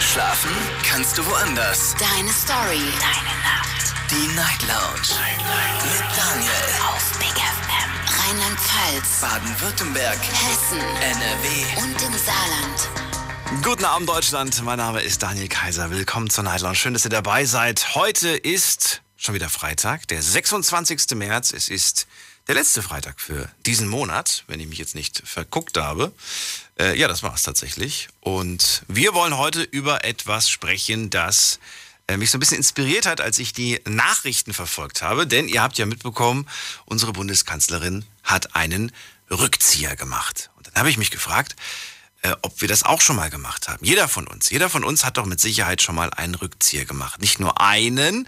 Schlafen kannst du woanders. Deine Story. Deine Nacht. Die Night Lounge. Mit Daniel. Auf Big FM. Rheinland-Pfalz. Baden-Württemberg. Hessen. NRW. Und im Saarland. Guten Abend, Deutschland. Mein Name ist Daniel Kaiser. Willkommen zur Night Lounge. Schön, dass ihr dabei seid. Heute ist schon wieder Freitag, der 26. März. Es ist der letzte Freitag für diesen Monat, wenn ich mich jetzt nicht verguckt habe. Äh, ja, das war es tatsächlich. Und wir wollen heute über etwas sprechen, das äh, mich so ein bisschen inspiriert hat, als ich die Nachrichten verfolgt habe. Denn ihr habt ja mitbekommen, unsere Bundeskanzlerin hat einen Rückzieher gemacht. Und dann habe ich mich gefragt, äh, ob wir das auch schon mal gemacht haben. Jeder von uns, jeder von uns hat doch mit Sicherheit schon mal einen Rückzieher gemacht. Nicht nur einen,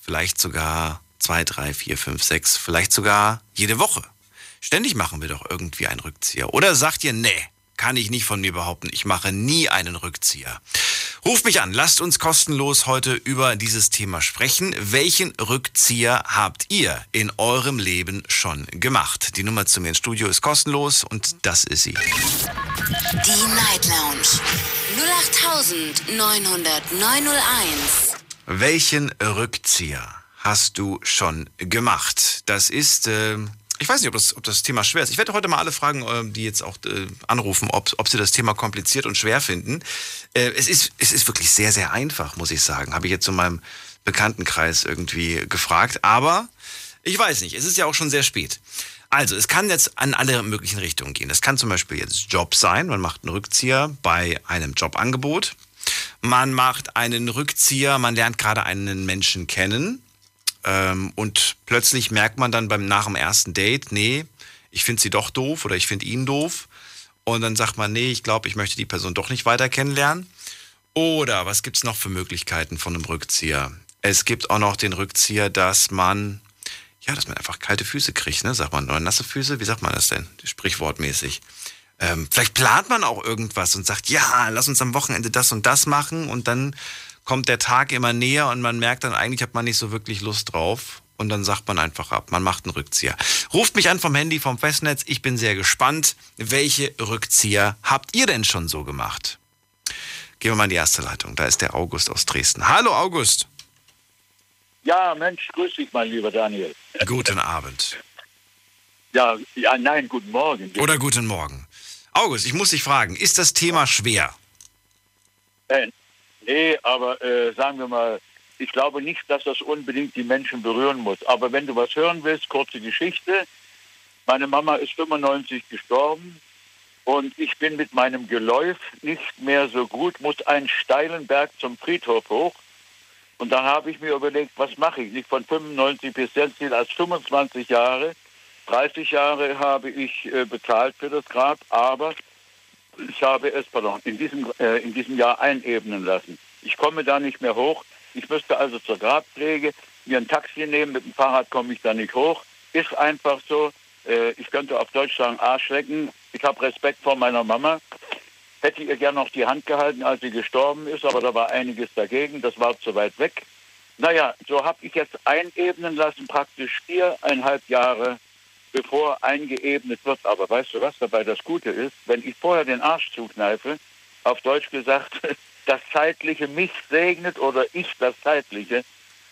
vielleicht sogar zwei, drei, vier, fünf, sechs, vielleicht sogar jede Woche. Ständig machen wir doch irgendwie einen Rückzieher. Oder sagt ihr, nee, kann ich nicht von mir behaupten, ich mache nie einen Rückzieher. Ruft mich an, lasst uns kostenlos heute über dieses Thema sprechen. Welchen Rückzieher habt ihr in eurem Leben schon gemacht? Die Nummer zu mir ins Studio ist kostenlos und das ist sie. Die Night Lounge. 08901. Welchen Rückzieher hast du schon gemacht? Das ist, äh, ich weiß nicht, ob das, ob das Thema schwer ist. Ich werde heute mal alle fragen, äh, die jetzt auch äh, anrufen, ob, ob sie das Thema kompliziert und schwer finden. Äh, es, ist, es ist wirklich sehr, sehr einfach, muss ich sagen. Habe ich jetzt in meinem Bekanntenkreis irgendwie gefragt. Aber ich weiß nicht, es ist ja auch schon sehr spät. Also, es kann jetzt an alle möglichen Richtungen gehen. Es kann zum Beispiel jetzt Job sein. Man macht einen Rückzieher bei einem Jobangebot. Man macht einen Rückzieher, man lernt gerade einen Menschen kennen. Ähm, und plötzlich merkt man dann beim nach dem ersten Date, nee, ich finde sie doch doof oder ich finde ihn doof. Und dann sagt man, nee, ich glaube, ich möchte die Person doch nicht weiter kennenlernen. Oder was gibt es noch für Möglichkeiten von einem Rückzieher? Es gibt auch noch den Rückzieher, dass man, ja, dass man einfach kalte Füße kriegt, ne? Sagt man, neue nasse Füße? Wie sagt man das denn? Sprichwortmäßig. Ähm, vielleicht plant man auch irgendwas und sagt, ja, lass uns am Wochenende das und das machen und dann kommt der Tag immer näher und man merkt dann, eigentlich hat man nicht so wirklich Lust drauf. Und dann sagt man einfach ab, man macht einen Rückzieher. Ruft mich an vom Handy, vom Festnetz. Ich bin sehr gespannt. Welche Rückzieher habt ihr denn schon so gemacht? Gehen wir mal in die erste Leitung. Da ist der August aus Dresden. Hallo August. Ja, Mensch, grüß dich, mein lieber Daniel. Guten Abend. Ja, ja, nein, guten Morgen. Oder guten Morgen. August, ich muss dich fragen, ist das Thema schwer? Äh, nee, aber äh, sagen wir mal, ich glaube nicht, dass das unbedingt die Menschen berühren muss. Aber wenn du was hören willst, kurze Geschichte. Meine Mama ist 95 gestorben und ich bin mit meinem Geläuf nicht mehr so gut, muss einen steilen Berg zum Friedhof hoch. Und da habe ich mir überlegt, was mache ich? Nicht von 95 bis jetzt als 25 Jahre. 30 Jahre habe ich äh, bezahlt für das Grab, aber ich habe es pardon, in, diesem, äh, in diesem Jahr einebnen lassen. Ich komme da nicht mehr hoch. Ich müsste also zur Grabpflege mir ein Taxi nehmen. Mit dem Fahrrad komme ich da nicht hoch. Ist einfach so. Äh, ich könnte auf Deutsch sagen, Arsch lecken. Ich habe Respekt vor meiner Mama. Hätte ihr gern noch die Hand gehalten, als sie gestorben ist, aber da war einiges dagegen. Das war zu weit weg. Naja, so habe ich jetzt einebnen lassen, praktisch viereinhalb Jahre bevor eingeebnet wird. Aber weißt du, was dabei das Gute ist? Wenn ich vorher den Arsch zukneife, auf Deutsch gesagt, das Zeitliche mich segnet oder ich das Zeitliche,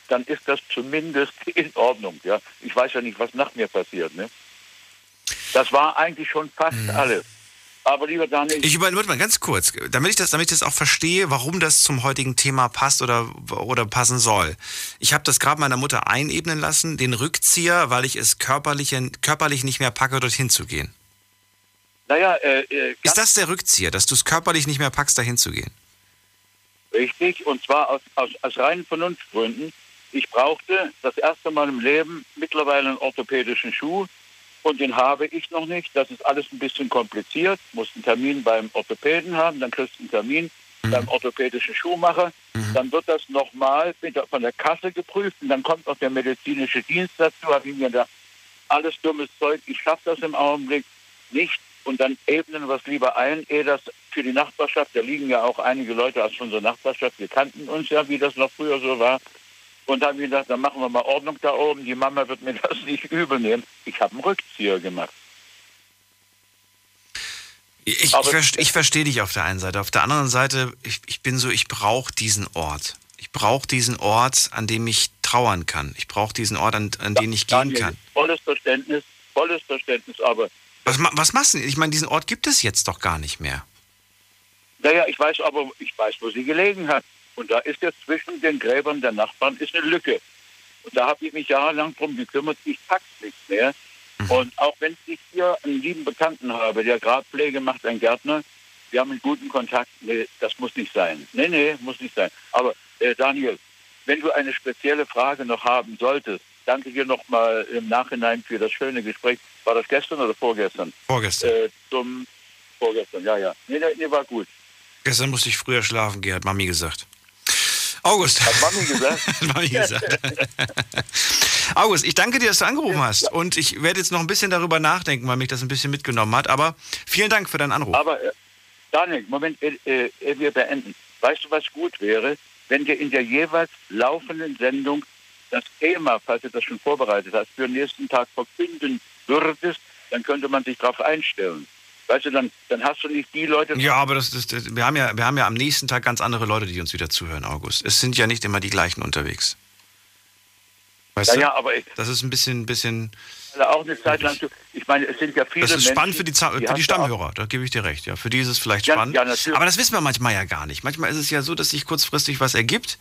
dann ist das zumindest in Ordnung. Ja, ich weiß ja nicht, was nach mir passiert. Ne? Das war eigentlich schon fast Mhm. alles. Aber lieber Daniel, Ich überlege mal ganz kurz, damit ich das, damit ich das auch verstehe, warum das zum heutigen Thema passt oder, oder passen soll. Ich habe das gerade meiner Mutter einebnen lassen, den Rückzieher, weil ich es körperlich, körperlich nicht mehr packe, dorthin zu gehen. naja, äh, äh, Ist das der Rückzieher, dass du es körperlich nicht mehr packst, dahin zu gehen? richtig, und zwar aus, aus, aus reinen Vernunftgründen. Ich brauchte das erste Mal im Leben mittlerweile einen orthopädischen Schuh und den habe ich noch nicht. Das ist alles ein bisschen kompliziert. Muss einen Termin beim Orthopäden haben, dann kriegst du einen Termin beim orthopädischen Schuhmacher. Dann wird das nochmal von der Kasse geprüft und dann kommt noch der medizinische Dienst dazu. Habe ich mir gedacht, alles dummes Zeug, ich schaffe das im Augenblick nicht. Und dann ebnen wir es lieber ein, ehe das für die Nachbarschaft, da liegen ja auch einige Leute aus unserer Nachbarschaft, wir kannten uns ja, wie das noch früher so war. Und dann habe ich gedacht, dann machen wir mal Ordnung da oben, die Mama wird mir das nicht übel nehmen. Ich habe einen Rückzieher gemacht. Ich, ich, verstehe, ich verstehe dich auf der einen Seite. Auf der anderen Seite, ich, ich bin so, ich brauche diesen Ort. Ich brauche diesen Ort, an dem ich trauern kann. Ich brauche diesen Ort, an, an den ich gehen Daniel, kann. Volles Verständnis, volles Verständnis, aber Was, was machst du? denn? Ich meine, diesen Ort gibt es jetzt doch gar nicht mehr. naja, ich weiß aber, ich weiß, wo sie gelegen hat. Und da ist jetzt zwischen den Gräbern der Nachbarn ist eine Lücke. Und da habe ich mich jahrelang drum gekümmert, ich pack's nicht mehr. Und auch wenn ich hier einen lieben Bekannten habe, der Grabpflege macht, ein Gärtner, wir haben einen guten Kontakt, nee, das muss nicht sein. Nee, nee, muss nicht sein. Aber äh, Daniel, wenn du eine spezielle Frage noch haben solltest, danke dir nochmal im Nachhinein für das schöne Gespräch. War das gestern oder vorgestern? Vorgestern. Äh, zum vorgestern, ja, ja. Nee, nee, nee, war gut. Gestern musste ich früher schlafen hat Mami gesagt. August. Hat Mami gesagt? Hat Mami gesagt. August, ich danke dir, dass du angerufen hast. Und ich werde jetzt noch ein bisschen darüber nachdenken, weil mich das ein bisschen mitgenommen hat. Aber vielen Dank für deinen Anruf. Aber äh, Daniel, Moment, äh, äh, wir beenden. Weißt du, was gut wäre, wenn wir in der jeweils laufenden Sendung das Thema, falls du das schon vorbereitet hast, für den nächsten Tag verkünden würdest, dann könnte man sich darauf einstellen. Weißt du, dann, dann hast du nicht die Leute. Ja, aber das, das, das, wir, haben ja, wir haben ja am nächsten Tag ganz andere Leute, die uns wieder zuhören, August. Es sind ja nicht immer die gleichen unterwegs. Weißt Ja, du? ja, aber ich Das ist ein bisschen, bisschen auch eine Zeit lang. Ich meine, es sind ja viele das ist Menschen. spannend für die, Za- für die Stammhörer, da gebe ich dir recht. Ja, für die ist es vielleicht Ja, spannend. ja, aber das wissen wir manchmal ja gar nicht. Manchmal ist es ja so, dass sich kurzfristig was ergibt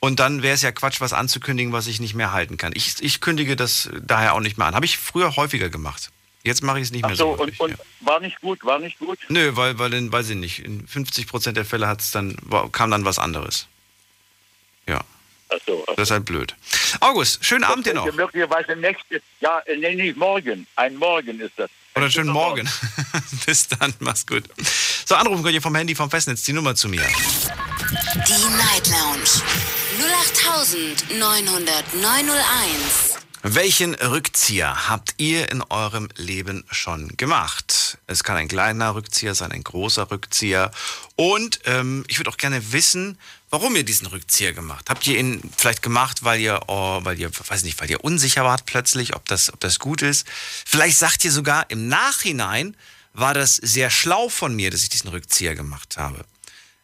und dann wäre es ja Quatsch, was anzukündigen, was ich nicht mehr halten kann. Ich, ich kündige das daher auch nicht mehr an. Habe ich früher häufiger gemacht. Jetzt mache ich es nicht Ach mehr so, so. und, häufig, und ja. war nicht gut, war nicht gut. Nö, weil, weil in, weiß ich nicht, in 50 Prozent der Fälle hat's dann, war, kam dann was anderes. Ja, Ach so, ach das ist halt blöd. August, schönen Abend dir noch. Möglicherweise nächste, ja, äh, nee, nicht morgen. Ein Morgen ist das. Oder schönen Morgen. Bis dann, mach's gut. So, anrufen könnt ihr vom Handy vom Festnetz die Nummer zu mir. Die Night Lounge 0890901. Welchen Rückzieher habt ihr in eurem Leben schon gemacht? Es kann ein kleiner Rückzieher sein, ein großer Rückzieher. Und ähm, ich würde auch gerne wissen, warum ihr diesen Rückzieher gemacht habt. Habt ihr ihn vielleicht gemacht, weil ihr, oh, weil ihr, weiß nicht, weil ihr unsicher wart plötzlich, ob das, ob das gut ist? Vielleicht sagt ihr sogar im Nachhinein, war das sehr schlau von mir, dass ich diesen Rückzieher gemacht habe.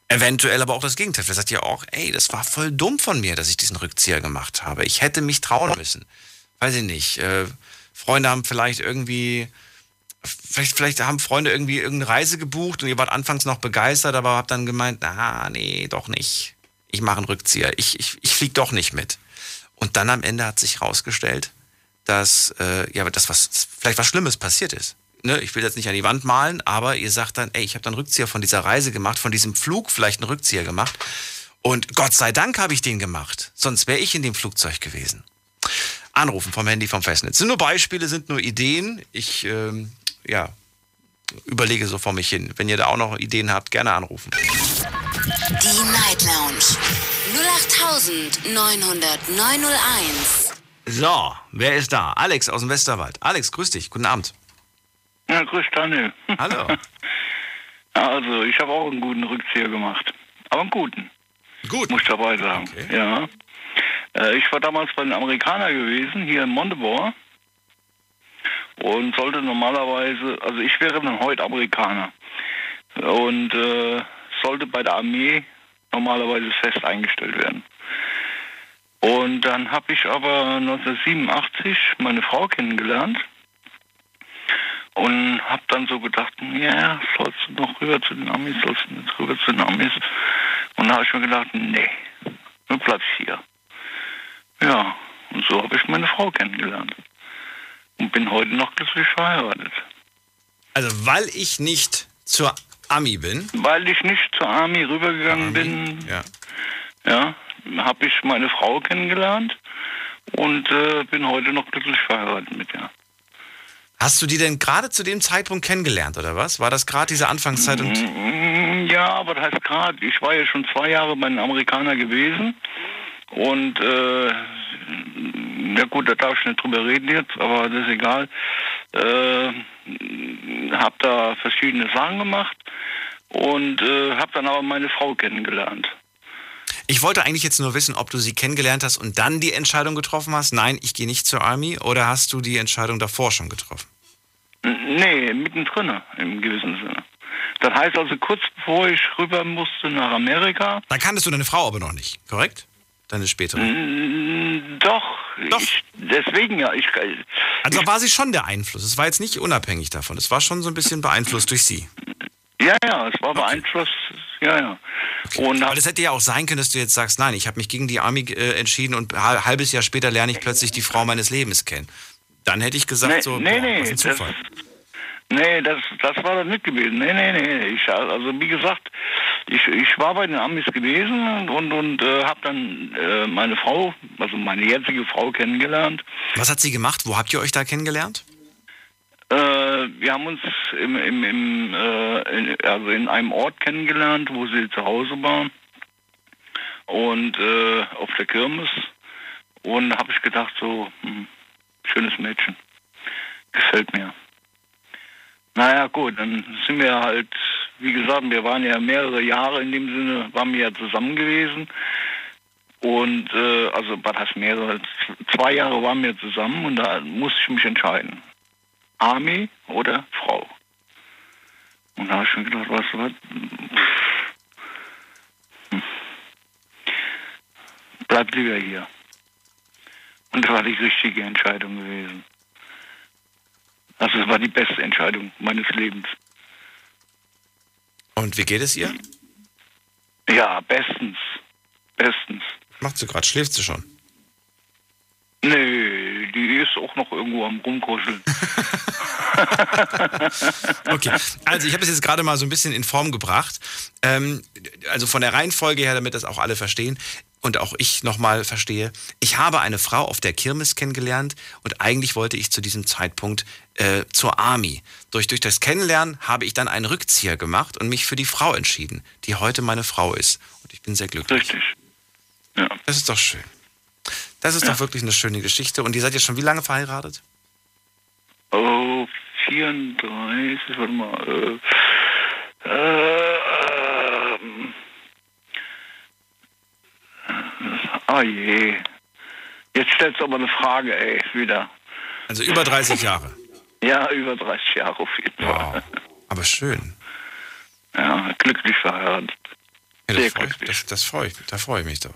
Eventuell aber auch das Gegenteil. Vielleicht sagt ihr auch, ey, das war voll dumm von mir, dass ich diesen Rückzieher gemacht habe. Ich hätte mich trauen müssen. Weiß ich nicht. Äh, Freunde haben vielleicht irgendwie, vielleicht, vielleicht haben Freunde irgendwie irgendeine Reise gebucht und ihr wart anfangs noch begeistert, aber habt dann gemeint, na, nee, doch nicht. Ich mache einen Rückzieher. Ich, ich, ich fliege doch nicht mit. Und dann am Ende hat sich herausgestellt, dass, äh, ja, dass was, vielleicht was Schlimmes passiert ist. Ne, ich will jetzt nicht an die Wand malen, aber ihr sagt dann, ey, ich habe dann Rückzieher von dieser Reise gemacht, von diesem Flug vielleicht einen Rückzieher gemacht. Und Gott sei Dank habe ich den gemacht. Sonst wäre ich in dem Flugzeug gewesen. Anrufen vom Handy vom Festnetz. Sind nur Beispiele, sind nur Ideen. Ich, ähm, ja, überlege so vor mich hin. Wenn ihr da auch noch Ideen habt, gerne anrufen. Die Night Lounge 0890901. So, wer ist da? Alex aus dem Westerwald. Alex, grüß dich. Guten Abend. Ja, grüß Daniel. Hallo. Also, ich habe auch einen guten Rückzieher gemacht. Aber einen guten, Gut. muss ich dabei sagen. Okay. Ja. Äh, ich war damals bei den Amerikanern gewesen, hier in Montebor. Und sollte normalerweise, also ich wäre dann heute Amerikaner. Und äh, sollte bei der Armee normalerweise fest eingestellt werden. Und dann habe ich aber 1987 meine Frau kennengelernt und habe dann so gedacht, ja, sollst du noch rüber zu den Amis, sollst du nicht rüber zu den Amis? Und da habe ich mir gedacht, nee, du bleibst hier. Ja, und so habe ich meine Frau kennengelernt. Und bin heute noch glücklich verheiratet. Also, weil ich nicht zur Ami bin. Weil ich nicht zur Army rübergegangen bin, Ja. ja, habe ich meine Frau kennengelernt und äh, bin heute noch glücklich verheiratet mit ihr. Hast du die denn gerade zu dem Zeitpunkt kennengelernt, oder was? War das gerade diese Anfangszeit? Und Mm, Ja, aber das heißt gerade, ich war ja schon zwei Jahre bei den Amerikanern gewesen und äh, ja gut, da darf ich nicht drüber reden jetzt, aber das ist egal. Äh, hab da verschiedene Sachen gemacht und äh, hab dann aber meine Frau kennengelernt. ich wollte eigentlich jetzt nur wissen, ob du sie kennengelernt hast und dann die Entscheidung getroffen hast, nein, ich gehe nicht zur Army, oder hast du die Entscheidung davor schon getroffen? Nee, mittendrin im gewissen Sinne. Das heißt also, kurz bevor ich rüber musste nach Amerika. Da kanntest du deine Frau aber noch nicht, korrekt? Deine spätere. Mm, Doch, Doch. Ich, deswegen ja. Ich, Also ich, war sie schon der Einfluss. Es war jetzt nicht unabhängig davon. Es war schon so ein bisschen beeinflusst durch sie. ja, ja, es war beeinflusst. Ja, ja. Und Aber das hätte ja auch sein können, dass du jetzt sagst, nein, ich habe mich gegen die Army äh, entschieden und ein halbes Jahr später lerne ich plötzlich die Frau meines Lebens kennen. Dann hätte ich gesagt, nee, so, nee, boah, nee, was ein das, Zufall. Nee, das, das war das nicht gewesen. Nee, nee, nee. Ich, also wie gesagt, ich, ich war bei den Amis gewesen und, und äh, habe dann äh, meine Frau, also meine jetzige Frau kennengelernt. Was hat sie gemacht? Wo habt ihr euch da kennengelernt? Äh, wir haben uns im, im, im, äh, in, also in einem Ort kennengelernt, wo sie zu Hause war. Und äh, auf der Kirmes. Und da habe ich gedacht, so, hm, schönes Mädchen. Gefällt mir. Naja, gut, dann sind wir halt, wie gesagt, wir waren ja mehrere Jahre in dem Sinne, waren wir ja zusammen gewesen. Und, äh, also, was heißt mehrere? Zwei Jahre waren wir zusammen und da musste ich mich entscheiden. Army oder Frau. Und da habe ich mir gedacht, du was? Hm. Bleib lieber hier. Und das war die richtige Entscheidung gewesen. Also es war die beste Entscheidung meines Lebens. Und wie geht es ihr? Ja, bestens. Bestens. Macht sie gerade? Schläft sie schon? Nee, die ist auch noch irgendwo am Rumkuscheln. Okay, also ich habe es jetzt gerade mal so ein bisschen in Form gebracht. Ähm, also von der Reihenfolge her, damit das auch alle verstehen und auch ich nochmal verstehe. Ich habe eine Frau auf der Kirmes kennengelernt und eigentlich wollte ich zu diesem Zeitpunkt äh, zur Army. Durch, durch das Kennenlernen habe ich dann einen Rückzieher gemacht und mich für die Frau entschieden, die heute meine Frau ist. Und ich bin sehr glücklich. Richtig. Ja. Das ist doch schön. Das ist doch wirklich eine schöne Geschichte. Und ihr seid jetzt schon wie lange verheiratet? Oh, 34, warte mal. Äh, äh, ah je. Jetzt stellst du aber eine Frage, ey, wieder. Also über 30 Jahre. Ja, über 30 Jahre auf jeden Wow. Fall. Aber schön. Ja, glücklich verheiratet. Ja, Sehr das, freu, glücklich. das, das freu, ich- da freue ich mich doch.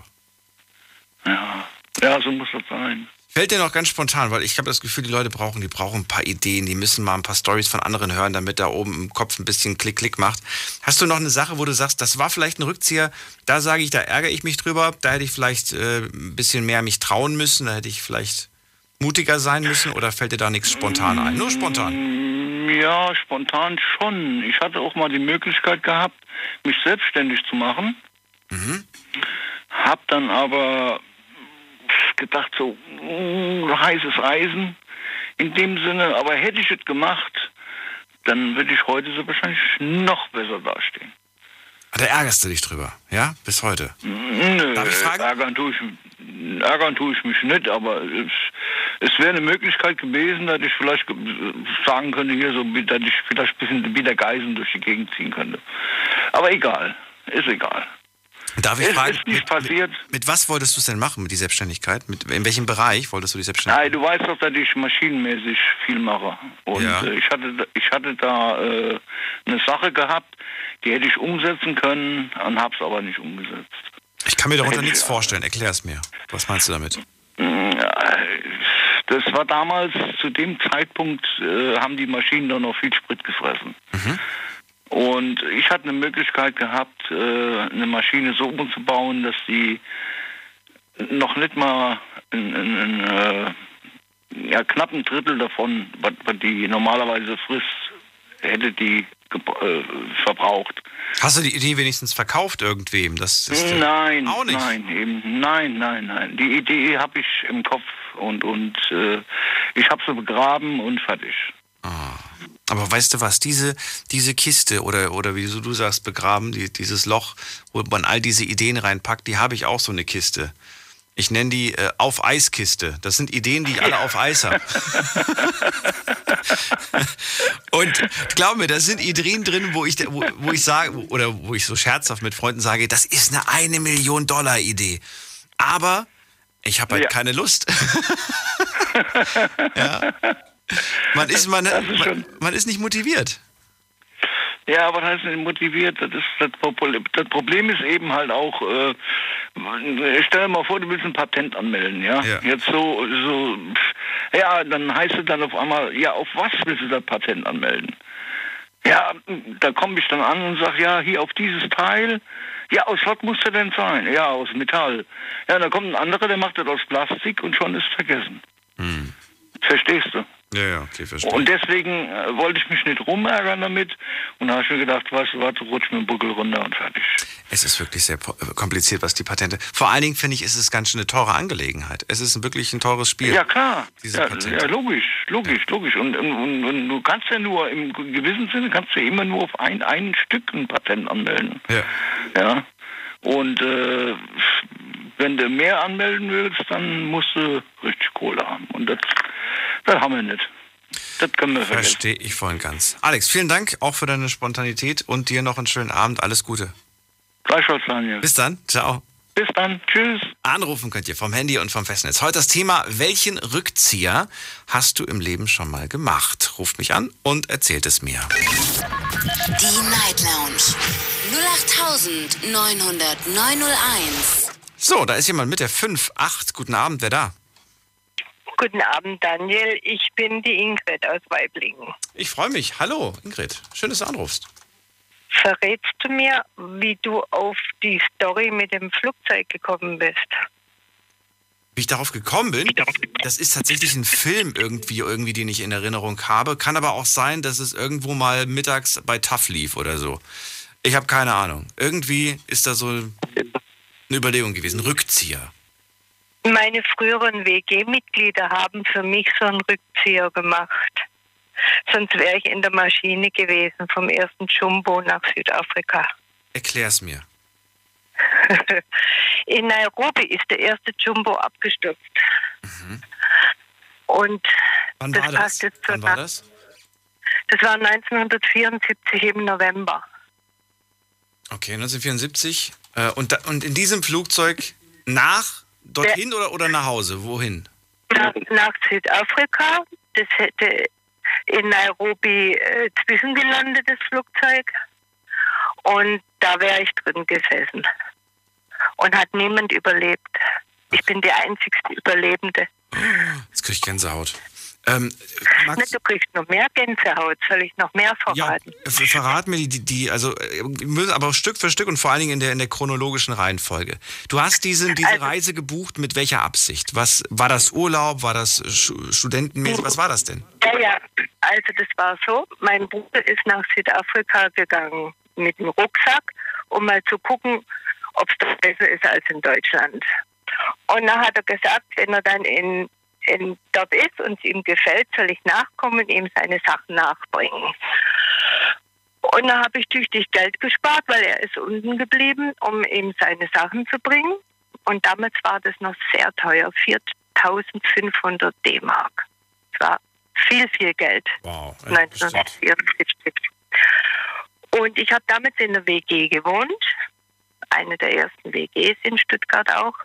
Ja. ja, so muss das sein. Fällt dir noch ganz spontan, weil ich habe das Gefühl, die Leute brauchen, die brauchen ein paar Ideen, die müssen mal ein paar Stories von anderen hören, damit da oben im Kopf ein bisschen Klick-Klick macht. Hast du noch eine Sache, wo du sagst, das war vielleicht ein Rückzieher, da sage ich, da ärgere ich mich drüber, da hätte ich vielleicht äh, ein bisschen mehr mich trauen müssen, da hätte ich vielleicht mutiger sein müssen oder fällt dir da nichts spontan ein? Nur spontan. Ja, spontan schon. Ich hatte auch mal die Möglichkeit gehabt, mich selbstständig zu machen. Hab dann aber gedacht, so mm, heißes Eisen in dem Sinne. Aber hätte ich es gemacht, dann würde ich heute so wahrscheinlich noch besser dastehen. Da ärgerst du dich drüber, ja? Bis heute. Nö, Darf ich fragen? ärgern tue ich, ärgern tue ich mich nicht, aber es, es wäre eine Möglichkeit gewesen, dass ich vielleicht ge- sagen könnte, hier so, dass ich vielleicht ein bisschen wie der Geisen durch die Gegend ziehen könnte. Aber egal, ist egal. Darf ich Es fragen, ist nicht mit, passiert. Mit, mit was wolltest du es denn machen, mit die Selbstständigkeit? Mit, in welchem Bereich wolltest du die Selbstständigkeit? Nein, du weißt doch, dass ich maschinenmäßig viel mache. Und Ja. äh, ich, hatte, da- ich hatte da äh, eine Sache gehabt, die hätte ich umsetzen können, und habe es aber nicht umgesetzt. Ich kann mir darunter ich- nichts vorstellen. Erklär es mir. Was meinst du damit? Das war damals, zu dem Zeitpunkt äh, haben die Maschinen doch noch viel Sprit gefressen. Und ich hatte eine Möglichkeit gehabt, äh, eine Maschine so umzubauen, dass die noch nicht mal ein, ein, ein, äh, ja, knapp ein Drittel davon, was, was die normalerweise frisst, hätte die äh, verbraucht. Hast du die Idee wenigstens verkauft irgendwem? Das ist, Nein, Auch nicht? nein, eben, nein, nein, nein. Die Idee habe ich im Kopf und und äh, ich habe sie begraben und fertig. Aber weißt du was, diese, diese Kiste oder, oder wie du sagst, begraben, die, dieses Loch, wo man all diese Ideen reinpackt, die habe ich auch so eine Kiste. Ich nenne die äh, Auf Eiskiste. Das sind Ideen, die ich alle auf Eis habe. Und glaub mir, da sind Ideen drin, wo ich, wo, wo ich sage, oder wo ich so scherzhaft mit Freunden sage, das ist eine eine Million Dollar Idee. Aber ich habe halt Ja. keine Lust. ja. Man ist, man, man, man ist nicht motiviert. Ja, was heißt denn motiviert? Das, ist das, Problem, das Problem ist eben halt auch, äh, stell dir mal vor, du willst ein Patent anmelden, ja? Ja. Jetzt so, so, ja, dann heißt es dann auf einmal, ja, auf was willst du das Patent anmelden? Ja, da komme ich dann an und sage, ja, hier auf dieses Teil. Ja, aus was muss der denn sein? Ja, aus Metall. Ja, dann kommt ein anderer, der macht das aus Plastik und schon ist es vergessen. Verstehst du? Ja, ja, okay, verstehe. Und deswegen äh, wollte ich mich nicht rumärgern damit. Und habe ich mir gedacht, weißt du was, rutsch mit dem Buckel runter und fertig. Es ist wirklich sehr kompliziert, was die Patente. Vor allen Dingen finde ich, ist es ganz schön eine teure Angelegenheit. Es ist wirklich ein teures Spiel. Ja, klar. Diese Ja, ja, logisch, logisch, logisch. Und, und, und, du kannst ja nur, im gewissen Sinne, kannst du immer nur auf ein, ein Stück ein Patent anmelden. Ja. Ja. Und äh, wenn du mehr anmelden willst, dann musst du richtig Kohle haben. Und das, das haben wir nicht. Das können wir vergessen. Verstehe ich voll und ganz. Alex, vielen Dank auch für deine Spontanität und dir noch einen schönen Abend. Alles Gute. Gleichfalls, Daniel. Bis dann. Ciao. Bis dann. Tschüss. Anrufen könnt ihr vom Handy und vom Festnetz. Heute das Thema, welchen Rückzieher hast du im Leben schon mal gemacht? Ruft mich an und erzählt es mir. Die Night Lounge 0890901. So, da ist jemand mit der 5-8. Guten Abend, wer da? Guten Abend, Daniel. Ich bin die Ingrid aus Weiblingen. Ich freue mich. Hallo, Ingrid. Schön, dass du anrufst. Verrätst du mir, wie du auf die Story mit dem Flugzeug gekommen bist? Wie ich darauf gekommen bin, das ist tatsächlich ein Film irgendwie, irgendwie, den ich in Erinnerung habe. Kann aber auch sein, dass es irgendwo mal mittags bei TAF lief oder so. Ich habe keine Ahnung. Irgendwie ist da so eine Überlegung gewesen. Rückzieher. Meine früheren WG-Mitglieder haben für mich so einen Rückzieher gemacht. Sonst wäre ich in der Maschine gewesen vom ersten Jumbo nach Südafrika. Erklär's mir. In Nairobi ist der erste Jumbo abgestürzt. Und Wann Das war das? passt jetzt Wann war das? das war 1974 im November. Okay, 1974. Äh, und, da, und in diesem Flugzeug nach dorthin oder, oder nach Hause? Wohin? nach, nach Südafrika. Das hätte in Nairobi äh, zwischengelandet, das Flugzeug. Und da wäre ich drin gesessen. Und hat niemand überlebt. Ich bin die einzigste Überlebende. Jetzt krieg ich Gänsehaut. Ähm, Max, du kriegst noch mehr Gänsehaut. Soll ich noch mehr ja, verraten? ver- verrat mir die, die, also äh, müssen aber Stück für Stück und vor allen Dingen in der, in der chronologischen Reihenfolge. Du hast diese, diese Also- Reise gebucht mit welcher Absicht? Was war das Urlaub? War das Studentenmäßig? Was war das denn? Ja, ja. Also das war so. Mein Bruder ist nach Südafrika gegangen mit dem Rucksack, um mal zu gucken, ob es besser ist als in Deutschland. Und dann hat er gesagt, wenn er dann in dort ist und es ihm gefällt, soll ich nachkommen und ihm seine Sachen nachbringen. Und dann habe ich tüchtig Geld gespart, weil er ist unten geblieben, um ihm seine Sachen zu bringen. Und damals war das noch sehr teuer, 4.500 D-Mark. Das war viel, viel Geld. Wow. ja, bestimmt. 1974. Und ich habe damals in der WG gewohnt, eine der ersten WGs in Stuttgart auch.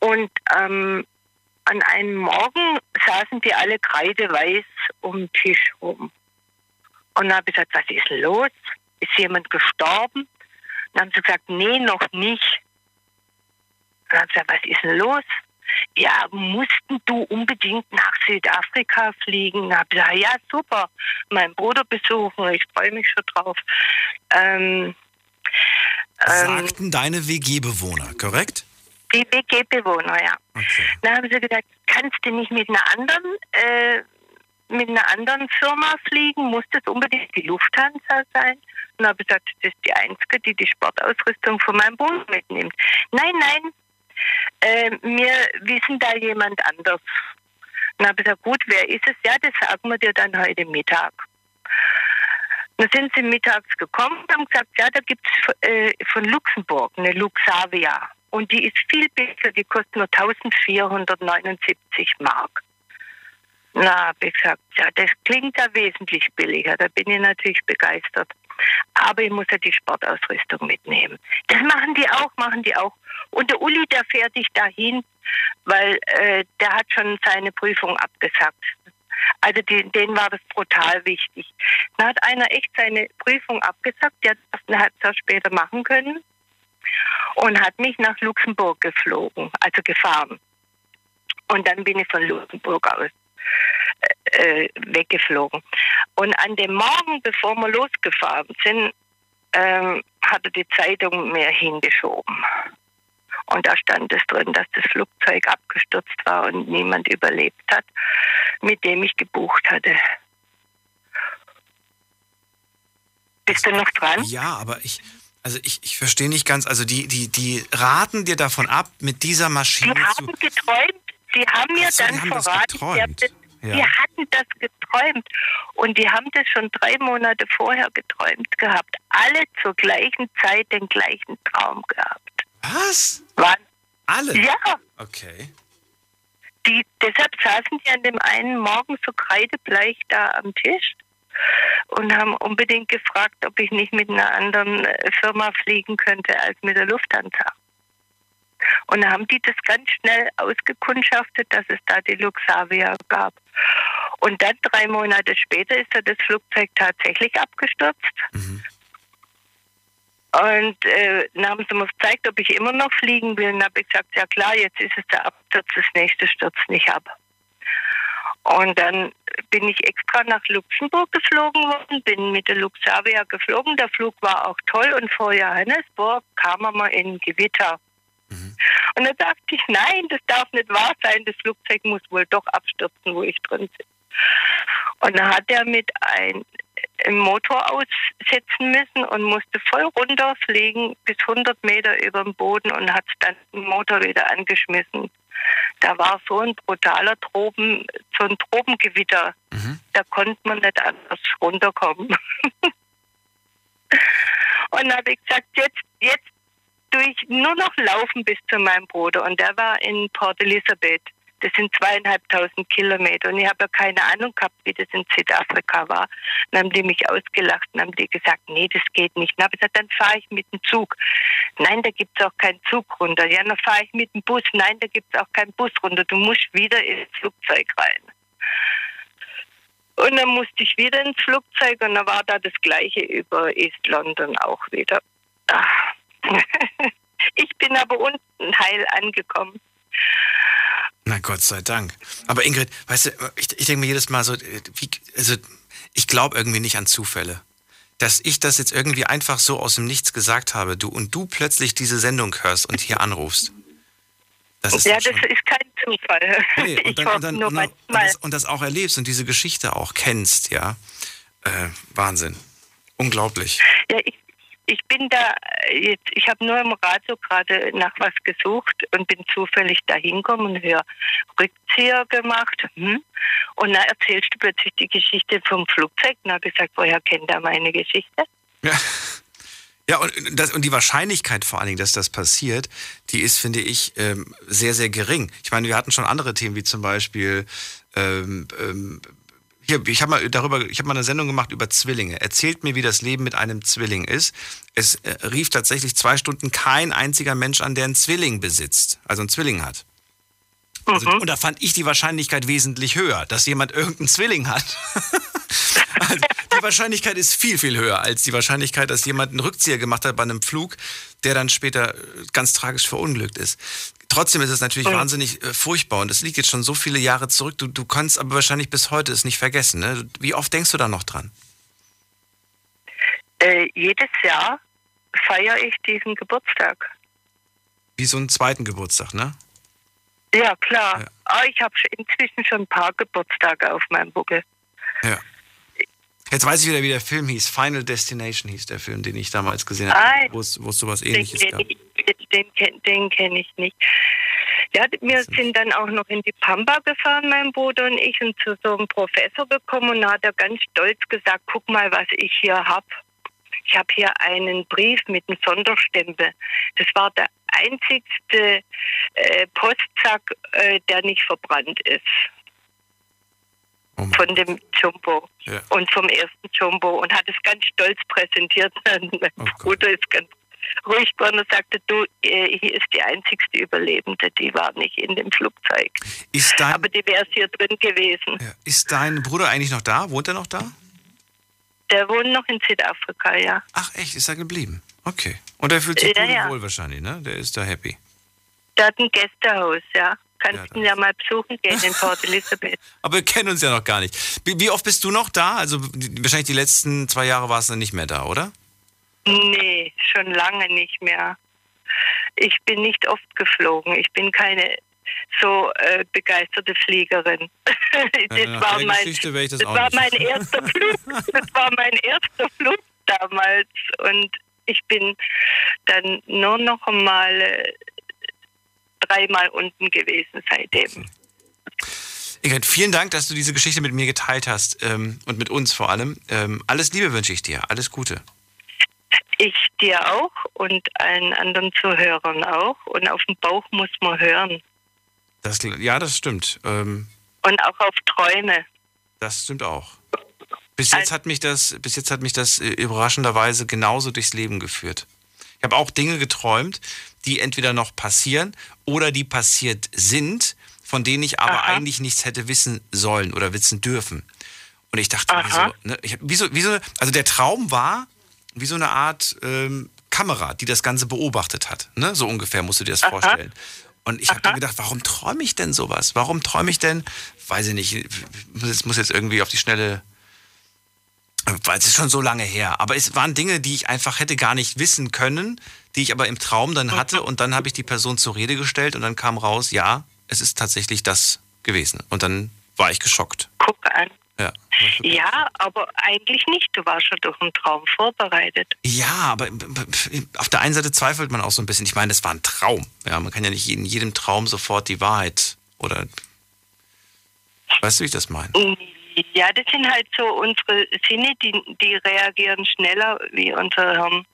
Und ähm, an einem Morgen saßen die alle kreideweiß um den Tisch rum. Und dann habe ich gesagt, was ist los? Ist jemand gestorben? Dann haben sie gesagt, nee, noch nicht. Dann habe ich gesagt, was ist denn los? Ja, mussten du unbedingt nach Südafrika fliegen? Hab gesagt, ja, super, meinen Bruder besuchen, ich freue mich schon drauf. Ähm, ähm, Sagten deine WG-Bewohner, korrekt? Die WG-Bewohner, ja. Okay. Dann haben sie gesagt, kannst du nicht mit einer anderen, äh, mit einer anderen Firma fliegen? Muss das unbedingt die Lufthansa sein? Und habe ich gesagt, das ist die einzige, die die Sportausrüstung von meinem Bruder mitnimmt. Nein, nein, äh, wir wissen da jemand anders. Und habe ich gesagt, gut, wer ist es? Ja, das sagen wir dir dann heute Mittag. Dann sind sie mittags gekommen und haben gesagt, ja, da gibt es äh, von Luxemburg eine Luxavia. Und die ist viel besser, die kostet nur 1479 Mark. Na, habe ich gesagt, ja, das klingt ja wesentlich billiger. Da bin ich natürlich begeistert. Aber ich muss ja die Sportausrüstung mitnehmen. Das machen die auch, machen die auch. Und der Uli, der fährt dich dahin, weil äh, der hat schon seine Prüfung abgesagt. Also die, denen war das brutal wichtig. Dann hat einer echt seine Prüfung abgesagt, der hat halbes Jahr später machen können und hat mich nach Luxemburg geflogen, also gefahren. Und dann bin ich von Luxemburg aus äh, weggeflogen. Und an dem Morgen, bevor wir losgefahren sind, ähm, hat er die Zeitung mir hingeschoben. Und da stand es drin, dass das Flugzeug abgestürzt war und niemand überlebt hat, mit dem ich gebucht hatte. Bist du noch dran? Ja, aber ich, also ich, ich verstehe nicht ganz, also die, die, die raten dir davon ab, mit dieser Maschine die zu. haben geträumt, die haben mir so, dann verraten, die, geträumt. Ja. die hatten das geträumt und die haben das schon drei Monate vorher geträumt gehabt. Alle zur gleichen Zeit den gleichen Traum gehabt. Was? Waren, Alle? ja, Okay. die, deshalb saßen die an dem einen Morgen so kreidebleich da am Tisch und haben unbedingt gefragt, ob ich nicht mit einer anderen äh, Firma fliegen könnte als mit der Lufthansa. Und dann haben die das ganz schnell ausgekundschaftet, dass es da die Luxavia gab. Und dann drei Monate später ist da das Flugzeug tatsächlich abgestürzt. Und äh, dann haben sie mir gezeigt, ob ich immer noch fliegen will. Und habe ich gesagt, ja klar, jetzt ist es der Absturz, das nächste stürzt nicht ab. Und dann bin ich extra nach Luxemburg geflogen worden, bin mit der Luxavia geflogen. Der Flug war auch toll und vor Johannesburg kam er mal in Gewitter. Und da dachte ich, nein, das darf nicht wahr sein. Das Flugzeug muss wohl doch abstürzen, wo ich drin bin. Und dann hat er mit ein, einem Motor aussetzen müssen und musste voll runterfliegen bis 100 Meter über dem Boden und hat dann den Motor wieder angeschmissen. Da war so ein brutaler Tropen, so ein Tropengewitter. Da konnte man nicht anders runterkommen. und dann habe ich gesagt, jetzt, jetzt durch nur noch laufen bis zu meinem Bruder. Und der war in Port Elizabeth. Das sind zweieinhalbtausend Kilometer. Und ich habe ja keine Ahnung gehabt, wie das in Südafrika war. Dann haben die mich ausgelacht und haben die gesagt, nee, das geht nicht. Dann habe ich gesagt, dann fahre ich mit dem Zug. Nein, da gibt es auch keinen Zug runter. Ja, dann fahre ich mit dem Bus. Nein, da gibt es auch keinen Bus runter. Du musst wieder ins Flugzeug rein. Und dann musste ich wieder ins Flugzeug und dann war da das Gleiche über East London auch wieder. Ah. Ich bin aber unten heil angekommen. Na Gott sei Dank. Aber Ingrid, weißt du, ich, ich denke mir jedes Mal so, äh, wie, also ich glaube irgendwie nicht an Zufälle. Dass ich das jetzt irgendwie einfach so aus dem Nichts gesagt habe, du und du plötzlich diese Sendung hörst und hier anrufst. Das ist ja, das ist kein Zufall. nee, und, dann, und, dann, und, dann, das, und das auch erlebst und diese Geschichte auch kennst, ja. Äh, Wahnsinn. Unglaublich. Ja, ich, ich bin da äh, jetzt, ich habe nur im Radio gerade nach was gesucht und bin zufällig da hingekommen und höre Rückzieher gemacht. Hm? Und dann erzählst du plötzlich die Geschichte vom Flugzeug. Und habe gesagt, woher kennt er meine Geschichte? Ja. Ja, und, das, und die Wahrscheinlichkeit vor allen Dingen, dass das passiert, die ist, finde ich, ähm, sehr, sehr gering. Ich meine, wir hatten schon andere Themen, wie zum Beispiel, ähm, ähm, hier, ich habe mal darüber, ich habe mal eine Sendung gemacht über Zwillinge. Erzählt mir, wie das Leben mit einem Zwilling ist. Es äh, rief tatsächlich zwei Stunden kein einziger Mensch an, der einen Zwilling besitzt, also einen Zwilling hat. Also, Und da fand ich die Wahrscheinlichkeit wesentlich höher, dass jemand irgendeinen Zwilling hat. also, die Wahrscheinlichkeit ist viel, viel höher als die Wahrscheinlichkeit, dass jemand einen Rückzieher gemacht hat bei einem Flug, der dann später äh, ganz tragisch verunglückt ist. Trotzdem ist es natürlich Mhm. wahnsinnig äh, furchtbar und das liegt jetzt schon so viele Jahre zurück. Du, du kannst aber wahrscheinlich bis heute es nicht vergessen. Ne? Wie oft denkst du da noch dran? Äh, jedes Jahr feiere ich diesen Geburtstag. Wie so einen zweiten Geburtstag, ne? Ja, klar. Ja. Ah, ich habe inzwischen schon ein paar Geburtstage auf meinem Buckel. Ja. Jetzt weiß ich wieder, wie der Film hieß. Final Destination hieß der Film, den ich damals gesehen habe, wo es, sowas Den, ähnliches gab. den, den, den kenne ich nicht. Ja, wir sind dann auch noch in die Pampa gefahren, mein Bruder und ich, und zu so einem Professor gekommen und da hat er ganz stolz gesagt, guck mal, was ich hier habe. Ich habe hier einen Brief mit einem Sonderstempel. Das war der einzigste äh, Postsack, äh, der nicht verbrannt ist Oh von dem Jumbo Ja. und vom ersten Jumbo und hat es ganz stolz präsentiert. mein Oh Gott. Bruder ist ganz, ruhig geworden und sagte, du, äh, hier ist die einzigste Überlebende, die war nicht in dem Flugzeug. Dein, Aber die wäre hier drin gewesen. ja, ist dein Bruder eigentlich noch da? Wohnt er noch da? Der wohnt noch in Südafrika, ja. Ach echt, ist er geblieben? Okay. Und er fühlt sich Ja, ja. wohl wahrscheinlich, ne? Der ist da happy. Der hat ein Gästehaus, ja. Kannst Ja, ihn ja mal besuchen gehen in Port Elizabeth. Aber wir kennen uns ja noch gar nicht. Wie, oft bist du noch da? Also wahrscheinlich die letzten zwei Jahre warst du nicht mehr da, oder? Nee, schon lange nicht mehr. Ich bin nicht oft geflogen. Ich bin keine so äh, begeisterte Fliegerin. das Ja, war mein, das das war mein erster Flug. Das war mein erster Flug damals und ich bin dann nur noch einmal äh, dreimal unten gewesen seitdem. Ingrid, vielen Dank, dass du diese Geschichte mit mir geteilt hast ähm, und mit uns vor allem. Ähm, alles Liebe wünsche ich dir. Alles Gute. Ich dir auch und allen anderen Zuhörern auch. Und auf den Bauch muss man hören. Das, ja, das stimmt. Ähm, Und auch auf Träume. das stimmt auch. Bis jetzt hat mich das, bis jetzt hat mich das äh, überraschenderweise genauso durchs Leben geführt. Ich habe auch Dinge geträumt, die entweder noch passieren oder die passiert sind, von denen ich aber Aha. eigentlich nichts hätte wissen sollen oder wissen dürfen. Und ich dachte, Aha. wieso, ne, ich, wieso, wieso, also der Traum war wie so eine Art ähm, Kamera, die das Ganze beobachtet hat. Ne? So ungefähr musst du dir das vorstellen. Und ich habe dann gedacht, warum träume ich denn sowas? Warum träume ich denn, weiß ich nicht, es muss jetzt irgendwie auf die Schnelle weil es ist schon so lange her. Aber es waren Dinge, die ich einfach hätte gar nicht wissen können, die ich aber im Traum dann hatte. Und dann habe ich die Person zur Rede gestellt und dann kam raus, ja, es ist tatsächlich das gewesen. Und dann war ich geschockt. Guck an. Ja, Ja, aber eigentlich nicht. Du warst schon durch einen Traum vorbereitet. ja aber auf der einen Seite zweifelt man auch so ein bisschen. Ich meine, das war ein Traum. Ja, man kann ja nicht in jedem Traum sofort die Wahrheit oder. Weißt du, wie ich das meine? Ja, das sind halt so unsere Sinne, die, die reagieren schneller wie unser Hirn.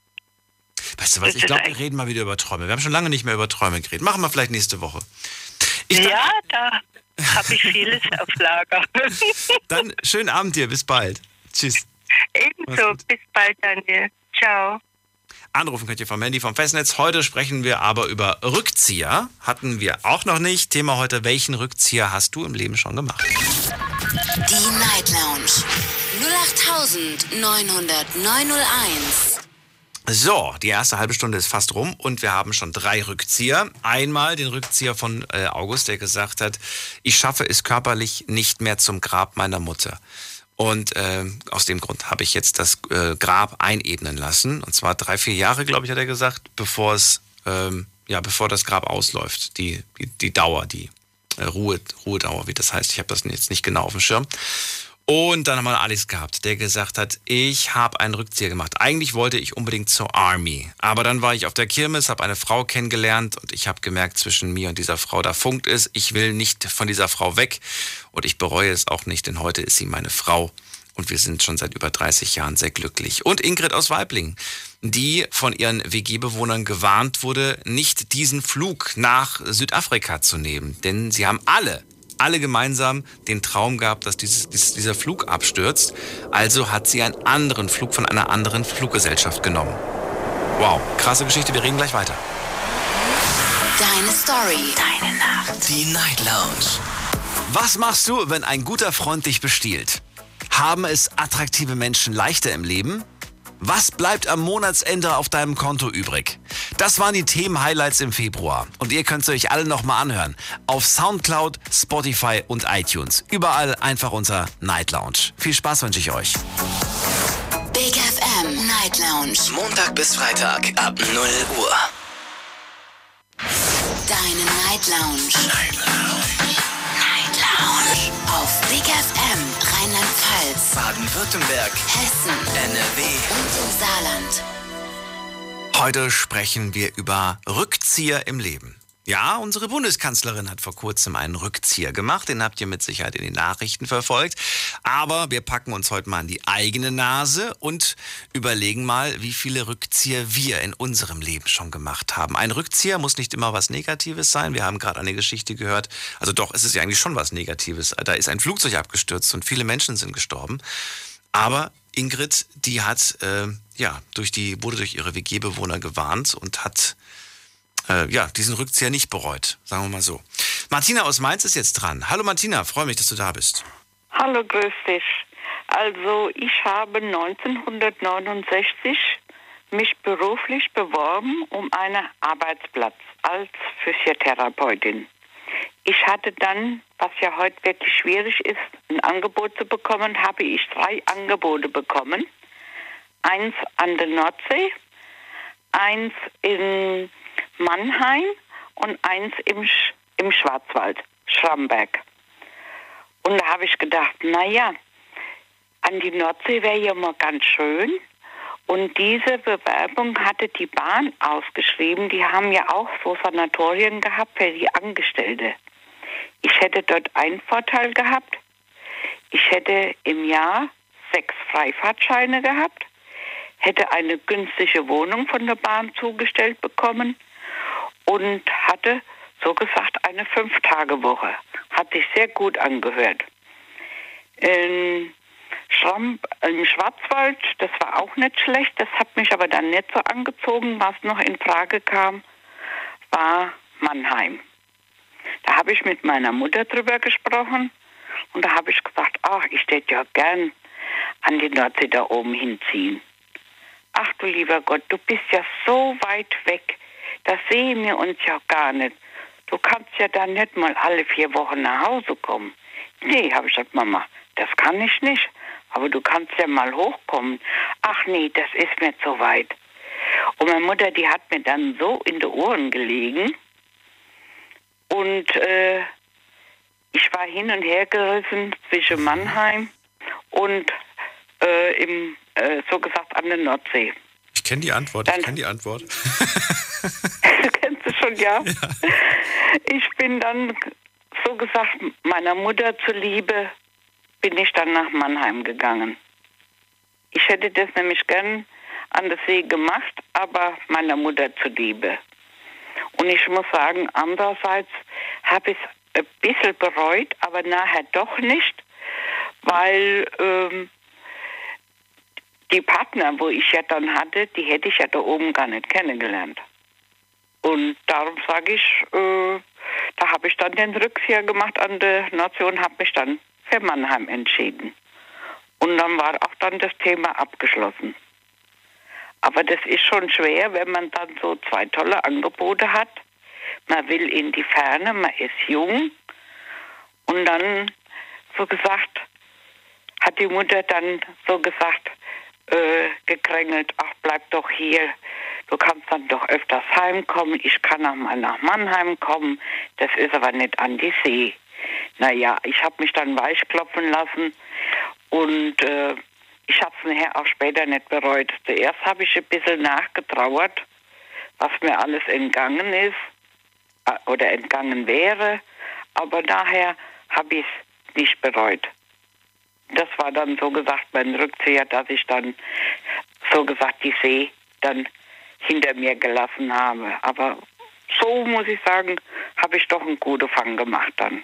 Weißt du was? Das Ich glaube, wir reden mal wieder über Träume. Wir haben schon lange nicht mehr über Träume geredet. Machen wir vielleicht nächste Woche. Ich Ja, da habe ich vieles auf Lager. Dann schönen Abend dir, bis bald. Tschüss. Ebenso, bis bald, Daniel. Ciao. Anrufen könnt ihr vom Handy vom Festnetz. Heute sprechen wir aber über Rückzieher. Hatten wir auch noch nicht. Thema heute, welchen Rückzieher hast du im Leben schon gemacht? Die Night Lounge 0890901. So, die erste halbe Stunde ist fast rum und wir haben schon drei Rückzieher. Einmal den Rückzieher von äh, August, der gesagt hat, ich schaffe es körperlich nicht mehr zum Grab meiner Mutter. Und äh, aus dem Grund habe ich jetzt das äh, Grab einebnen lassen. Und zwar drei, vier Jahre, glaube ich, hat er gesagt, bevor es, ähm, ja, bevor das Grab ausläuft. Die, die, die Dauer, die äh, Ruhe, Ruhedauer, wie das heißt. Ich habe das jetzt nicht genau auf dem Schirm. Und dann haben wir Alex gehabt, der gesagt hat, ich habe einen Rückzieher gemacht. Eigentlich wollte ich unbedingt zur Army. Aber dann war ich auf der Kirmes, habe eine Frau kennengelernt und ich habe gemerkt, zwischen mir und dieser Frau, da funkt es. Ich will nicht von dieser Frau weg und ich bereue es auch nicht, denn heute ist sie meine Frau. Und wir sind schon seit über 30 Jahren sehr glücklich. Und Ingrid aus Weiblingen, die von ihren WG-Bewohnern gewarnt wurde, nicht diesen Flug nach Südafrika zu nehmen. Denn sie haben alle alle gemeinsam den Traum gehabt, dass dieses, dieses, dieser Flug abstürzt. Also hat sie einen anderen Flug von einer anderen Fluggesellschaft genommen. Wow, krasse Geschichte, wir reden gleich weiter. Deine Story. Deine Nacht. Die Night Lounge. Was machst du, wenn ein guter Freund dich bestiehlt? Haben es attraktive Menschen leichter im Leben? Was bleibt am Monatsende auf deinem Konto übrig? Das waren die Themen-Highlights im Februar. Und ihr könnt es euch alle nochmal anhören. Auf Soundcloud, Spotify und iTunes. Überall einfach unter Night Lounge. Viel Spaß wünsche ich euch. Big FM Night Lounge. Montag bis Freitag ab 0 Uhr. Deine Night Lounge. Night Lounge. Night Lounge. Auf Big FM Rheinland-Pfalz, Baden-Württemberg, Hessen NRW. und im Saarland. Heute sprechen wir über Rückzieher im Leben. Ja, unsere Bundeskanzlerin hat vor kurzem einen Rückzieher gemacht. Den habt ihr mit Sicherheit in den Nachrichten verfolgt. Aber wir packen uns heute mal an die eigene Nase und überlegen mal, wie viele Rückzieher wir in unserem Leben schon gemacht haben. Ein Rückzieher muss nicht immer was Negatives sein. Wir haben gerade eine Geschichte gehört. Also doch, es ist ja eigentlich schon was Negatives. Da ist ein Flugzeug abgestürzt und viele Menschen sind gestorben. Aber Ingrid, die hat, äh, ja, durch die, wurde durch ihre WG-Bewohner gewarnt und hat, äh, ja, diesen Rückzieher nicht bereut, sagen wir mal so. Martina aus Mainz ist jetzt dran. Hallo Martina, freue mich, dass du da bist. Hallo, grüß dich. Also ich habe 1969 mich beruflich beworben um einen Arbeitsplatz als Physiotherapeutin. Ich hatte dann, was ja heute wirklich schwierig ist, ein Angebot zu bekommen, habe ich drei Angebote bekommen. Eins an der Nordsee, eins in Mannheim und eins im, Sch im Schwarzwald, Schramberg. Und da habe ich gedacht, naja, an die Nordsee wäre ja mal ganz schön. Und diese Bewerbung hatte die Bahn ausgeschrieben. Die haben ja auch so Sanatorien gehabt für die Angestellte. Ich hätte dort einen Vorteil gehabt. Ich hätte im Jahr sechs Freifahrtscheine gehabt, hätte eine günstige Wohnung von der Bahn zugestellt bekommen und hatte so gesagt eine Fünf-Tage-Woche. Hat sich sehr gut angehört. In Schramm, Im Schwarzwald, das war auch nicht schlecht, das hat mich aber dann nicht so angezogen. Was noch in Frage kam, war Mannheim. Da habe ich mit meiner Mutter drüber gesprochen und da habe ich gesagt, ach, ich hätte ja gern an die Nordsee da oben hinziehen. Ach du lieber Gott, du bist ja so weit weg, da sehen wir uns ja gar nicht. Du kannst ja dann nicht mal alle vier Wochen nach Hause kommen. Nee, habe ich gesagt, Mama, das kann ich nicht. Aber du kannst ja mal hochkommen. Ach nee, das ist mir zu weit. Und meine Mutter, die hat mir dann so in die Ohren gelegen. Und äh, ich war hin und her gerissen zwischen Mannheim und äh, im, äh, so gesagt an der Nordsee. Ich kenne die Antwort, dann, ich kenne die Antwort. du kennst es schon, ja? ja? Ich bin dann, so gesagt, meiner Mutter zuliebe bin ich dann nach Mannheim gegangen. Ich hätte das nämlich gern an der See gemacht, aber meiner Mutter zuliebe. Und ich muss sagen, andererseits habe ich es ein bisschen bereut, aber nachher doch nicht, weil ähm, die Partner, wo ich ja dann hatte, die hätte ich ja da oben gar nicht kennengelernt. Und darum sage ich, äh, da habe ich dann den Rückzieher gemacht an der Nation, habe mich dann für Mannheim entschieden. Und dann war auch dann das Thema abgeschlossen. Aber das ist schon schwer, wenn man dann so zwei tolle Angebote hat. Man will in die Ferne, man ist jung. Und dann, so gesagt, hat die Mutter dann so gesagt, äh, gekrängelt, ach bleib doch hier, du kannst dann doch öfters heimkommen, ich kann auch mal nach Mannheim kommen, das ist aber nicht an die See. Naja, ich habe mich dann weichklopfen lassen und äh, ich habe es nachher auch später nicht bereut. Zuerst habe ich ein bisschen nachgetrauert, was mir alles entgangen ist äh, oder entgangen wäre, aber daher habe ich es nicht bereut. Das war dann so gesagt mein Rückzieher, dass ich dann so gesagt die See dann hinter mir gelassen habe. Aber so muss ich sagen, habe ich doch einen guten Fang gemacht dann.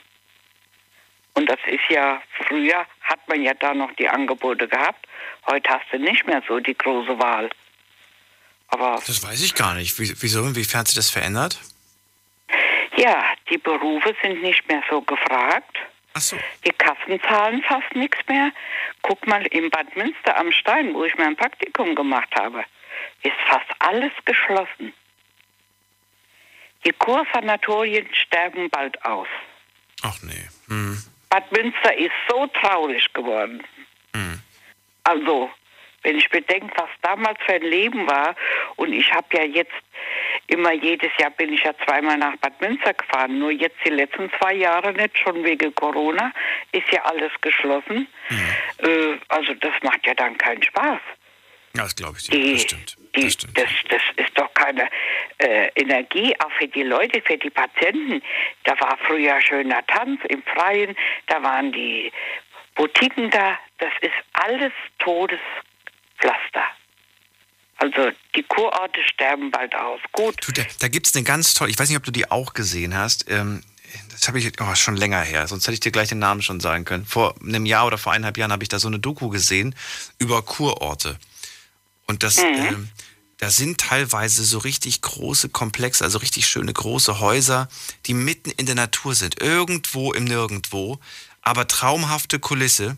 Und das ist ja, früher hat man ja da noch die Angebote gehabt. Heute hast du nicht mehr so die große Wahl. Aber. Das weiß ich gar nicht. Wieso, inwiefern hat sich das verändert? Ja, die Berufe sind nicht mehr so gefragt. So. Die Kassen zahlen fast nichts mehr. Guck mal in Bad Münster am Stein, wo ich mein Praktikum gemacht habe, ist fast alles geschlossen. Die Kursanatorien sterben bald aus. Ach nee. Hm. Bad Münster ist so traurig geworden. Mhm. Also, wenn ich bedenke, was damals für ein Leben war, und ich habe ja jetzt immer jedes Jahr bin ich ja zweimal nach Bad Münster gefahren, nur jetzt die letzten zwei Jahre nicht, schon wegen Corona, ist ja alles geschlossen. Mhm. Äh, also das macht ja dann keinen Spaß. Das glaube ich dir. das stimmt. Die, das, stimmt. Das, das, ist doch keine äh, Energie, auch für die Leute, für die Patienten. Da war früher schöner Tanz im Freien, da waren die Boutiquen da. Das ist alles Todespflaster. Also die Kurorte sterben bald aus. Gut. Du, da da gibt es eine ganz tolle, ich weiß nicht, ob du die auch gesehen hast. Ähm, das habe ich oh, schon länger her, sonst hätte ich dir gleich den Namen schon sagen können. Vor einem Jahr oder vor eineinhalb Jahren habe ich da so eine Doku gesehen über Kurorte. Und das, mhm. äh, da sind teilweise so richtig große Komplexe, also richtig schöne große Häuser, die mitten in der Natur sind, irgendwo im Nirgendwo, aber traumhafte Kulisse.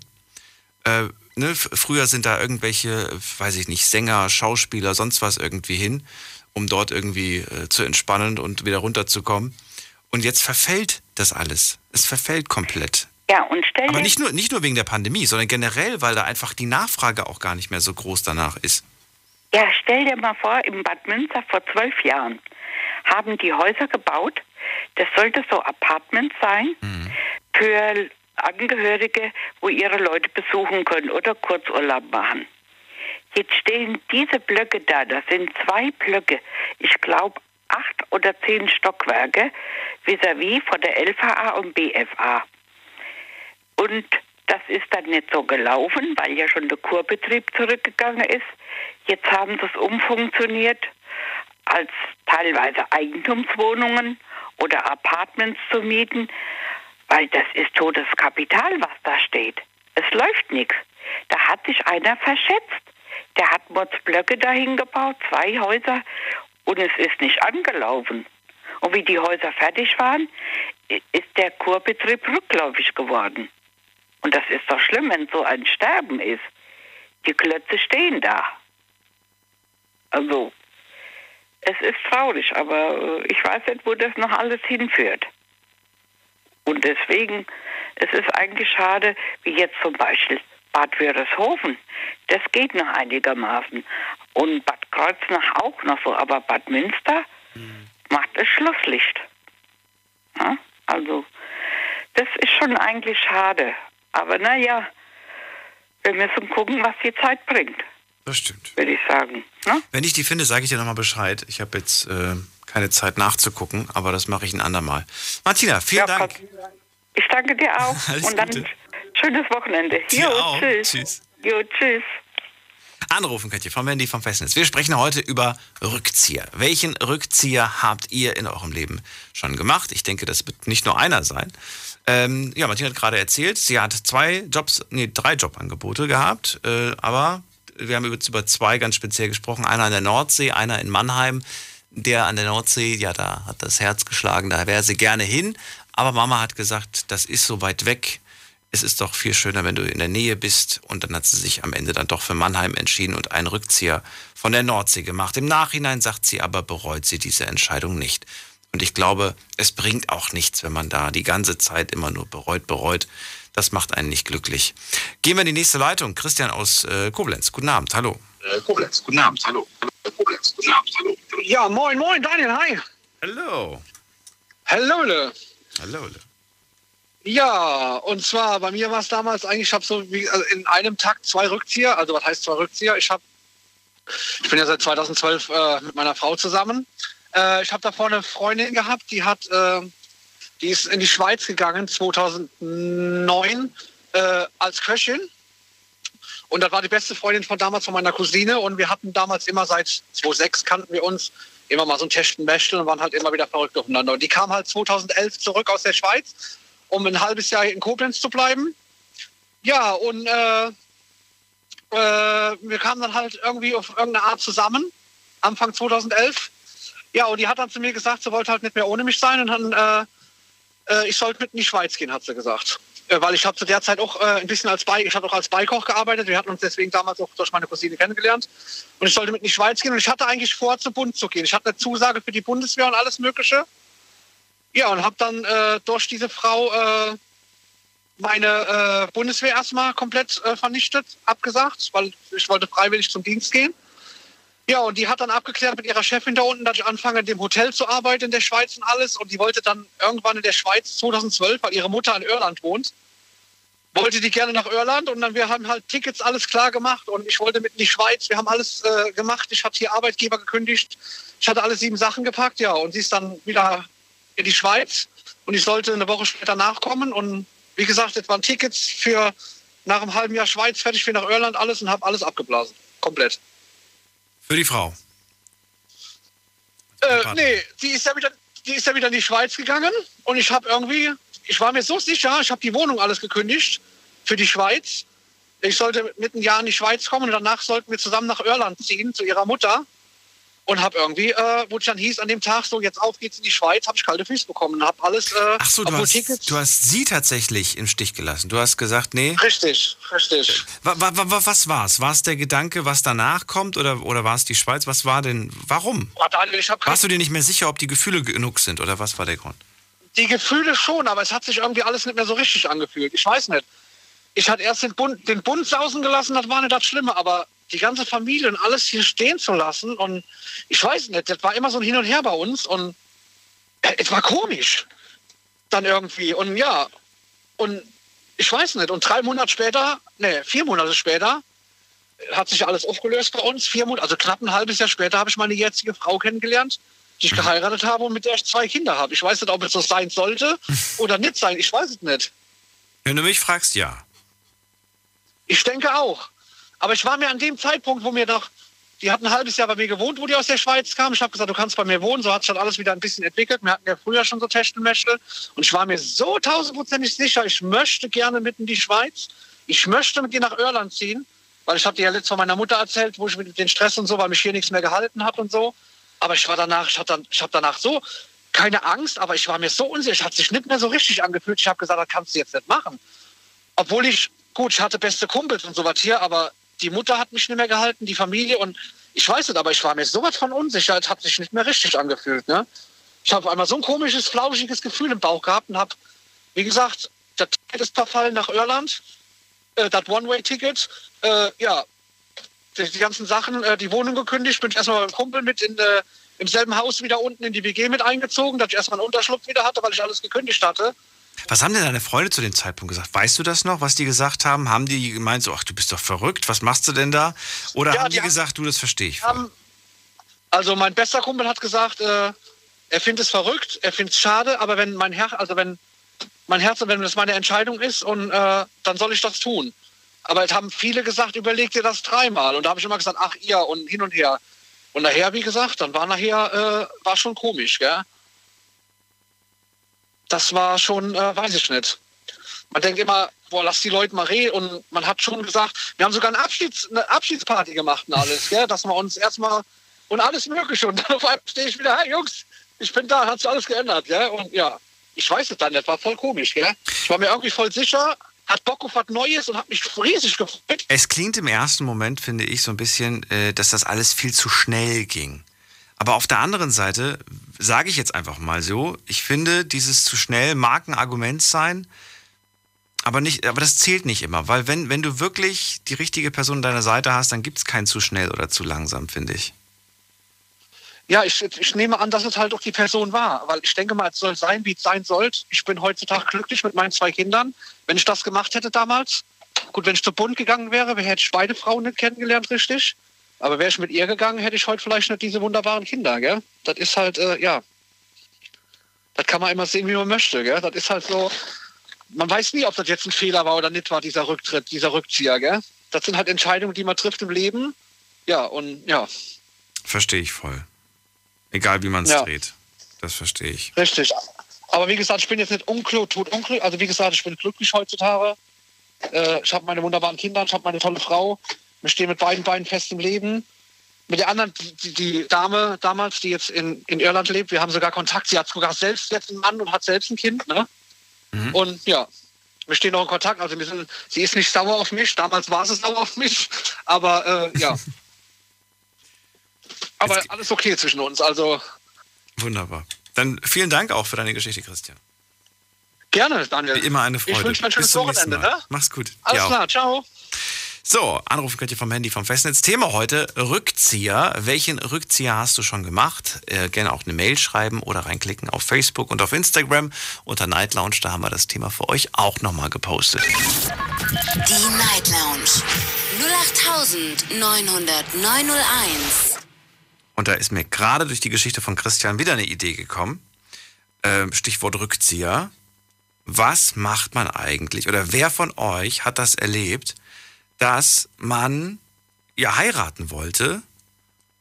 Äh, ne, früher sind da irgendwelche, weiß ich nicht, Sänger, Schauspieler, sonst was irgendwie hin, um dort irgendwie äh, zu entspannen und wieder runterzukommen. Und jetzt verfällt das alles. Es verfällt komplett. Ja, und stell Aber nicht nur, nicht nur wegen der Pandemie, sondern generell, weil da einfach die Nachfrage auch gar nicht mehr so groß danach ist. Ja, stell dir mal vor, im Bad Münster vor zwölf Jahren haben die Häuser gebaut. Das sollte so Apartments sein mhm. für Angehörige, wo ihre Leute besuchen können oder Kurzurlaub machen. Jetzt stehen diese Blöcke da, das sind zwei Blöcke, ich glaube acht oder zehn Stockwerke vis-à-vis -vis von der LVA und BFA. Und das ist dann nicht so gelaufen, weil ja schon der Kurbetrieb zurückgegangen ist. Jetzt haben sie es umfunktioniert als teilweise Eigentumswohnungen oder Apartments zu mieten, weil das ist totes Kapital, was da steht. Es läuft nichts. Da hat sich einer verschätzt. Der hat Motzblöcke dahin gebaut, zwei Häuser, und es ist nicht angelaufen. Und wie die Häuser fertig waren, ist der Kurbetrieb rückläufig geworden. Und das ist doch schlimm, wenn so ein Sterben ist. Die Klötze stehen da. Also, es ist traurig, aber äh, ich weiß nicht, wo das noch alles hinführt. Und deswegen, es ist eigentlich schade, wie jetzt zum Beispiel Bad Wörishofen. Das geht noch einigermaßen. Und Bad Kreuznach auch noch so, aber Bad Münster mhm. macht es Schlusslicht. Ja? Also, das ist schon eigentlich schade. Aber naja, wir müssen gucken, was die Zeit bringt. Das stimmt. Würde ich sagen. Ne? Wenn ich die finde, sage ich dir nochmal Bescheid. Ich habe jetzt äh, keine Zeit nachzugucken, aber das mache ich ein andermal. Martina, vielen ja, Dank. Ich danke dir auch. Alles Und dann Gute. schönes Wochenende. Dir jo, auch. tschüss. Tschüss. Jo, tschüss. Anrufen könnt ihr von Wendy vom Festnetz. Wir sprechen heute über Rückzieher. Welchen Rückzieher habt ihr in eurem Leben schon gemacht? Ich denke, das wird nicht nur einer sein. Ähm, ja, Martina hat gerade erzählt, sie hat zwei Jobs, nee, drei Jobangebote gehabt, äh, aber wir haben jetzt über zwei ganz speziell gesprochen. Einer an der Nordsee, einer in Mannheim. Der an der Nordsee, ja, da hat das Herz geschlagen, da wäre sie gerne hin. Aber Mama hat gesagt, das ist so weit weg. Es ist doch viel schöner, wenn du in der Nähe bist. Und dann hat sie sich am Ende dann doch für Mannheim entschieden und einen Rückzieher von der Nordsee gemacht. Im Nachhinein sagt sie aber, bereut sie diese Entscheidung nicht. Und ich glaube, es bringt auch nichts, wenn man da die ganze Zeit immer nur bereut, bereut. Das macht einen nicht glücklich. Gehen wir in die nächste Leitung. Christian aus äh, Koblenz. Guten Abend, hallo. Äh, Koblenz, guten Abend, hallo. Ja, moin, moin, Daniel, hi. Hallo. Hallo. Hallo. Ja, und zwar bei mir war es damals eigentlich, ich habe so wie, also in einem Tag zwei Rückzieher. Also was heißt zwei Rückzieher? Ich habe, ich bin ja seit 2012 äh, mit meiner Frau zusammen. Äh, ich habe davor eine Freundin gehabt, die hat, äh, die ist in die Schweiz gegangen 2009 äh, als Köchin. Und das war die beste Freundin von damals von meiner Cousine. Und wir hatten damals immer seit 2006 kannten wir uns immer mal so ein Testen Bäschel und waren halt immer wieder verrückt aufeinander. Und die kam halt 2011 zurück aus der Schweiz, um ein halbes Jahr in Koblenz zu bleiben. Ja, und äh, äh, wir kamen dann halt irgendwie auf irgendeine Art zusammen, Anfang 2011. Ja, und die hat dann zu mir gesagt, sie wollte halt nicht mehr ohne mich sein und dann, äh, äh, ich sollte mit in die Schweiz gehen, hat sie gesagt. Äh, weil ich habe zu der Zeit auch äh, ein bisschen als Beikoch, ich habe auch als Beikoch gearbeitet. Wir hatten uns deswegen damals auch durch meine Cousine kennengelernt. Und ich sollte mit in die Schweiz gehen und ich hatte eigentlich vor, zu Bund zu gehen. Ich hatte eine Zusage für die Bundeswehr und alles Mögliche. Ja, und habe dann äh, durch diese Frau äh, meine äh, Bundeswehr erstmal komplett äh, vernichtet, abgesagt, weil ich wollte freiwillig zum Dienst gehen. Ja, und die hat dann abgeklärt mit ihrer Chefin da unten, dass ich anfange, in dem Hotel zu arbeiten in der Schweiz und alles. Und die wollte dann irgendwann in der Schweiz 2012, weil ihre Mutter in Irland wohnt, wollte die gerne nach Irland. Und dann wir haben halt Tickets alles klar gemacht. Und ich wollte mit in die Schweiz. Wir haben alles äh, gemacht. Ich hatte hier Arbeitgeber gekündigt. Ich hatte alle sieben Sachen gepackt, ja. Und sie ist dann wieder in die Schweiz. Und ich sollte eine Woche später nachkommen. Und wie gesagt, es waren Tickets für nach einem halben Jahr Schweiz fertig für nach Irland alles und habe alles abgeblasen. Komplett. Für die Frau? Äh, nee, die ist ja wieder, die ist ja wieder in die Schweiz gegangen und ich habe irgendwie, ich war mir so sicher, ich habe die Wohnung alles gekündigt für die Schweiz. Ich sollte mit einem Jahr in die Schweiz kommen und danach sollten wir zusammen nach Irland ziehen zu ihrer Mutter. Und habe irgendwie, äh, wo es dann hieß, an dem Tag so, jetzt auf geht's in die Schweiz, habe ich kalte Füße bekommen. Habe alles, äh, Ach so, du hast, Tickets- du hast sie tatsächlich im Stich gelassen. Du hast gesagt, nee. Richtig, richtig. Wa, wa, wa, was war's? War es der Gedanke, was danach kommt oder, oder war es die Schweiz? Was war denn, warum? Daniel, Warst du dir nicht mehr sicher, ob die Gefühle genug sind oder was war der Grund? die Gefühle schon, aber es hat sich irgendwie alles nicht mehr so richtig angefühlt. Ich weiß nicht. Ich hatte erst den Bund, den Bund sausen gelassen, das war nicht das Schlimme, aber die ganze Familie und alles hier stehen zu lassen und ich weiß nicht, das war immer so ein Hin und Her bei uns und äh, es war komisch. Dann irgendwie und ja, und ich weiß nicht. Und drei Monate später, nee, vier Monate später, hat sich alles aufgelöst bei uns. Vier Monate, also knapp ein halbes Jahr später habe ich meine jetzige Frau kennengelernt, die ich geheiratet habe und mit der ich zwei Kinder habe. Ich weiß nicht, ob es so sein sollte oder nicht sein. Ich weiß es nicht. Wenn du mich fragst, ja. Ich denke auch. Aber ich war mir an dem Zeitpunkt, wo mir noch, die hat ein halbes Jahr bei mir gewohnt, wo die aus der Schweiz kam. Ich habe gesagt, du kannst bei mir wohnen. So hat sich dann alles wieder ein bisschen entwickelt. Wir hatten ja früher schon so Techtelmechtel. Und ich war mir so tausendprozentig sicher, ich möchte gerne mit in die Schweiz. Ich möchte mit dir nach Irland ziehen. Weil ich habe dir ja letztes von meiner Mutter erzählt, wo ich mit den Stress und so, weil mich hier nichts mehr gehalten hat und so. Aber ich war danach, ich habe ich hab danach so keine Angst, aber ich war mir so unsicher. Es hat sich nicht mehr so richtig angefühlt. Ich habe gesagt, das kannst du jetzt nicht machen. Obwohl ich, gut, ich hatte beste Kumpels und sowas hier, aber die Mutter hat mich nicht mehr gehalten, die Familie und ich weiß nicht, aber ich war mir sowas von unsicher, es hat sich nicht mehr richtig angefühlt. Ne? Ich habe einmal so ein komisches, flauschiges Gefühl im Bauch gehabt und habe, wie gesagt, das Ticket ist verfallen nach Irland, äh, das One-Way-Ticket, äh, ja, die, die ganzen Sachen, äh, die Wohnung gekündigt, bin ich erstmal einem Kumpel mit in, äh, im selben Haus wieder unten in die WG mit eingezogen, dass ich erstmal einen Unterschlupf wieder hatte, weil ich alles gekündigt hatte. Was haben denn deine Freunde zu dem Zeitpunkt gesagt? Weißt du das noch, was die gesagt haben? Haben die gemeint, so, ach, du bist doch verrückt, was machst du denn da? Oder Ja, haben die, die haben- gesagt, du, das verstehe ich haben, also mein bester Kumpel hat gesagt, äh, er findet es verrückt, er findet es schade, aber wenn mein Herz, also wenn mein Herz, wenn das meine Entscheidung ist und äh, dann soll ich das tun. Aber es haben viele gesagt, überleg dir das dreimal. Und da habe ich immer gesagt, ach ihr und hin und her. Und nachher, wie gesagt, dann war nachher, äh, war schon komisch, gell? Das war schon, äh, weiß ich nicht. Man denkt immer, boah, lass die Leute mal reden. Und man hat schon gesagt, wir haben sogar eine, Abschieds-, eine Abschiedsparty gemacht und alles, gell? dass wir uns erstmal und alles Mögliche. Und dann auf einmal stehe ich wieder, hey Jungs, ich bin da, hat sich alles geändert. Gell? Und ja, ich weiß es dann nicht, war voll komisch. Gell? Ich war mir irgendwie voll sicher, hat Bock auf was Neues und hat mich riesig gefreut. Es klingt im ersten Moment, finde ich, so ein bisschen, äh, dass das alles viel zu schnell ging. Aber auf der anderen Seite sage ich jetzt einfach mal so, ich finde, dieses zu schnell mag ein Argument sein, aber, nicht, aber das zählt nicht immer, weil wenn, wenn du wirklich die richtige Person an deiner Seite hast, dann gibt es kein zu schnell oder zu langsam, finde ich. Ja, ich, ich nehme an, dass es halt auch die Person war. Weil ich denke mal, es soll sein, wie es sein soll. Ich bin heutzutage glücklich mit meinen zwei Kindern. Wenn ich das gemacht hätte damals, gut, wenn ich zu Bund gegangen wäre, hätte ich beide Frauen nicht kennengelernt, richtig. Aber wäre ich mit ihr gegangen, hätte ich heute vielleicht nicht diese wunderbaren Kinder, gell? Das ist halt, äh, ja. Das kann man immer sehen, wie man möchte, gell? Das ist halt so. Man weiß nie, ob das jetzt ein Fehler war oder nicht war, dieser Rücktritt, dieser Rückzieher, gell? Das sind halt Entscheidungen, die man trifft im Leben. Ja, und ja, Verstehe ich voll. Egal wie man es Ja. dreht. Das verstehe ich. Richtig. Aber wie gesagt, ich bin jetzt nicht unklug, tot unglücklich. Also wie gesagt, ich bin glücklich heutzutage. Äh, ich habe meine wunderbaren Kinder, ich habe meine tolle Frau. Wir stehen mit beiden Beinen fest im Leben. Mit der anderen, die, die Dame damals, die jetzt in, in Irland lebt, wir haben sogar Kontakt. Sie hat sogar selbst jetzt einen Mann und hat selbst ein Kind. Ne? Und ja, wir stehen noch in Kontakt. Also wir sind, sie ist nicht sauer auf mich. Damals war sie sauer auf mich. Aber äh, ja. Aber Jetzt- alles okay zwischen uns. Also Wunderbar. Dann vielen Dank auch für deine Geschichte, Christian. gerne, Daniel. Wie immer eine Freude. Ich wünsche dir ein schönes Wochenende. Ne? Mach's gut. Alles klar, ciao. So, anrufen könnt ihr vom Handy vom Festnetz. Thema heute, Rückzieher. Welchen Rückzieher hast du schon gemacht? Äh, gerne auch eine Mail schreiben oder reinklicken auf Facebook und auf Instagram. Unter Night Lounge, da haben wir das Thema für euch auch nochmal gepostet. Die Night Lounge 0890901. Und da ist mir gerade durch die Geschichte von Christian wieder eine Idee gekommen. Ähm, Stichwort Rückzieher. Was macht man eigentlich oder wer von euch hat das erlebt, dass man ja heiraten wollte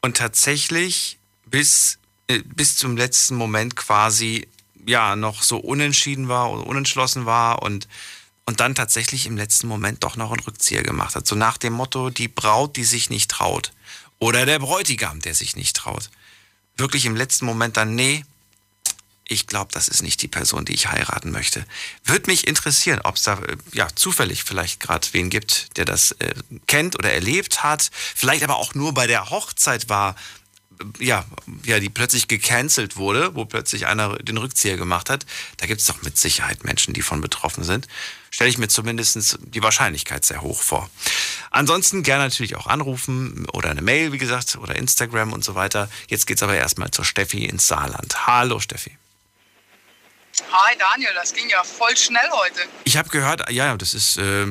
und tatsächlich bis äh, bis zum letzten Moment quasi ja noch so unentschieden war oder unentschlossen war und und dann tatsächlich im letzten Moment doch noch einen Rückzieher gemacht hat. So nach dem Motto, die Braut, die sich nicht traut. Oder der Bräutigam, der sich nicht traut. Wirklich im letzten Moment dann, nee, ich glaube, das ist nicht die Person, die ich heiraten möchte. Würde mich interessieren, ob es da äh, ja zufällig vielleicht gerade wen gibt, der das äh, kennt oder erlebt hat, vielleicht aber auch nur bei der Hochzeit war, äh, ja, ja, die plötzlich gecancelt wurde, wo plötzlich einer den Rückzieher gemacht hat. Da gibt es doch mit Sicherheit Menschen, die von betroffen sind. Stelle ich mir zumindest die Wahrscheinlichkeit sehr hoch vor. Ansonsten gerne natürlich auch anrufen oder eine Mail, wie gesagt, oder Instagram und so weiter. Jetzt geht's aber erstmal zur Steffi ins Saarland. Hallo Steffi. Hi Daniel, das ging ja voll schnell heute. Ich habe gehört, ja, das ist, äh,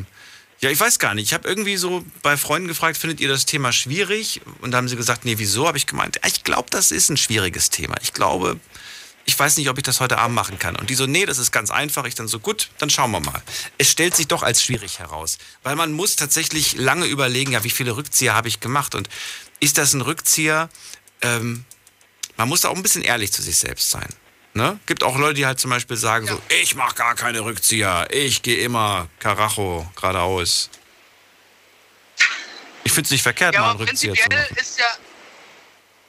ja, ich weiß gar nicht. Ich habe irgendwie so bei Freunden gefragt, findet ihr das Thema schwierig? Und da haben sie gesagt, nee, wieso? Habe ich gemeint, ich glaube, das ist ein schwieriges Thema. Ich glaube, ich weiß nicht, ob ich das heute Abend machen kann. Und die so, nee, das ist ganz einfach. Ich dann so, gut, dann schauen wir mal. Es stellt sich doch als schwierig heraus. Weil man muss tatsächlich lange überlegen, ja, wie viele Rückzieher habe ich gemacht? Und ist das ein Rückzieher? Ähm, man muss da auch ein bisschen ehrlich zu sich selbst sein. Ne? Gibt auch Leute, die halt zum Beispiel sagen ja. so, ich mache gar keine Rückzieher, ich gehe immer Karacho geradeaus. Ich finde es nicht verkehrt, ja, mal einen Rückzieher zu machen. Ist ja,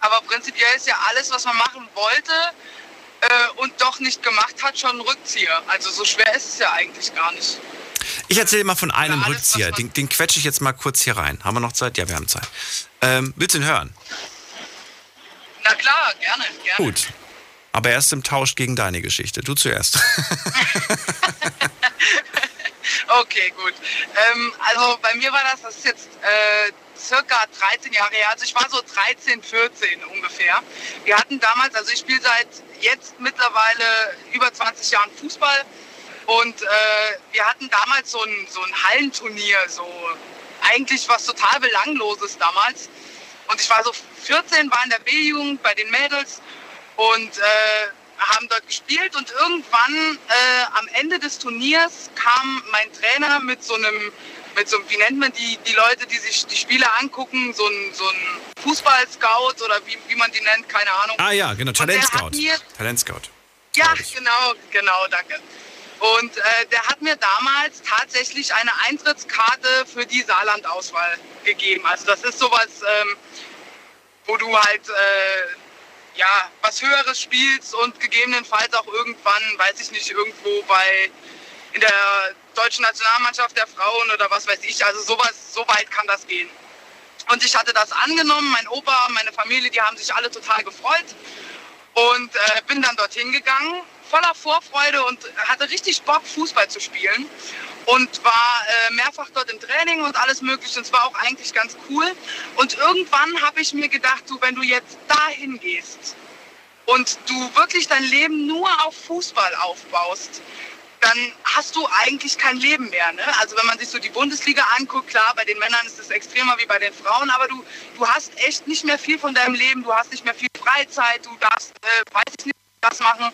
aber prinzipiell ist ja alles, was man machen wollte äh, und doch nicht gemacht hat, schon ein Rückzieher. Also so schwer ist es ja eigentlich gar nicht. Ich erzähle mal von einem alles, Rückzieher. Den, den quetsche ich jetzt mal kurz hier rein. Haben wir noch Zeit? Ja, wir haben Zeit. Ähm, willst du ihn hören? Na klar, gerne, gerne. Gut. Aber erst im Tausch gegen deine Geschichte. Du zuerst. okay, gut. Ähm, also bei mir war das, das ist jetzt äh, circa 13 Jahre her. Also ich war so 13, 14 ungefähr. Wir hatten damals, also ich spiele seit jetzt mittlerweile über 20 Jahren Fußball. Und äh, wir hatten damals so ein, so ein Hallenturnier, so eigentlich was total Belangloses damals. Und ich war so 14, war in der B-Jugend bei den Mädels und äh, haben dort gespielt und irgendwann äh, am Ende des Turniers kam mein Trainer mit so einem, mit so wie nennt man die, die Leute, die sich die Spiele angucken, so ein, so ein Fußball-Scout oder wie, wie man die nennt, keine Ahnung. Ah ja, genau, Talent-Scout. Talent-Scout. Ja, genau, genau, danke. Und äh, der hat mir damals tatsächlich eine Eintrittskarte für die Saarland-Auswahl gegeben. Also das ist sowas, ähm, wo du halt äh, ja, was Höheres spielst und gegebenenfalls auch irgendwann, weiß ich nicht, irgendwo bei in der deutschen Nationalmannschaft der Frauen oder was weiß ich. Also sowas, so weit kann das gehen. Und ich hatte das angenommen, mein Opa, meine Familie, die haben sich alle total gefreut und äh, bin dann dorthin gegangen, voller Vorfreude und hatte richtig Bock, Fußball zu spielen und war äh, mehrfach dort im Training und alles mögliche. Und es war auch eigentlich ganz cool. Und irgendwann habe ich mir gedacht, du, wenn du jetzt dahin gehst und du wirklich dein Leben nur auf Fußball aufbaust, dann hast du eigentlich kein Leben mehr. Ne? Also wenn man sich so die Bundesliga anguckt, klar, bei den Männern ist es extremer wie bei den Frauen, aber du, du hast echt nicht mehr viel von deinem Leben, du hast nicht mehr viel Freizeit, du darfst, äh, weiß ich nicht, das machen.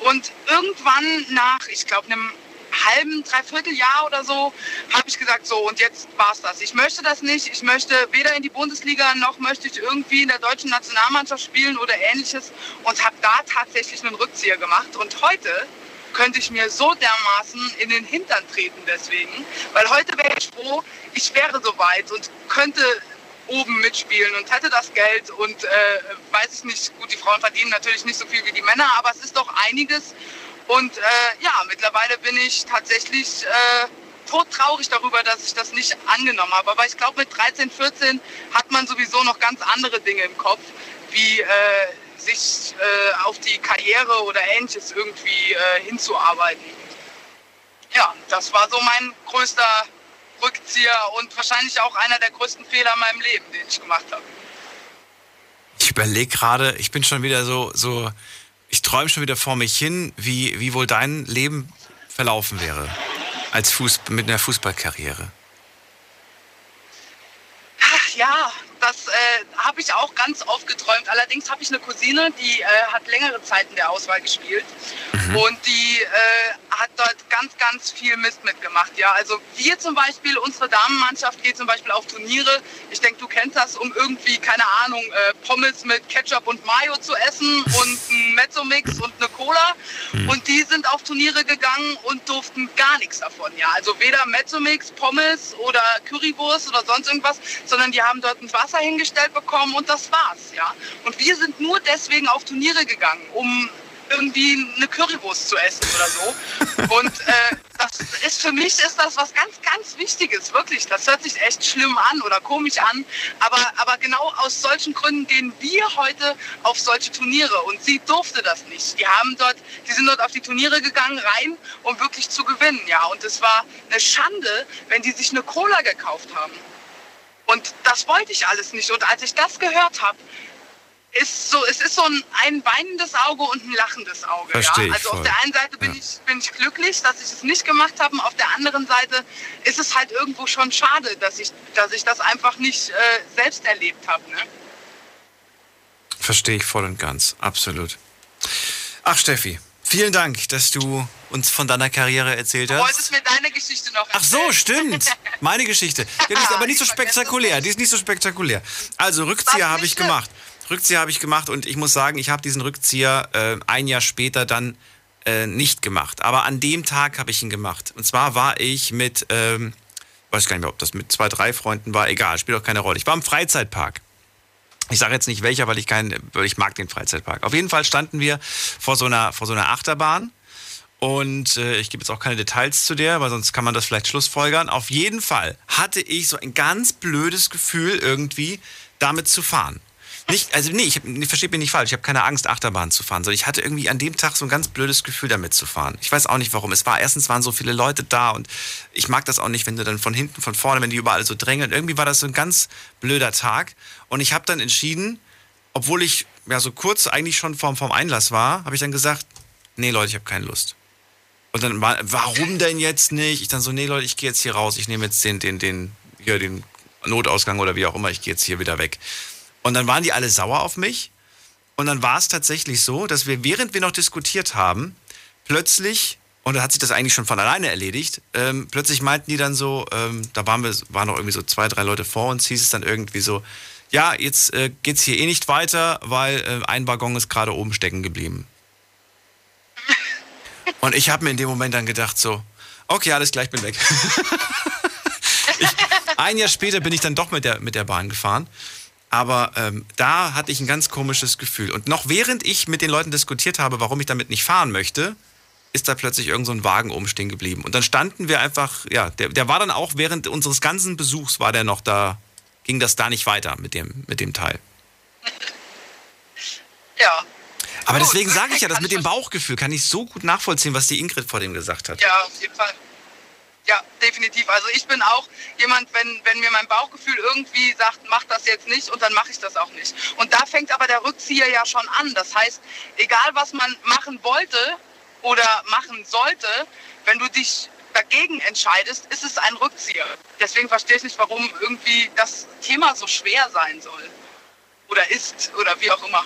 Und irgendwann nach, ich glaube, einem halben, dreiviertel Jahr oder so, habe ich gesagt, so und jetzt war's das. Ich möchte das nicht. Ich möchte weder in die Bundesliga noch möchte ich irgendwie in der deutschen Nationalmannschaft spielen oder ähnliches und habe da tatsächlich einen Rückzieher gemacht. Und heute könnte ich mir so dermaßen in den Hintern treten deswegen, weil heute wäre ich froh, ich wäre soweit und könnte oben mitspielen und hätte das Geld und äh, weiß ich nicht, gut, die Frauen verdienen natürlich nicht so viel wie die Männer, aber es ist doch einiges und äh, ja, mittlerweile bin ich tatsächlich äh, todtraurig darüber, dass ich das nicht angenommen habe. Aber ich glaube, mit 13, 14 hat man sowieso noch ganz andere Dinge im Kopf, wie äh, sich äh, auf die Karriere oder ähnliches irgendwie äh, hinzuarbeiten. Ja, das war so mein größter Rückzieher und wahrscheinlich auch einer der größten Fehler in meinem Leben, den ich gemacht habe. Ich überlege gerade, ich bin schon wieder so, so ich träume schon wieder vor mich hin, wie, wie wohl dein Leben verlaufen wäre als Fuß, mit einer Fußballkarriere. Ach ja, das äh, habe ich auch ganz oft geträumt. Allerdings habe ich eine Cousine, die äh, hat längere Zeit in der Auswahl gespielt und die äh, hat dort ganz, ganz viel Mist mitgemacht. Ja, also wir zum Beispiel, unsere Damenmannschaft geht zum Beispiel auf Turniere. Ich denke, du kennst das, um irgendwie keine Ahnung äh, Pommes mit Ketchup und Mayo zu essen und ein Mezzomix und eine Cola. Und die sind auf Turniere gegangen und durften gar nichts davon. Ja, also weder Mezzomix, Pommes oder Currywurst oder sonst irgendwas, sondern die haben dort ein Wasser hingestellt bekommen und das war's. Ja, und wir sind nur deswegen auf Turniere gegangen, um irgendwie eine Currywurst zu essen oder so. Und äh, das ist für mich ist das was ganz, ganz Wichtiges, wirklich. Das hört sich echt schlimm an oder komisch an, aber, aber genau aus solchen Gründen gehen wir heute auf solche Turniere und sie durfte das nicht. Die haben dort, die sind dort auf die Turniere gegangen, rein, um wirklich zu gewinnen, ja. Und es war eine Schande, wenn die sich eine Cola gekauft haben. Und das wollte ich alles nicht. Und als ich das gehört habe, ist so, es ist so ein, ein weinendes Auge und ein lachendes Auge. Versteh ja? Also voll. auf der einen Seite bin, Ja. ich, bin ich glücklich, dass ich es nicht gemacht habe. Auf der anderen Seite ist es halt irgendwo schon schade, dass ich, dass ich das einfach nicht äh, selbst erlebt habe. Ne? Verstehe ich voll und ganz. Absolut. Ach, Steffi, vielen Dank, dass du uns von deiner Karriere erzählt Du hast. wolltest mir deine Geschichte noch Ach so, erzählen. stimmt. Meine Geschichte. Ja, die ist aber nicht so spektakulär. Die ist nicht so spektakulär. Also, Rückzieher habe ich gemacht. Rückzieher habe ich gemacht und ich muss sagen, ich habe diesen Rückzieher äh, ein Jahr später dann äh, nicht gemacht. Aber an dem Tag habe ich ihn gemacht. Und zwar war ich mit, ähm, weiß gar nicht mehr, ob das mit zwei, drei Freunden war. Egal, spielt auch keine Rolle. Ich war im Freizeitpark. Ich sage jetzt nicht welcher, weil ich keinen, weil ich mag den Freizeitpark. Auf jeden Fall standen wir vor so einer, vor so einer Achterbahn. Und äh, ich gebe jetzt auch keine Details zu der, weil sonst kann man das vielleicht schlussfolgern. Auf jeden Fall hatte ich so ein ganz blödes Gefühl irgendwie, damit zu fahren. Nicht, also nee, ich hab, versteht mich nicht falsch, ich habe keine Angst, Achterbahn zu fahren, sondern ich hatte irgendwie an dem Tag so ein ganz blödes Gefühl, damit zu fahren. Ich weiß auch nicht warum. Es war, erstens waren so viele Leute da und ich mag das auch nicht, wenn du dann von hinten, von vorne, wenn die überall so drängeln. Irgendwie war das so ein ganz blöder Tag. Und ich habe dann entschieden, obwohl ich ja so kurz eigentlich schon vorm, vorm Einlass war, habe ich dann gesagt, nee Leute, ich habe keine Lust. Und dann war, warum denn jetzt nicht? Ich dann so, nee Leute, ich gehe jetzt hier raus, ich nehme jetzt den, den, den, hier den Notausgang oder wie auch immer, ich gehe jetzt hier wieder weg. Und dann waren die alle sauer auf mich. Und dann war es tatsächlich so, dass wir, während wir noch diskutiert haben, plötzlich, und da hat sich das eigentlich schon von alleine erledigt, ähm, plötzlich meinten die dann so, ähm, da waren wir, waren noch irgendwie so zwei, drei Leute vor uns, hieß es dann irgendwie so, ja, jetzt äh, geht's hier eh nicht weiter, weil äh, ein Waggon ist gerade oben stecken geblieben. Und ich habe mir in dem Moment dann gedacht so, okay, alles gleich, bin weg. ich, ein Jahr später bin ich dann doch mit der, mit der Bahn gefahren. Aber ähm, da hatte ich ein ganz komisches Gefühl. Und noch während ich mit den Leuten diskutiert habe, warum ich damit nicht fahren möchte, ist da plötzlich irgend so ein Wagen oben stehen geblieben. Und dann standen wir einfach, ja, der, der war dann auch während unseres ganzen Besuchs war der noch da, ging das da nicht weiter mit dem, mit dem Teil. Ja. Aber Gut, deswegen sage ich ja, das mit dem Bauchgefühl kann ich so gut nachvollziehen, was die Ingrid vor dem gesagt hat. Ja, auf jeden Fall. Ja, definitiv. Also ich bin auch jemand, wenn, wenn mir mein Bauchgefühl irgendwie sagt, mach das jetzt nicht und dann mache ich das auch nicht. Und da fängt aber der Rückzieher ja schon an. Das heißt, egal was man machen wollte oder machen sollte, wenn du dich dagegen entscheidest, ist es ein Rückzieher. Deswegen verstehe ich nicht, warum irgendwie das Thema so schwer sein soll. Oder ist oder wie auch immer.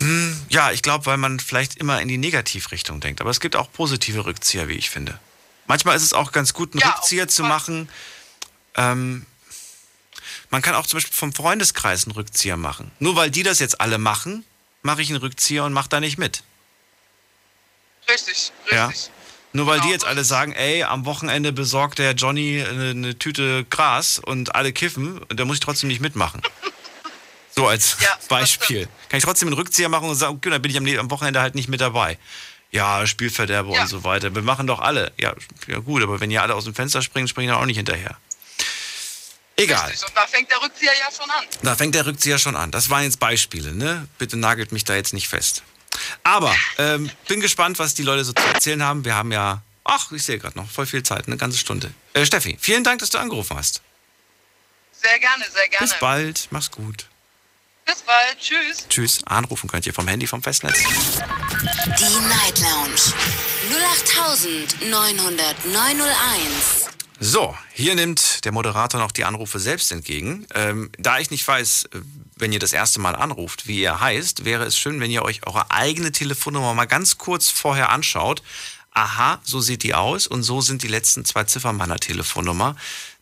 Hm, ja, ich glaube, weil man vielleicht immer in die Negativrichtung denkt. Aber es gibt auch positive Rückzieher, wie ich finde. Manchmal ist es auch ganz gut, einen Ja, Rückzieher jeden zu machen. Ähm, man kann auch zum Beispiel vom Freundeskreis einen Rückzieher machen. Nur weil die das jetzt alle machen, mache ich einen Rückzieher und mache da nicht mit. Richtig, Ja. richtig. Nur weil Genau, die jetzt alle sagen, ey, am Wochenende besorgt der Johnny eine, eine Tüte Gras und alle kiffen, da muss ich trotzdem nicht mitmachen. So als Ja, Beispiel. Kann ich trotzdem einen Rückzieher machen und sagen, okay, dann bin ich am, am Wochenende halt nicht mit dabei. Ja, Spielverderber Ja. und so weiter. Wir machen doch alle. Ja, ja gut, aber wenn ihr alle aus dem Fenster springen, springen auch nicht hinterher. Egal. Richtig. Da fängt der Rückzieher ja schon an. Da fängt der Rückzieher schon an. Das waren jetzt Beispiele, ne? Bitte nagelt mich da jetzt nicht fest. Aber ähm, bin gespannt, was die Leute so zu erzählen haben. Wir haben ja, ach, ich sehe gerade noch, voll viel Zeit, eine ganze Stunde. Äh, Steffi, vielen Dank, dass du angerufen hast. Sehr gerne, sehr gerne. Bis bald, mach's gut. Bis bald. Tschüss. Tschüss. Anrufen könnt ihr vom Handy vom Festnetz. Die Night Lounge 08901. So, hier nimmt der Moderator noch die Anrufe selbst entgegen. Ähm, da ich nicht weiß, wenn ihr das erste Mal anruft, wie ihr heißt, wäre es schön, wenn ihr euch eure eigene Telefonnummer mal ganz kurz vorher anschaut. Aha, so sieht die aus und so sind die letzten zwei Ziffern meiner Telefonnummer.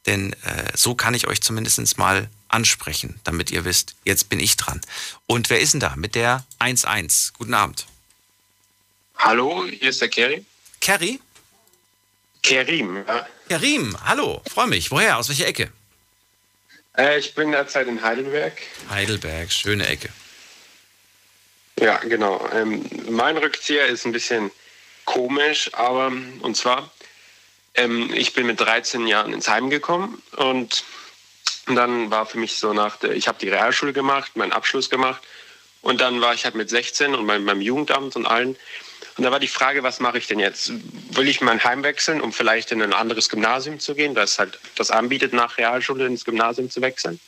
Denn äh, so kann ich euch zumindest mal ansprechen, damit ihr wisst, jetzt bin ich dran. Und wer ist denn da mit der 11? Guten Abend. Hallo, hier ist der Kerry. Kerry? Kerim, ja. Kerim, hallo, freue mich. Woher? Aus welcher Ecke? Äh, ich bin derzeit in Heidelberg. Heidelberg, schöne Ecke. Ja, genau. Ähm, mein Rückzieher ist ein bisschen komisch, aber und zwar, ähm, ich bin mit 13 Jahren ins Heim gekommen und dann war für mich so nach der, ich habe die Realschule gemacht, meinen Abschluss gemacht und dann war ich halt mit 16 und beim, beim Jugendamt und allen und da war die Frage, was mache ich denn jetzt? Will ich mein Heim wechseln, um vielleicht in ein anderes Gymnasium zu gehen, das halt das anbietet, nach Realschule ins Gymnasium zu wechseln?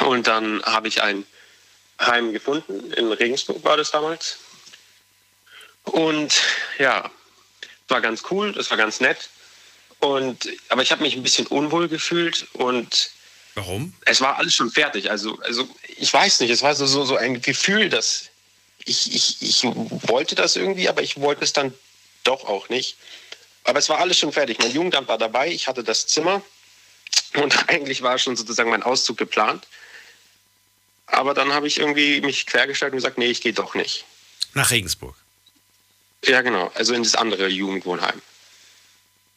Und dann habe ich ein Heim gefunden, in Regensburg war das damals. Und ja, war ganz cool, das war ganz nett. Und, aber ich habe mich ein bisschen unwohl gefühlt und Warum? Es war alles schon fertig. Also, also ich weiß nicht, es war so, so, so ein Gefühl, dass ich, ich, ich wollte das irgendwie, aber ich wollte es dann doch auch nicht. Aber es war alles schon fertig. Mein Jugendamt war dabei, ich hatte das Zimmer und eigentlich war schon sozusagen mein Auszug geplant. Aber dann habe ich irgendwie mich quergestellt und gesagt, nee, ich gehe doch nicht. Nach Regensburg. Ja, genau. Also in das andere Jugendwohnheim.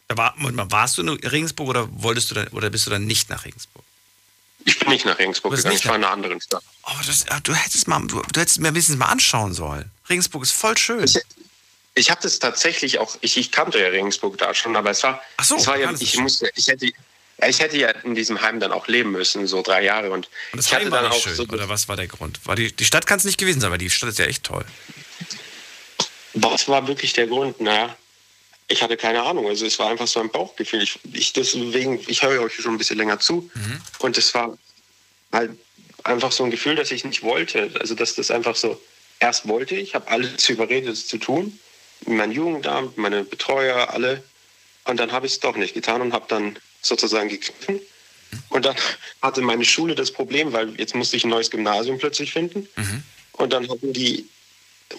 Da war, warst du in Regensburg oder wolltest du dann, oder bist du dann nicht nach Regensburg? Ich bin nicht nach Regensburg gegangen, ich war in einer anderen Stadt. Oh, das, du, hättest mal, du, du hättest mir wenigstens mal anschauen sollen. Regensburg ist voll schön. Ich, ich habe das tatsächlich auch, ich, ich, kannte ja Regensburg da schon, aber es war, Ach so, es war ja, ich musste, ich hätte, ich hätte ja in diesem Heim dann auch leben müssen, so drei Jahre. Und, und das ich hatte dann auch schön, so, oder was war der Grund? War die, die Stadt kann es nicht gewesen sein, weil die Stadt ist ja echt toll. Was war wirklich der Grund? Naja, ich hatte keine Ahnung. Also es war einfach so ein Bauchgefühl. Ich, ich deswegen, ich höre euch schon ein bisschen länger zu. Mhm. Und es war halt einfach so ein Gefühl, dass ich nicht wollte. Also dass das einfach so, erst wollte ich, habe alles überredet, es zu tun. Mein Jugendamt, meine Betreuer, alle. Und dann habe ich es doch nicht getan und habe dann sozusagen gegriffen. Und dann hatte meine Schule das Problem, weil jetzt musste ich ein neues Gymnasium plötzlich finden. Mhm. Und dann hatten die,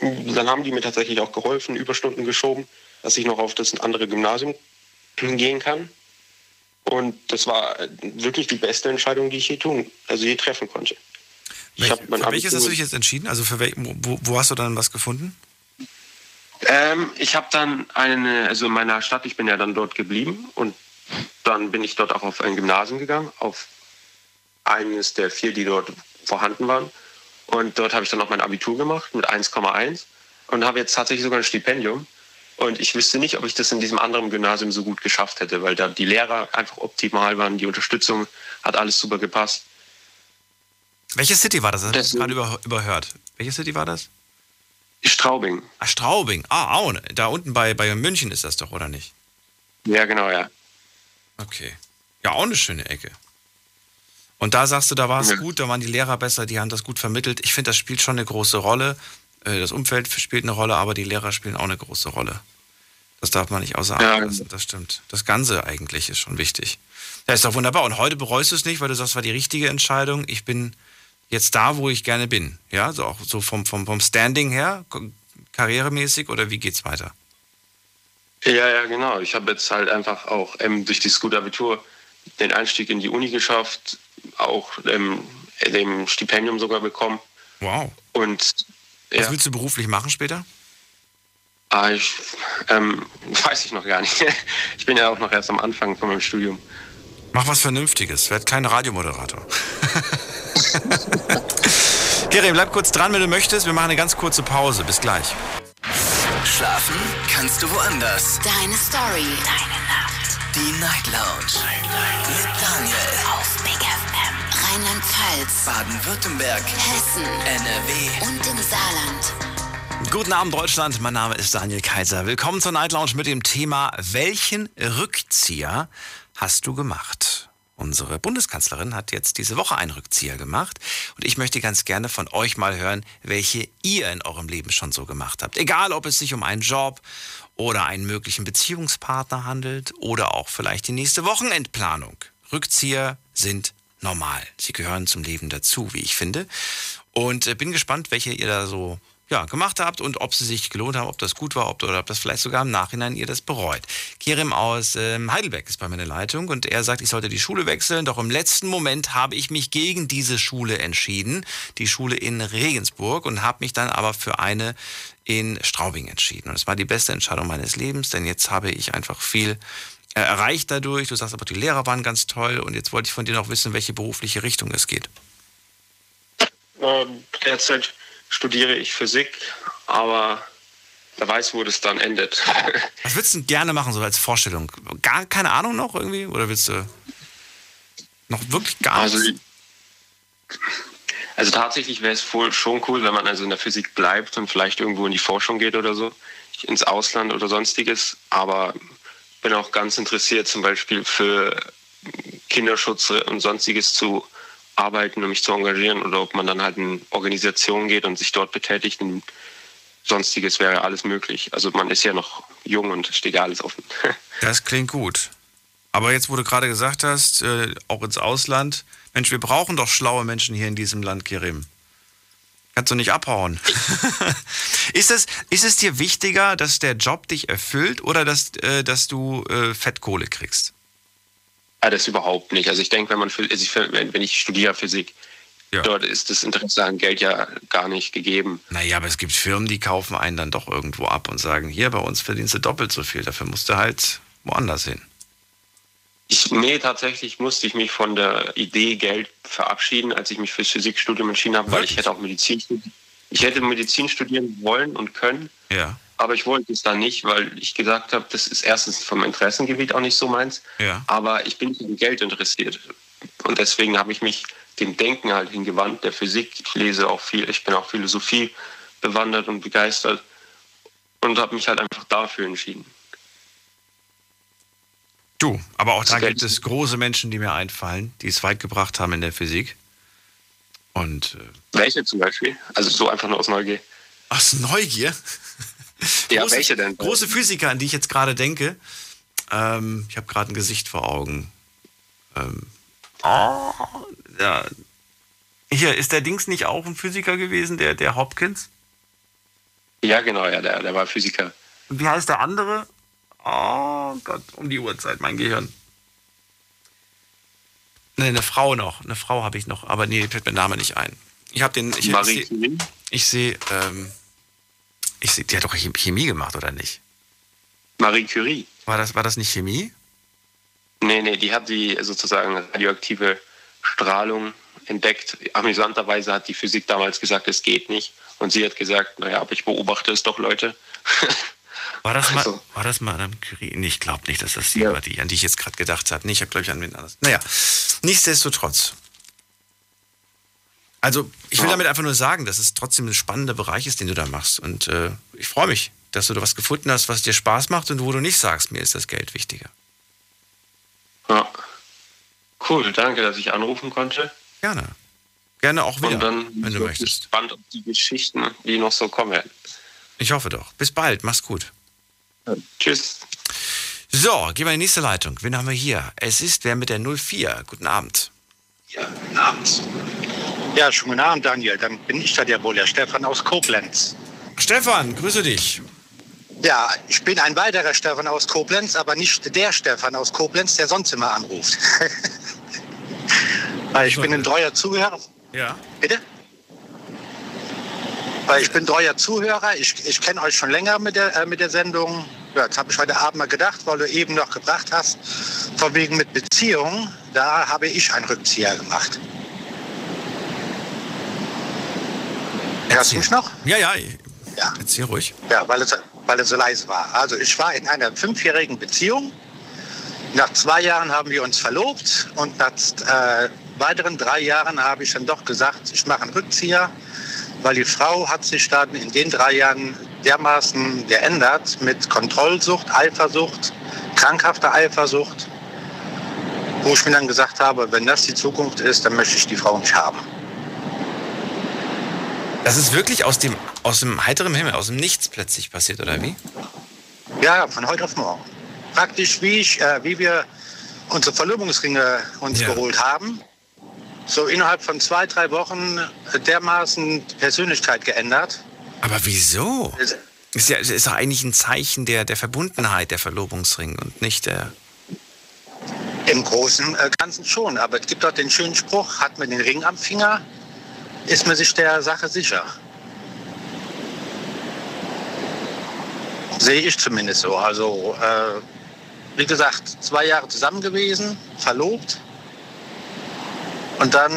dann haben die mir tatsächlich auch geholfen, Überstunden geschoben, dass ich noch auf das andere Gymnasium gehen kann. Und das war wirklich die beste Entscheidung, die ich je tun, also je treffen konnte. Welch, für welches hast du dich jetzt entschieden? Also für wel, wo, wo, hast du dann was gefunden? Ähm, ich habe dann eine, also in meiner Stadt, ich bin ja dann dort geblieben und dann bin ich dort auch auf ein Gymnasium gegangen, auf eines der vier, die dort vorhanden waren. Und dort habe ich dann auch mein Abitur gemacht mit 1,1 und habe jetzt tatsächlich sogar ein Stipendium. Und ich wüsste nicht, ob ich das in diesem anderen Gymnasium so gut geschafft hätte, weil da die Lehrer einfach optimal waren, die Unterstützung hat alles super gepasst. Welche City war das? Das habe ich gerade über, überhört. Welche City war das? Straubing. Ah, Straubing. Ah, auch. Da unten bei, bei München ist das doch, oder nicht? Ja, genau, ja. Okay. Ja, auch eine schöne Ecke. Und da sagst du, da war es ja. gut, da waren die Lehrer besser, die haben das gut vermittelt. Ich finde, das spielt schon eine große Rolle. Äh, das Umfeld spielt eine Rolle, aber die Lehrer spielen auch eine große Rolle. Das darf man nicht außer Acht lassen, das stimmt. Das Ganze eigentlich ist schon wichtig. Ja, ist doch wunderbar. Und heute bereust du es nicht, weil du sagst, es war die richtige Entscheidung. Ich bin jetzt da, wo ich gerne bin. Ja, so auch so vom, vom, vom Standing her, karrieremäßig oder wie geht's weiter? Ja, ja, genau. Ich habe jetzt halt einfach auch ähm, durch das gute Abitur den Einstieg in die Uni geschafft, auch ähm, dem Stipendium sogar bekommen. Wow. Und ja. Was willst du beruflich machen später? Ah, ich, ähm, weiß ich noch gar nicht. Ich bin ja auch noch erst am Anfang von meinem Studium. Mach was Vernünftiges. Werd kein Radiomoderator. Gary, bleib kurz dran, wenn du möchtest. Wir machen eine ganz kurze Pause. Bis gleich. Schlafen kannst du woanders. Deine Story. Deine Nacht. Die Night Lounge. Night, Night. Mit Daniel. Auf. Rheinland-Pfalz. Baden-Württemberg. Hessen. NRW. Und im Saarland. Guten Abend, Deutschland. Mein Name ist Daniel Kaiser. Willkommen zur Night Lounge mit dem Thema: Welchen Rückzieher hast du gemacht? Unsere Bundeskanzlerin hat jetzt diese Woche einen Rückzieher gemacht und ich möchte ganz gerne von euch mal hören, welche ihr in eurem Leben schon so gemacht habt. Egal, ob es sich um einen Job oder einen möglichen Beziehungspartner handelt oder auch vielleicht die nächste Wochenendplanung. Rückzieher sind normal. Sie gehören zum Leben dazu, wie ich finde. Und äh, bin gespannt, welche ihr da so ja, gemacht habt und ob sie sich gelohnt haben, ob das gut war ob, oder ob das vielleicht sogar im Nachhinein ihr das bereut. Kerem aus ähm, Heidelberg ist bei mir in der Leitung und er sagt, ich sollte die Schule wechseln, doch im letzten Moment habe ich mich gegen diese Schule entschieden, die Schule in Regensburg und habe mich dann aber für eine in Straubing entschieden. Und es war die beste Entscheidung meines Lebens, denn jetzt habe ich einfach viel erreicht dadurch. Du sagst aber, die Lehrer waren ganz toll und jetzt wollte ich von dir noch wissen, welche berufliche Richtung es geht. Ähm, derzeit studiere ich Physik, aber wer weiß, wo das dann endet. Was würdest du denn gerne machen, so als Vorstellung? Gar keine Ahnung noch irgendwie? Oder willst du noch wirklich gar also, nichts? Also tatsächlich wäre es wohl schon cool, wenn man also in der Physik bleibt und vielleicht irgendwo in die Forschung geht oder so, ins Ausland oder sonstiges. Aber bin auch ganz interessiert, zum Beispiel für Kinderschutz und sonstiges zu arbeiten und mich zu engagieren oder ob man dann halt in Organisationen geht und sich dort betätigt und sonstiges wäre alles möglich. Also man ist ja noch jung und steht ja alles offen. Das klingt gut. Aber jetzt, wo du gerade gesagt hast, äh, auch ins Ausland, Mensch, wir brauchen doch schlaue Menschen hier in diesem Land, Kerim. Kannst du nicht abhauen. ist, es, ist es dir wichtiger, dass der Job dich erfüllt oder dass, äh, dass du äh, Fettkohle kriegst? Ja, das überhaupt nicht. Also ich denke, wenn man also ich, wenn ich studiere Physik, ja. dort ist das Interesse an Geld ja gar nicht gegeben. Naja, aber es gibt Firmen, die kaufen einen dann doch irgendwo ab und sagen, hier bei uns verdienst du doppelt so viel, dafür musst du halt woanders hin. Ich, nee, tatsächlich musste ich mich von der Idee Geld verabschieden, als ich mich fürs Physikstudium entschieden habe, weil ich hätte auch Medizin Ich hätte Medizin studieren wollen und können. Ja. Aber ich wollte es dann nicht, weil ich gesagt habe, das ist erstens vom Interessengebiet auch nicht so meins. Ja. Aber ich bin nicht an Geld interessiert. Und deswegen habe ich mich dem Denken halt hingewandt, der Physik. Ich lese auch viel, ich bin auch Philosophie bewandert und begeistert. Und habe mich halt einfach dafür entschieden. Du, aber auch da gibt es große Menschen, die mir einfallen, die es weit gebracht haben in der Physik. Und, äh Welche zum Beispiel? Also so einfach nur aus Neugier. Aus Neugier? Ja, große, welche denn? Große Physiker, an die ich jetzt gerade denke. Ähm, ich habe gerade ein Gesicht vor Augen. Ähm, oh, ja. Hier, ist der Dings nicht auch ein Physiker gewesen, der, der Hopkins? Ja, genau, ja, der, der war Physiker. Wie heißt der andere? Oh Gott, um die Uhrzeit, mein Gehirn. Ne, eine Frau noch. Eine Frau habe ich noch, aber nee, fällt mir Name nicht ein. Ich habe den. Ich, Marie ich sehe, ich seh, ähm, ich seh, die hat doch Chemie gemacht, oder nicht? Marie Curie. War das, war das nicht Chemie? Nee, nee, die hat die sozusagen radioaktive Strahlung entdeckt. Amüsanterweise hat die Physik damals gesagt, es geht nicht. Und sie hat gesagt, naja, aber ich beobachte es doch, Leute. War das, also. mal, war das Madame Curie? Nee, ich glaube nicht, dass das die ja. war, die, an die ich jetzt gerade gedacht habe. Nee, ich habe, glaube ich, an wen anders. Naja, nichtsdestotrotz. Also, ich will ja. damit einfach nur sagen, dass es trotzdem ein spannender Bereich ist, den du da machst. Und äh, ich freue mich, dass du da was gefunden hast, was dir Spaß macht und wo du nicht sagst, mir ist das Geld wichtiger. Ja. Cool, danke, dass ich anrufen konnte. Gerne. Gerne auch wieder, und dann wenn du möchtest. gespannt auf die Geschichten, die noch so kommen werden. Ich hoffe doch. Bis bald. Mach's gut. Tschüss. So, gehen wir in die nächste Leitung. Wen haben wir hier? Es ist wer mit der 04. Guten Abend. Ja, guten Abend. Ja, schönen guten Abend, Daniel. Dann bin ich da ja wohl, der Stefan aus Koblenz. Stefan, grüße dich. Ja, ich bin ein weiterer Stefan aus Koblenz, aber nicht der Stefan aus Koblenz, der sonst immer anruft. Weil ich bin ein treuer Zuhörer. Ja. Bitte? Weil ich bin treuer Zuhörer. Ich, ich kenne euch schon länger mit der, äh, mit der Sendung. Ja, das habe ich heute Abend mal gedacht, weil du eben noch gebracht hast, von wegen mit Beziehungen. Da habe ich einen Rückzieher gemacht. Hörst du mich noch? Ja, ja. Ja. Erzähl ruhig. Ja, weil es, weil es so leise war. Also ich war in einer fünfjährigen Beziehung. Nach zwei Jahren haben wir uns verlobt und nach äh, weiteren drei Jahren habe ich dann doch gesagt, ich mache einen Rückzieher weil die Frau hat sich dann in den drei Jahren dermaßen geändert mit Kontrollsucht, Eifersucht, krankhafter Eifersucht. wo ich mir dann gesagt habe, wenn das die Zukunft ist, dann möchte ich die Frau nicht haben. Das ist wirklich aus dem, aus dem heiteren Himmel, aus dem Nichts plötzlich passiert, oder wie? Ja, von heute auf morgen. Praktisch wie, ich, äh, wie wir unsere Verlobungsringe uns Ja. geholt haben. So innerhalb von zwei, drei Wochen dermaßen die Persönlichkeit geändert. Aber wieso? Ist ja ist doch eigentlich ein Zeichen der, der Verbundenheit, der Verlobungsring und nicht der. Im Großen äh, Ganzen schon. Aber es gibt auch den schönen Spruch, hat man den Ring am Finger, ist man sich der Sache sicher. Sehe ich zumindest so. Also, äh, wie gesagt, zwei Jahre zusammen gewesen, verlobt und dann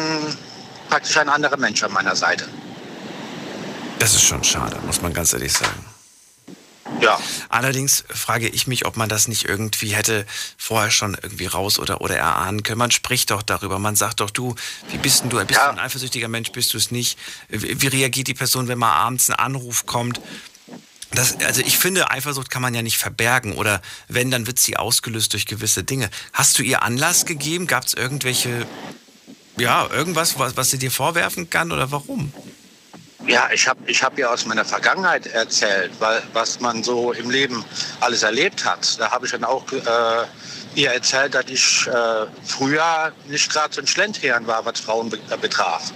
praktisch ein anderer Mensch an meiner Seite. Das ist schon schade, muss man ganz ehrlich sagen. Ja. Allerdings frage ich mich, ob man das nicht irgendwie hätte vorher schon irgendwie raus oder, oder erahnen können. Man spricht doch darüber. Man sagt doch, du, wie bist denn du? Bist du ein eifersüchtiger Mensch? Bist du es nicht? Wie, wie reagiert die Person, wenn mal abends ein Anruf kommt? Das, also ich finde, Eifersucht kann man ja nicht verbergen oder wenn, dann wird sie ausgelöst durch gewisse Dinge. Hast du ihr Anlass gegeben? Gab es irgendwelche, ja, irgendwas, was, was sie dir vorwerfen kann oder warum? Ja, ich habe ich hab ja aus meiner Vergangenheit erzählt, weil, was man so im Leben alles erlebt hat. Da habe ich dann auch äh, ihr erzählt, dass ich äh, früher nicht gerade so ein Schlendherren war, was Frauen äh, betraf.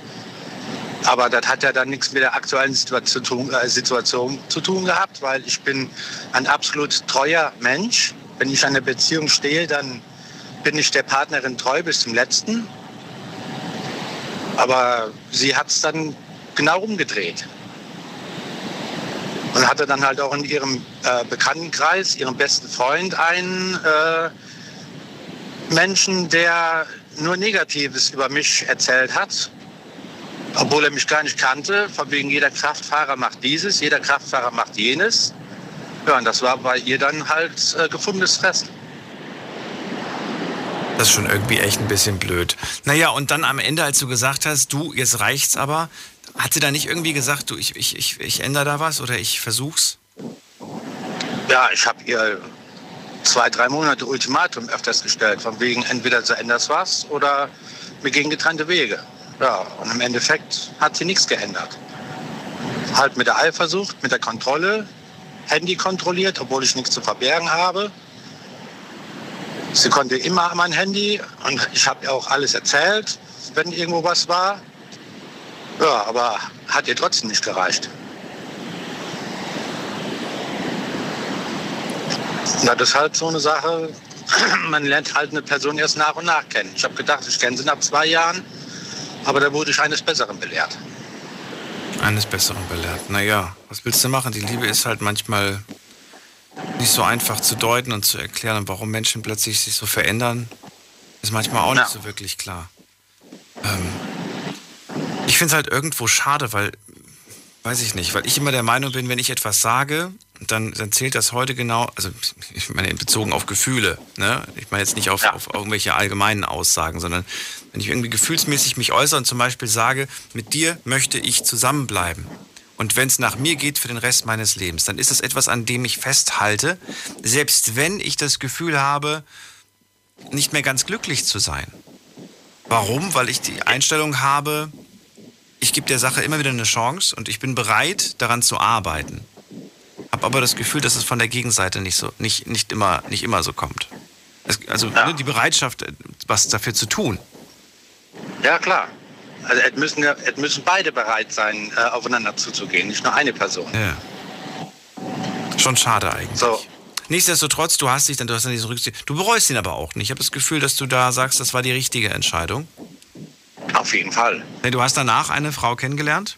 Aber das hat ja dann nichts mit der aktuellen Situation, zu tun- äh, Situation zu tun gehabt, weil ich bin ein absolut treuer Mensch. Wenn ich an einer Beziehung stehe, dann bin ich der Partnerin treu bis zum letzten. Aber sie hat es dann genau umgedreht. Und hatte dann halt auch in ihrem äh, Bekanntenkreis, ihrem besten Freund, einen äh, Menschen, der nur Negatives über mich erzählt hat, obwohl er mich gar nicht kannte. Von wegen jeder Kraftfahrer macht dieses, jeder Kraftfahrer macht jenes. Ja, und das war bei ihr dann halt äh, gefundenes Fressen. Das ist schon irgendwie echt ein bisschen blöd. Naja, und dann am Ende, als du gesagt hast, du, jetzt reicht's aber, hat sie da nicht irgendwie gesagt, du, ich, ich, ich, ich ändere da was oder ich versuch's? Ja, ich habe ihr zwei, drei Monate Ultimatum öfters gestellt, von wegen entweder du änderst was oder wir gehen getrennte Wege. Ja, und im Endeffekt hat sie nichts geändert. Halt mit der Eifersucht, mit der Kontrolle, Handy kontrolliert, obwohl ich nichts zu verbergen habe. Sie konnte immer an mein Handy und ich habe ihr auch alles erzählt, wenn irgendwo was war. Ja, aber hat ihr trotzdem nicht gereicht. Und das ist halt so eine Sache, man lernt halt eine Person erst nach und nach kennen. Ich habe gedacht, ich kenne sie nach zwei Jahren, aber da wurde ich eines Besseren belehrt. Eines Besseren belehrt. Naja, was willst du machen? Die Liebe ist halt manchmal nicht so einfach zu deuten und zu erklären. Und warum Menschen plötzlich sich so verändern, ist manchmal auch nicht so wirklich klar. Ähm, ich finde es halt irgendwo schade, weil, weiß ich nicht, weil ich immer der Meinung bin, wenn ich etwas sage, dann, dann zählt das heute genau, also ich meine bezogen auf Gefühle, ne? Ich meine jetzt nicht auf, auf irgendwelche allgemeinen Aussagen, sondern wenn ich irgendwie gefühlsmäßig mich äußere und zum Beispiel sage, mit dir möchte ich zusammenbleiben. Und wenn es nach mir geht für den Rest meines Lebens, dann ist es etwas, an dem ich festhalte, selbst wenn ich das Gefühl habe, nicht mehr ganz glücklich zu sein. Warum? Weil ich die Einstellung habe, ich gebe der Sache immer wieder eine Chance und ich bin bereit, daran zu arbeiten. Habe aber das Gefühl, dass es von der Gegenseite nicht so, nicht, nicht immer, nicht immer so kommt. Es, also ne, die Bereitschaft, was dafür zu tun. Ja, klar. Also es müssen, es müssen beide bereit sein, äh, aufeinander zuzugehen, nicht nur eine Person. Ja. Schon schade eigentlich. So. Nichtsdestotrotz, du hast dich dann, du hast dann diesen Rückzug. Du bereust ihn aber auch nicht. Ich habe das Gefühl, dass du da sagst, das war die richtige Entscheidung. Auf jeden Fall. Du hast danach eine Frau kennengelernt?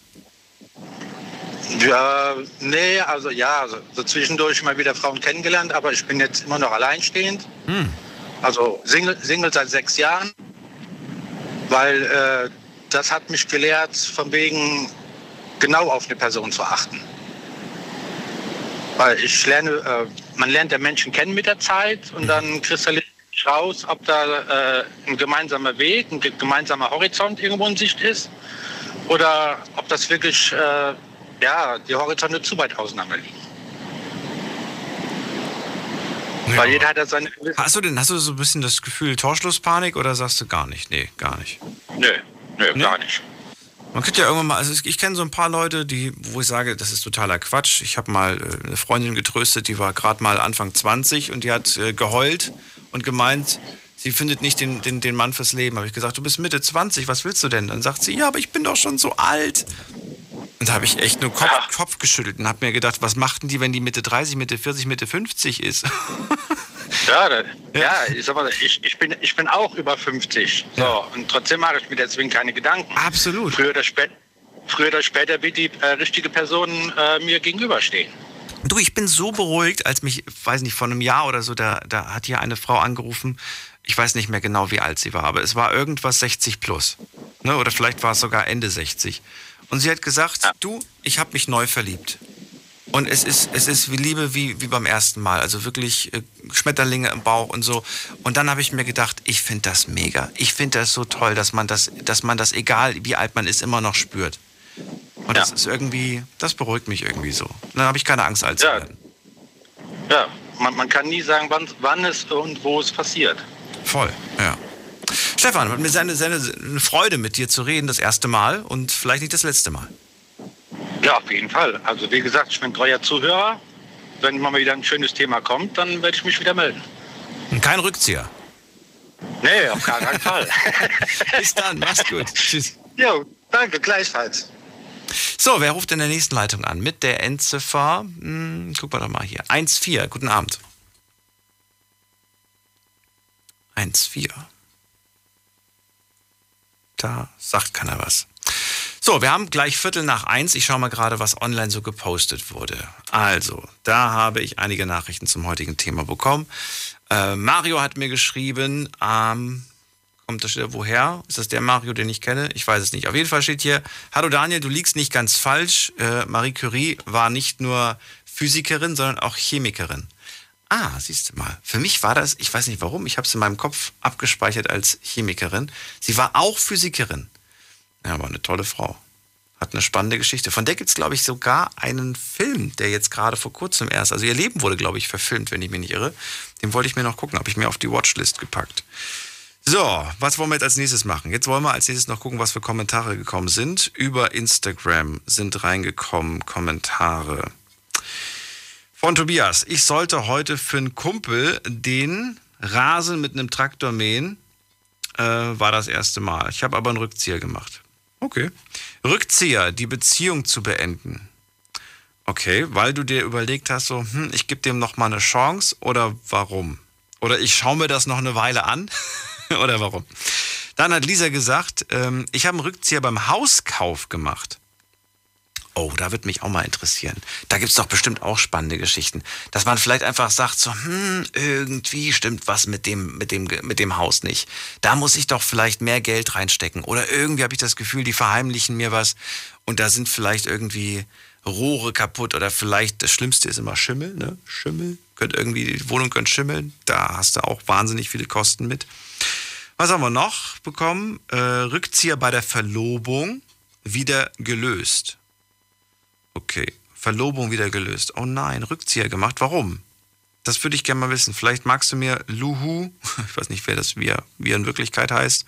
Ja, nee, also ja, also, so zwischendurch mal wieder Frauen kennengelernt, aber ich bin jetzt immer noch alleinstehend. Hm. Also Single, Single seit sechs Jahren, weil äh, das hat mich gelehrt, von wegen genau auf eine Person zu achten. Weil ich lerne, äh, man lernt der Menschen kennen mit der Zeit und dann kristallisiert sich raus, ob da äh, ein gemeinsamer Weg, ein ge- gemeinsamer Horizont irgendwo in Sicht ist oder ob das wirklich, äh, ja, die Horizonte zu weit auseinander liegen. Weil jeder hat ja seine. Hast du denn, hast du so ein bisschen das Gefühl Torschlusspanik oder sagst du gar nicht? Nee, gar nicht. Nö, nö, gar nicht. Man könnte ja irgendwann mal, also ich kenne so ein paar Leute, die, wo ich sage, das ist totaler Quatsch. Ich habe mal äh, eine Freundin getröstet, die war gerade mal Anfang 20 und die hat äh, geheult und gemeint, sie findet nicht den, den, den Mann fürs Leben. Habe ich gesagt, du bist Mitte 20, was willst du denn? Dann sagt sie, ja, aber ich bin doch schon so alt. Und da habe ich echt nur Kopf, Kopf geschüttelt und habe mir gedacht, was machten die, wenn die Mitte 30, Mitte 40, Mitte 50 ist? Ja, da, ja. ich, sag mal, ich, ich, bin, ich bin auch über 50. So, und trotzdem mache ich mir deswegen keine Gedanken. Absolut. Früher oder, spät, früher oder später wird die äh, richtige Person äh, mir gegenüberstehen. Du, ich bin so beruhigt, als mich, weiß nicht, vor einem Jahr oder so, da, da hat hier eine Frau angerufen. Ich weiß nicht mehr genau, wie alt sie war, aber es war irgendwas 60 plus. Ne? Oder vielleicht war es sogar Ende 60. Und sie hat gesagt, du, ich habe mich neu verliebt. Und es ist, es ist wie Liebe wie, wie beim ersten Mal. Also wirklich äh, Schmetterlinge im Bauch und so. Und dann habe ich mir gedacht, ich finde das mega. Ich finde das so toll, dass man das, dass man das, egal wie alt man ist, immer noch spürt. Und das ist irgendwie, das beruhigt mich irgendwie so. Und dann habe ich keine Angst, alt zu Ja. werden. Ja, man, man kann nie sagen, wann, wann es und wo es passiert. Voll, ja. Stefan, hat mir seine, seine, eine Freude mit dir zu reden, das erste Mal und vielleicht nicht das letzte Mal. Ja, auf jeden Fall. Also wie gesagt, ich bin treuer Zuhörer. Wenn mal wieder ein schönes Thema kommt, dann werde ich mich wieder melden. Und kein Rückzieher. Nee, auf gar keinen Fall. Bis dann, mach's gut. Tschüss. Jo, danke, gleichfalls. So, wer ruft in der nächsten Leitung an? Mit der Endziffer, hm, gucken wir doch mal hier. 1-4, guten Abend. 1-4. Da sagt keiner was. So, wir haben gleich Viertel nach eins. Ich schaue mal gerade, was online so gepostet wurde. Also, da habe ich einige Nachrichten zum heutigen Thema bekommen. Äh, Mario hat mir geschrieben, ähm, kommt das wieder woher? Ist das der Mario, den ich kenne? Ich weiß es nicht. Auf jeden Fall steht hier, hallo Daniel, du liegst nicht ganz falsch. Äh, Marie Curie war nicht nur Physikerin, sondern auch Chemikerin. Ah, siehst du mal. Für mich war das, ich weiß nicht warum, ich habe es in meinem Kopf abgespeichert als Chemikerin. Sie war auch Physikerin. Ja, war eine tolle Frau. Hat eine spannende Geschichte. Von der gibt es, glaube ich, sogar einen Film, der jetzt gerade vor kurzem erst, also ihr Leben wurde, glaube ich, verfilmt, wenn ich mich nicht irre. Den wollte ich mir noch gucken, habe ich mir auf die Watchlist gepackt. So, was wollen wir jetzt als nächstes machen? Jetzt wollen wir als nächstes noch gucken, was für Kommentare gekommen sind. Über Instagram sind reingekommen Kommentare. Von Tobias. Ich sollte heute für einen Kumpel den Rasen mit einem Traktor mähen. Äh, war das erste Mal. Ich habe aber einen Rückzieher gemacht. Okay. Rückzieher, die Beziehung zu beenden. Okay, weil du dir überlegt hast, so, hm, ich gebe dem noch mal eine Chance oder warum? Oder ich schaue mir das noch eine Weile an oder warum? Dann hat Lisa gesagt, ähm, ich habe einen Rückzieher beim Hauskauf gemacht. Oh, da wird mich auch mal interessieren. Da gibt's doch bestimmt auch spannende Geschichten. Dass man vielleicht einfach sagt, so, hm, irgendwie stimmt was mit dem, mit dem, mit dem Haus nicht. Da muss ich doch vielleicht mehr Geld reinstecken. Oder irgendwie habe ich das Gefühl, die verheimlichen mir was und da sind vielleicht irgendwie Rohre kaputt oder vielleicht, das Schlimmste ist immer Schimmel, ne? Schimmel. Könnte irgendwie, die Wohnung könnte schimmeln. Da hast du auch wahnsinnig viele Kosten mit. Was haben wir noch bekommen? Äh, Rückzieher bei der Verlobung wieder gelöst. Okay, Verlobung wieder gelöst. Oh nein, Rückzieher gemacht. Warum? Das würde ich gerne mal wissen. Vielleicht magst du mir Luhu, ich weiß nicht, wer das wie er, wie er in Wirklichkeit heißt,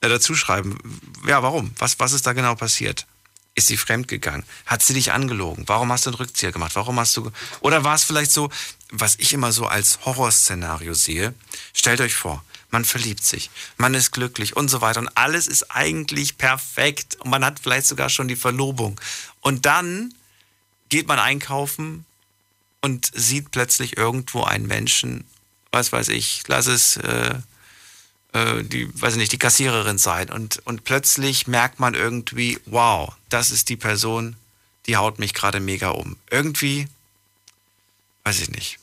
äh, dazu schreiben. Ja, warum? Was, was ist da genau passiert? Ist sie fremdgegangen? Hat sie dich angelogen? Warum hast du einen Rückzieher gemacht? Warum hast du. Oder war es vielleicht so, was ich immer so als Horrorszenario sehe? Stellt euch vor, man verliebt sich, man ist glücklich und so weiter und alles ist eigentlich perfekt und man hat vielleicht sogar schon die Verlobung. Und dann geht man einkaufen und sieht plötzlich irgendwo einen Menschen, was weiß ich, lass es äh, äh, die, weiß ich nicht, die Kassiererin sein und, und plötzlich merkt man irgendwie, wow, das ist die Person, die haut mich gerade mega um. Irgendwie, weiß ich nicht,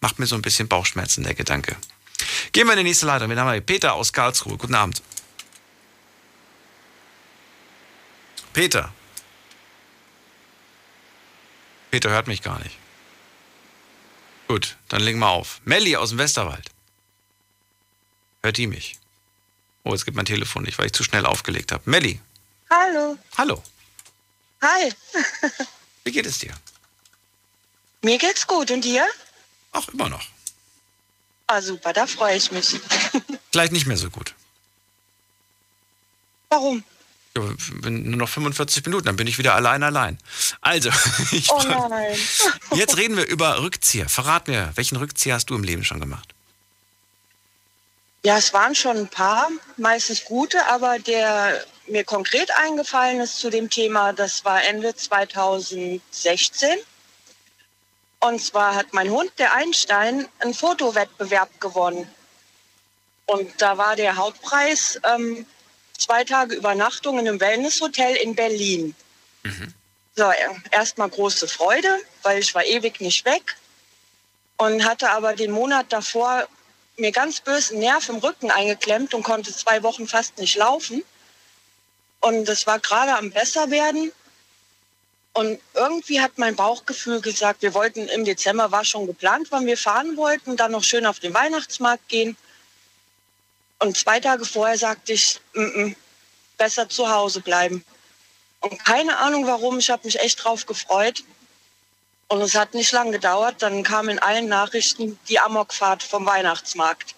macht mir so ein bisschen Bauchschmerzen der Gedanke. Gehen wir in die nächste Leitung. Wir haben hier Peter aus Karlsruhe. Guten Abend. Peter. Peter hört mich gar nicht. Gut, dann legen wir auf. Melli aus dem Westerwald. Hört die mich? Oh, jetzt gibt mein Telefon nicht, weil ich zu schnell aufgelegt habe. Melli, Hallo. hallo. Hi. Wie geht es dir? Mir geht's gut und dir? Ach, immer noch. Ah, super, da freue ich mich. Gleich nicht mehr so gut. Warum? Nur noch 45 Minuten, dann bin ich wieder allein allein. Also, ich Oh jetzt reden wir über Rückzieher. Verrat mir, welchen Rückzieher hast du im Leben schon gemacht? Ja, es waren schon ein paar, meistens gute, aber der mir konkret eingefallen ist zu dem Thema, das war Ende 2016. Und zwar hat mein Hund, der Einstein, einen Fotowettbewerb gewonnen. Und da war der Hauptpreis ähm, zwei Tage Übernachtung in einem Wellnesshotel in Berlin. So, erstmal große Freude, weil ich war ewig nicht weg und hatte aber den Monat davor mir ganz bösen Nerv im Rücken eingeklemmt und konnte zwei Wochen fast nicht laufen. Und es war gerade am besser werden. Und irgendwie hat mein Bauchgefühl gesagt, wir wollten im Dezember, war schon geplant, wann wir fahren wollten, dann noch schön auf den Weihnachtsmarkt gehen. Und zwei Tage vorher sagte ich, "Mm, -mm, besser zu Hause bleiben. Und keine Ahnung warum, ich habe mich echt drauf gefreut. Und es hat nicht lang gedauert, dann kam in allen Nachrichten die Amokfahrt vom Weihnachtsmarkt.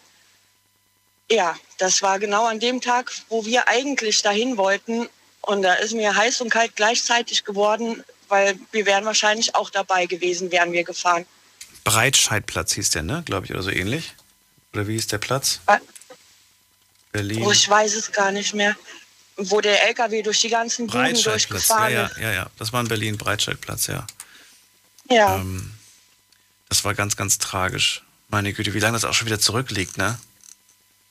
Ja, das war genau an dem Tag, wo wir eigentlich dahin wollten. Und da ist mir heiß und kalt gleichzeitig geworden, weil wir wären wahrscheinlich auch dabei gewesen, wären wir gefahren. Breitscheidplatz hieß der, ne? Glaube ich, oder so ähnlich. Oder wie hieß der Platz? Berlin. Oh, ich weiß es gar nicht mehr. Wo der LKW durch die ganzen Buden. Ja, durchgefahren ja, ist. ja, ja. Das war in Berlin, Breitscheidplatz, ja. Ja. Ähm, das war ganz, ganz tragisch. Meine Güte, wie lange das auch schon wieder zurückliegt, ne?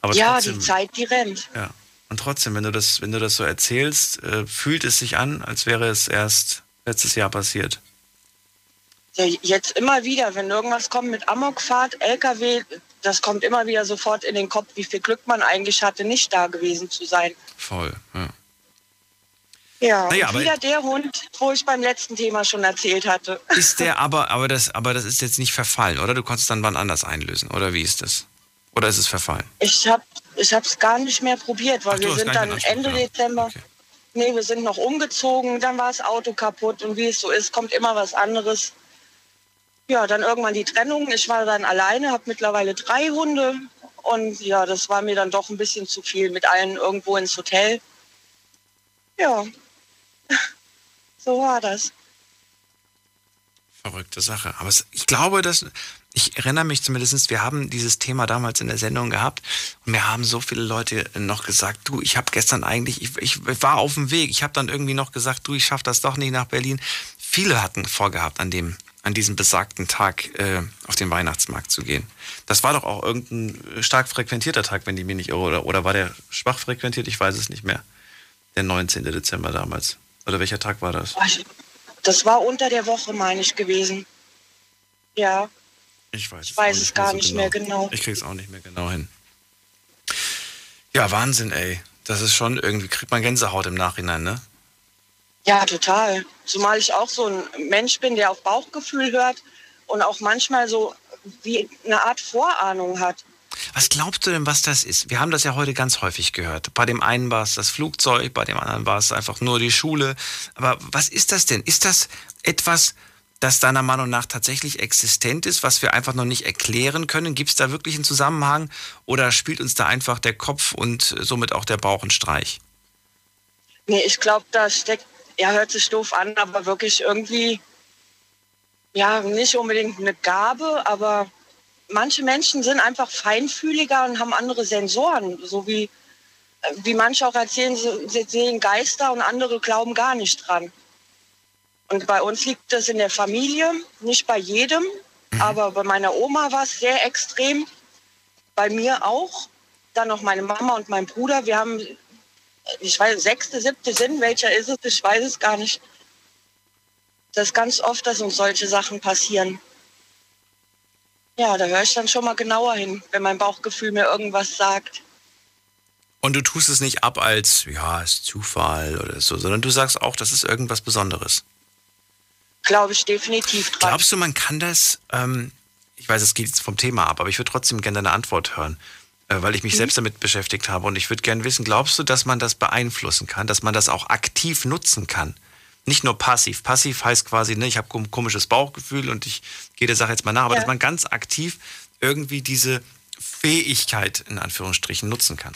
Aber ja, trotzdem, die Zeit, die rennt. Ja. Und trotzdem, wenn du das, wenn du das so erzählst, äh, fühlt es sich an, als wäre es erst letztes Jahr passiert. Ja, jetzt immer wieder, wenn irgendwas kommt mit Amokfahrt, LKW, das kommt immer wieder sofort in den Kopf, wie viel Glück man eigentlich hatte, nicht da gewesen zu sein. Voll. Ja. Ja, Naja, wieder der Hund, wo ich beim letzten Thema schon erzählt hatte. Ist der aber, aber das, aber das ist jetzt nicht verfallen, oder? Du konntest dann wann anders einlösen, oder wie ist das? Oder ist es verfallen? Ich habe ich hab's gar nicht mehr probiert, weil Ach, wir sind dann Ende Anspruch, Dezember. Nee, wir sind noch umgezogen, dann war das Auto kaputt und wie es so ist, kommt immer was anderes. Ja, dann irgendwann die Trennung. Ich war dann alleine, habe mittlerweile drei Hunde und ja, das war mir dann doch ein bisschen zu viel mit allen irgendwo ins Hotel. Ja, so war das. Verrückte Sache. Aber ich glaube, dass. Ich erinnere mich zumindest, wir haben dieses Thema damals in der Sendung gehabt und mir haben so viele Leute noch gesagt, du, ich habe gestern eigentlich, ich, ich war auf dem Weg, ich habe dann irgendwie noch gesagt, du, ich schaffe das doch nicht nach Berlin. Viele hatten vorgehabt, an dem, an diesem besagten Tag äh, auf den Weihnachtsmarkt zu gehen. Das war doch auch irgendein stark frequentierter Tag, wenn die mir nicht irre, oder, oder war der schwach frequentiert? Ich weiß es nicht mehr. Der 19. Dezember damals. Oder welcher Tag war das? Das war unter der Woche, meine ich, gewesen. Ja, Ich weiß, ich weiß es gar nicht mehr genau. Ich krieg's auch nicht mehr genau hin. Ja, Wahnsinn, ey. Das ist schon irgendwie, kriegt man Gänsehaut im Nachhinein, ne? Ja, total. Zumal ich auch so ein Mensch bin, der auf Bauchgefühl hört und auch manchmal so wie eine Art Vorahnung hat. Was glaubst du denn, was das ist? Wir haben das ja heute ganz häufig gehört. Bei dem einen war es das Flugzeug, bei dem anderen war es einfach nur die Schule. Aber was ist das denn? Ist das etwas, das deiner Meinung nach tatsächlich existent ist, was wir einfach noch nicht erklären können? Gibt es da wirklich einen Zusammenhang oder spielt uns da einfach der Kopf und somit auch der Bauch einen Streich? Nee, ich glaube, da steckt, ja, hört sich doof an, aber wirklich irgendwie, ja, nicht unbedingt eine Gabe, aber manche Menschen sind einfach feinfühliger und haben andere Sensoren, so wie, wie manche auch erzählen, sie, sie sehen Geister und andere glauben gar nicht dran. Und bei uns liegt das in der Familie, nicht bei jedem, aber bei meiner Oma war es sehr extrem, bei mir auch. Dann noch meine Mama und mein Bruder. Wir haben ich weiß, sechste, siebte Sinn, welcher ist es? Ich weiß es gar nicht. Das ist ganz oft, dass uns solche Sachen passieren. Ja, da höre ich dann schon mal genauer hin, wenn mein Bauchgefühl mir irgendwas sagt. Und du tust es nicht ab als, ja, ist Zufall oder so, sondern du sagst auch, das ist irgendwas Besonderes. Glaube ich definitiv dran. Glaubst du, man kann das, ähm, ich weiß, es geht jetzt vom Thema ab, aber ich würde trotzdem gerne deine Antwort hören, weil ich mich Mhm. selbst damit beschäftigt habe und ich würde gerne wissen, glaubst du, dass man das beeinflussen kann, dass man das auch aktiv nutzen kann? Nicht nur passiv. Passiv heißt quasi, ne, ich habe ein komisches Bauchgefühl und ich gehe der Sache jetzt mal nach, aber Ja. dass man ganz aktiv irgendwie diese Fähigkeit in Anführungsstrichen nutzen kann.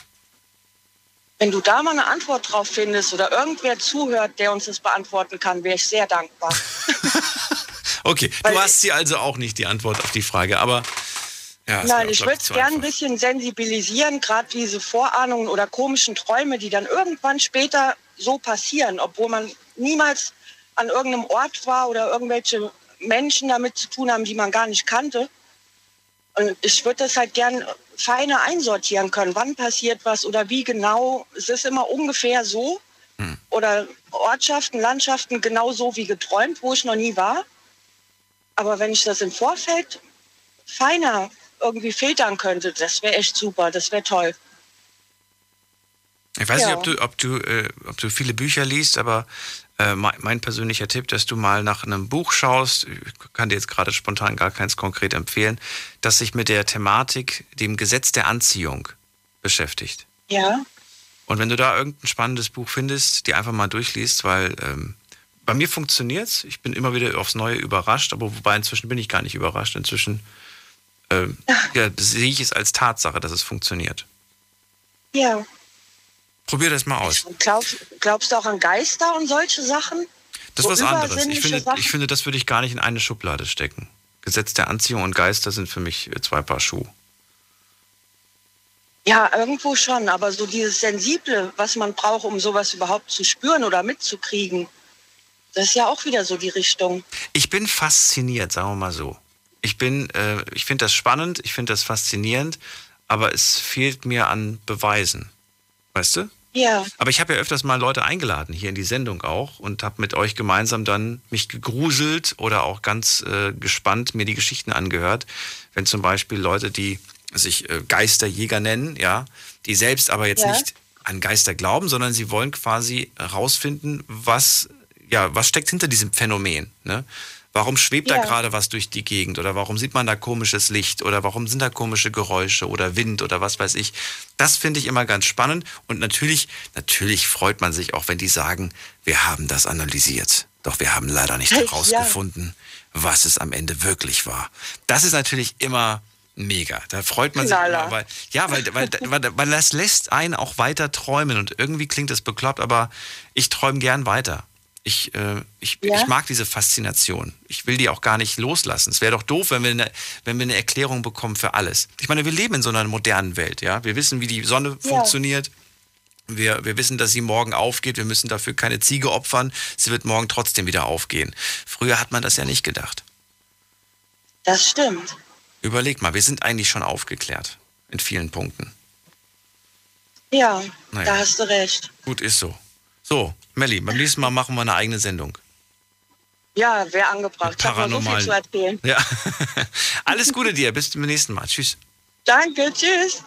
Wenn du da mal eine Antwort drauf findest oder irgendwer zuhört, der uns das beantworten kann, wäre ich sehr dankbar. Okay, du hast sie also auch nicht die Antwort auf die Frage, aber ja, Nein, ich würde es zu gerne ein bisschen sensibilisieren, gerade diese Vorahnungen oder komischen Träume, die dann irgendwann später so passieren, obwohl man niemals an irgendeinem Ort war oder irgendwelche Menschen damit zu tun haben, die man gar nicht kannte. Und ich würde das halt gern feiner einsortieren können. Wann passiert was oder wie genau? Es ist immer ungefähr so. Oder Ortschaften, Landschaften genau so wie geträumt, wo ich noch nie war. Aber wenn ich das im Vorfeld feiner irgendwie filtern könnte, das wäre echt super, das wäre toll. Ich weiß Ja. nicht, ob du, ob, du, äh, ob du viele Bücher liest, aber äh, mein, persönlicher Tipp, dass du mal nach einem Buch schaust, ich kann dir jetzt gerade spontan gar keins konkret empfehlen, das sich mit der Thematik, dem Gesetz der Anziehung beschäftigt. Ja, Und wenn du da irgendein spannendes Buch findest, die einfach mal durchliest, weil ähm, bei mir funktioniert's. Ich bin immer wieder aufs Neue überrascht, aber wobei inzwischen bin ich gar nicht überrascht. Inzwischen ähm, ja, sehe ich es als Tatsache, dass es funktioniert. ja. Probier das mal aus. Und glaubst, du auch an Geister und solche Sachen? Das ist So was anderes. Ich finde, Sachen? ich finde, das würde ich gar nicht in eine Schublade stecken. Gesetz der Anziehung und Geister sind für mich äh, zwei Paar Schuhe. Ja, irgendwo schon, aber so dieses Sensible, was man braucht, um sowas überhaupt zu spüren oder mitzukriegen, das ist ja auch wieder so die Richtung. Ich bin fasziniert, sagen wir mal so. Ich bin, äh, ich finde das spannend, ich finde das faszinierend, aber es fehlt mir an Beweisen. Weißt du? Ja, Aber ich habe ja öfters mal Leute eingeladen, hier in die Sendung auch, und habe mit euch gemeinsam dann mich gegruselt oder auch ganz äh, gespannt mir die Geschichten angehört. Wenn zum Beispiel Leute, die sich äh, Geisterjäger nennen, ja, die selbst aber jetzt Ja. nicht an Geister glauben, sondern sie wollen quasi herausfinden, was, ja, was steckt hinter diesem Phänomen. Ne? Warum schwebt da Ja. gerade was durch die Gegend oder warum sieht man da komisches Licht oder warum sind da komische Geräusche oder Wind oder was weiß ich. Das finde ich immer ganz spannend und natürlich, natürlich freut man sich auch, wenn die sagen, wir haben das analysiert. Doch wir haben leider nicht Ja. herausgefunden, was es am Ende wirklich war. Das ist natürlich immer mega. Da freut man sich Knaller. immer, weil, ja, weil, weil, weil, weil das lässt einen auch weiter träumen und irgendwie klingt das bekloppt, aber ich träume gern weiter. Ich, äh, ich, Ja? ich mag diese Faszination. Ich will die auch gar nicht loslassen. Es wäre doch doof, wenn wir, eine, wenn wir eine Erklärung bekommen für alles. Ich meine, wir leben in so einer modernen Welt, ja. Wir wissen, wie die Sonne Ja. funktioniert. Wir, wir wissen, dass sie morgen aufgeht. Wir müssen dafür keine Ziege opfern. Sie wird morgen trotzdem wieder aufgehen. Früher hat man das ja nicht gedacht. das stimmt. Überleg mal, wir sind eigentlich schon aufgeklärt. In vielen Punkten. Ja, Naja. da hast du recht. Gut, ist so. So, Melli, beim nächsten Mal machen wir eine eigene Sendung. Ja, wäre angebracht. Ich habe noch so viel zu erzählen. Ja. Alles Gute dir. Bis zum nächsten Mal. Tschüss. Danke, tschüss.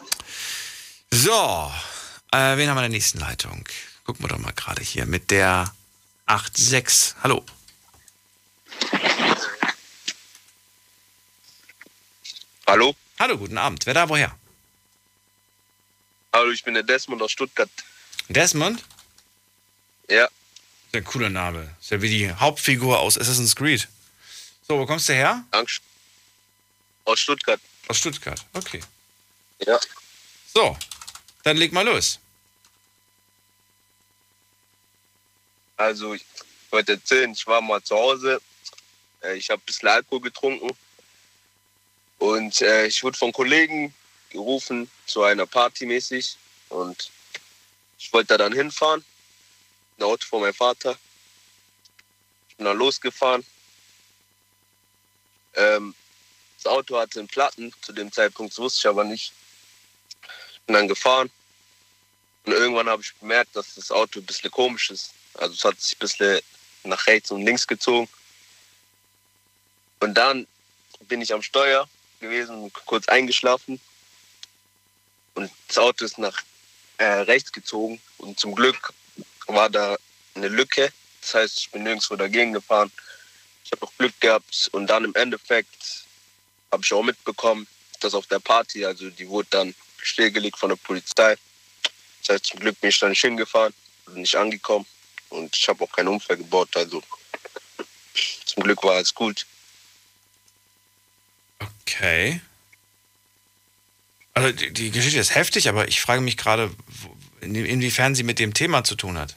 So, äh, wen haben wir in der nächsten Leitung? Gucken wir doch mal gerade hier mit der 86. Hallo. Hallo? Hallo, guten Abend. Wer da woher? Hallo, ich bin der Desmond aus Stuttgart. Desmond? Ja. Sehr cooler Name. Ist ja wie die Hauptfigur aus Assassin's Creed. So, wo kommst du her? Angst. Aus Stuttgart. Aus Stuttgart, okay. Ja. So, dann leg mal los. Also, ich wollte erzählen, ich war mal zu Hause. Äh, Ich habe ein bisschen Alkohol getrunken. Und äh, ich wurde von Kollegen gerufen zu einer Party mäßig. Und ich wollte da dann hinfahren. Ein Auto von meinem Vater. Ich bin dann losgefahren. Ähm, das Auto hatte einen Platten. Zu dem Zeitpunkt das wusste ich aber nicht. Ich bin dann gefahren. Und irgendwann habe ich bemerkt, dass das Auto ein bisschen komisch ist. Also es hat sich ein bisschen nach rechts und links gezogen. Und dann bin ich am Steuer gewesen, kurz eingeschlafen. Und das Auto ist nach äh, rechts gezogen. Und zum Glück war da eine Lücke. Das heißt, ich bin nirgendwo dagegen gefahren. Ich habe auch Glück gehabt. Und dann im Endeffekt habe ich auch mitbekommen, dass auf der Party, also die wurde dann stillgelegt von der Polizei. Das heißt, zum Glück bin ich da nicht hingefahren, bin nicht angekommen. Und ich habe auch keinen Unfall gebaut. Also zum Glück war alles gut. Okay. Also die, die Geschichte ist heftig, aber ich frage mich gerade, inwiefern sie mit dem Thema zu tun hat.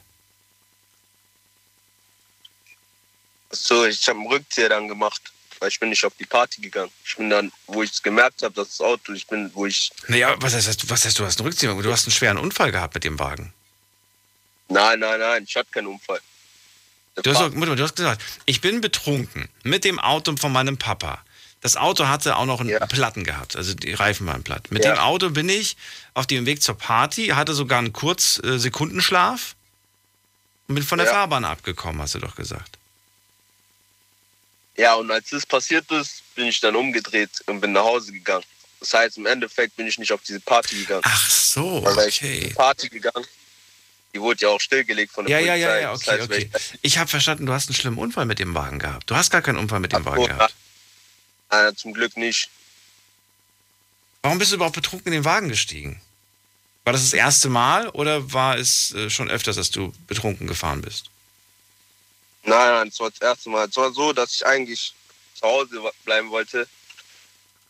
So, ich habe einen Rückzieher dann gemacht, weil ich bin nicht auf die Party gegangen. Ich bin dann, wo ich es gemerkt habe, dass das Auto, ich bin, wo ich, Naja, was heißt, was heißt, du hast einen Rückzieher? Du hast einen schweren Unfall gehabt mit dem Wagen. nein, nein, nein, ich hatte keinen Unfall. Du hast, Mutter, du hast gesagt, ich bin betrunken mit dem Auto von meinem Papa. Das Auto hatte auch noch einen Platten gehabt, also die Reifen waren platt. Mit Ja. dem Auto bin ich auf dem Weg zur Party, hatte sogar einen kurz äh, Sekundenschlaf und bin von der Ja. Fahrbahn abgekommen, hast du doch gesagt. Ja, und als das passiert ist, bin ich dann umgedreht und bin nach Hause gegangen. Das heißt, im Endeffekt bin ich nicht auf diese Party gegangen. Ach so, Weil ich okay. auf die Party gegangen. Die wurde ja auch stillgelegt von Ja, der ja, Polizei. ja, ja, Das okay, heißt, wenn okay. Ich habe verstanden, du hast einen schlimmen Unfall mit dem Wagen gehabt. Du hast gar keinen Unfall mit dem Wagen gehabt. Nein, zum Glück nicht. Warum bist du überhaupt betrunken in den Wagen gestiegen? War das das erste Mal oder war es äh, schon öfters, dass du betrunken gefahren bist? Nein, nein, es war das erste Mal. Es war so, dass ich eigentlich zu Hause bleiben wollte.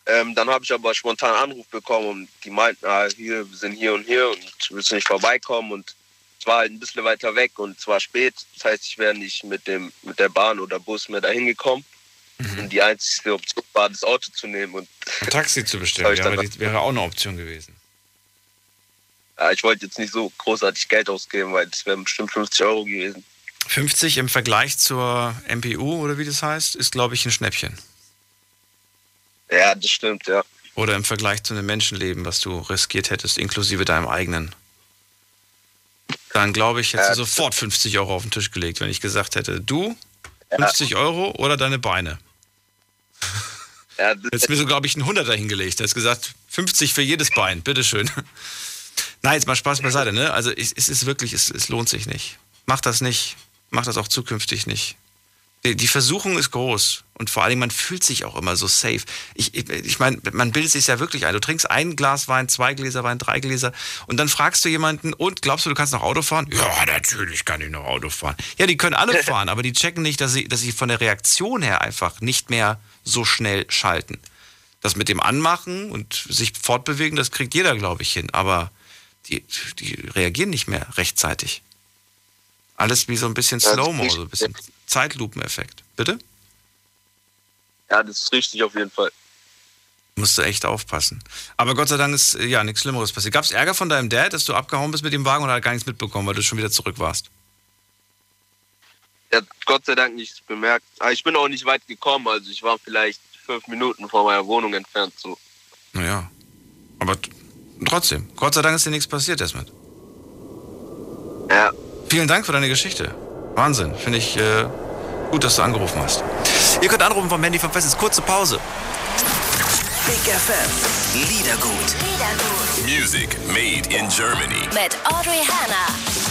Ähm, dann habe ich aber spontan einen Anruf bekommen und die meinten, ah, hier, wir sind hier und hier und willst du nicht vorbeikommen? Und es war halt ein bisschen weiter weg und es war spät. Das heißt, ich wäre nicht mit, dem, mit der Bahn oder Bus mehr dahin gekommen. Und die einzige Option war, das Auto zu nehmen. Und Ein Taxi zu bestellen wäre, dann- die- wäre auch eine Option gewesen. ja, ich wollte jetzt nicht so großartig Geld ausgeben, weil das wären bestimmt 50 Euro gewesen. 50 im Vergleich zur MPU oder wie das heißt, ist, glaube ich, ein Schnäppchen. Ja, das stimmt, ja. Oder im Vergleich zu einem Menschenleben, was du riskiert hättest, inklusive deinem eigenen. Dann glaube ich, hättest du sofort 50 Euro auf den Tisch gelegt, wenn ich gesagt hätte, du, 50 Euro oder deine Beine. Ja, Hättest mir so, glaube ich, einen Hunderter hingelegt. Hättest gesagt, 50 für jedes Bein, bitteschön. Nein, jetzt mal Spaß beiseite, ne? Also es, es ist wirklich, es, es lohnt sich nicht. Mach das nicht. Mach das auch zukünftig nicht. Die, die Versuchung ist groß. Und vor allem, man fühlt sich auch immer so safe. Ich, ich, ich meine, man bildet sich ja wirklich ein. Du trinkst ein Glas Wein, zwei Gläser Wein, drei Gläser und dann fragst du jemanden, und glaubst du, du kannst noch Auto fahren? Ja, natürlich kann ich noch Auto fahren. Ja, die können alle fahren, aber die checken nicht, dass sie, dass sie von der Reaktion her einfach nicht mehr so schnell schalten. Das mit dem Anmachen und sich fortbewegen, das kriegt jeder, glaube ich, hin. Aber die, die reagieren nicht mehr rechtzeitig. Alles wie so ein bisschen Slow-Mo, so ein bisschen Zeitlupeneffekt. Bitte? Ja, das ist richtig auf jeden Fall. Musst du echt aufpassen. Aber Gott sei Dank ist ja nichts Schlimmeres passiert. Gab es Ärger von deinem Dad, dass du abgehauen bist mit dem Wagen oder hat gar nichts mitbekommen, weil du schon wieder zurück warst? Er hat Gott sei Dank nichts bemerkt. Aber ich bin auch nicht weit gekommen, also ich war vielleicht fünf Minuten von meiner Wohnung entfernt. So. Naja. Aber trotzdem, Gott sei Dank ist dir nichts passiert, Desmond. Ja. Vielen Dank für deine Geschichte. Wahnsinn. Finde ich äh, gut, dass du angerufen hast. Ihr könnt anrufen vom Handy vom Fest. Ist kurze Pause. Big FM. Liedergut. Music made in Germany. Mit Audrey Hanna.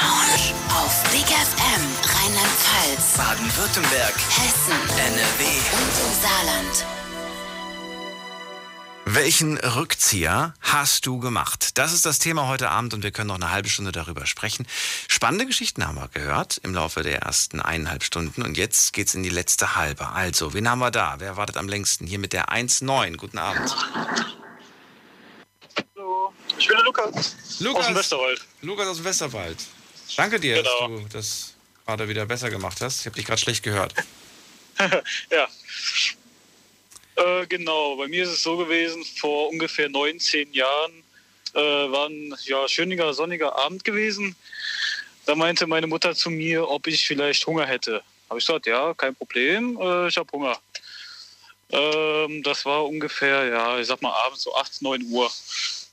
Lounge. Auf Big FM Rheinland-Pfalz, Baden-Württemberg. Hessen, NRW. und im Saarland. Welchen Rückzieher hast du gemacht? Das ist das Thema heute Abend und wir können noch eine halbe Stunde darüber sprechen. Spannende Geschichten haben wir gehört im Laufe der ersten eineinhalb Stunden und jetzt geht's in die letzte halbe. Also, wen haben wir da? Wer wartet am längsten? Hier mit der 1.9. Guten Abend. Ich bin der Lukas. Lukas Aus dem Westerwald. Lukas aus dem Westerwald. Danke dir, Genau. dass du das gerade wieder besser gemacht hast. Ich habe dich gerade schlecht gehört. ja. Äh, genau, bei mir ist es so gewesen, vor ungefähr 19 Jahren äh, war ein ja, schöner, sonniger Abend gewesen. Da meinte meine Mutter zu mir, ob ich vielleicht Hunger hätte. Habe ich gesagt, ja, kein Problem, äh, ich habe Hunger. Ähm, das war ungefähr, ja, ich sag mal abends so 8, 9 Uhr.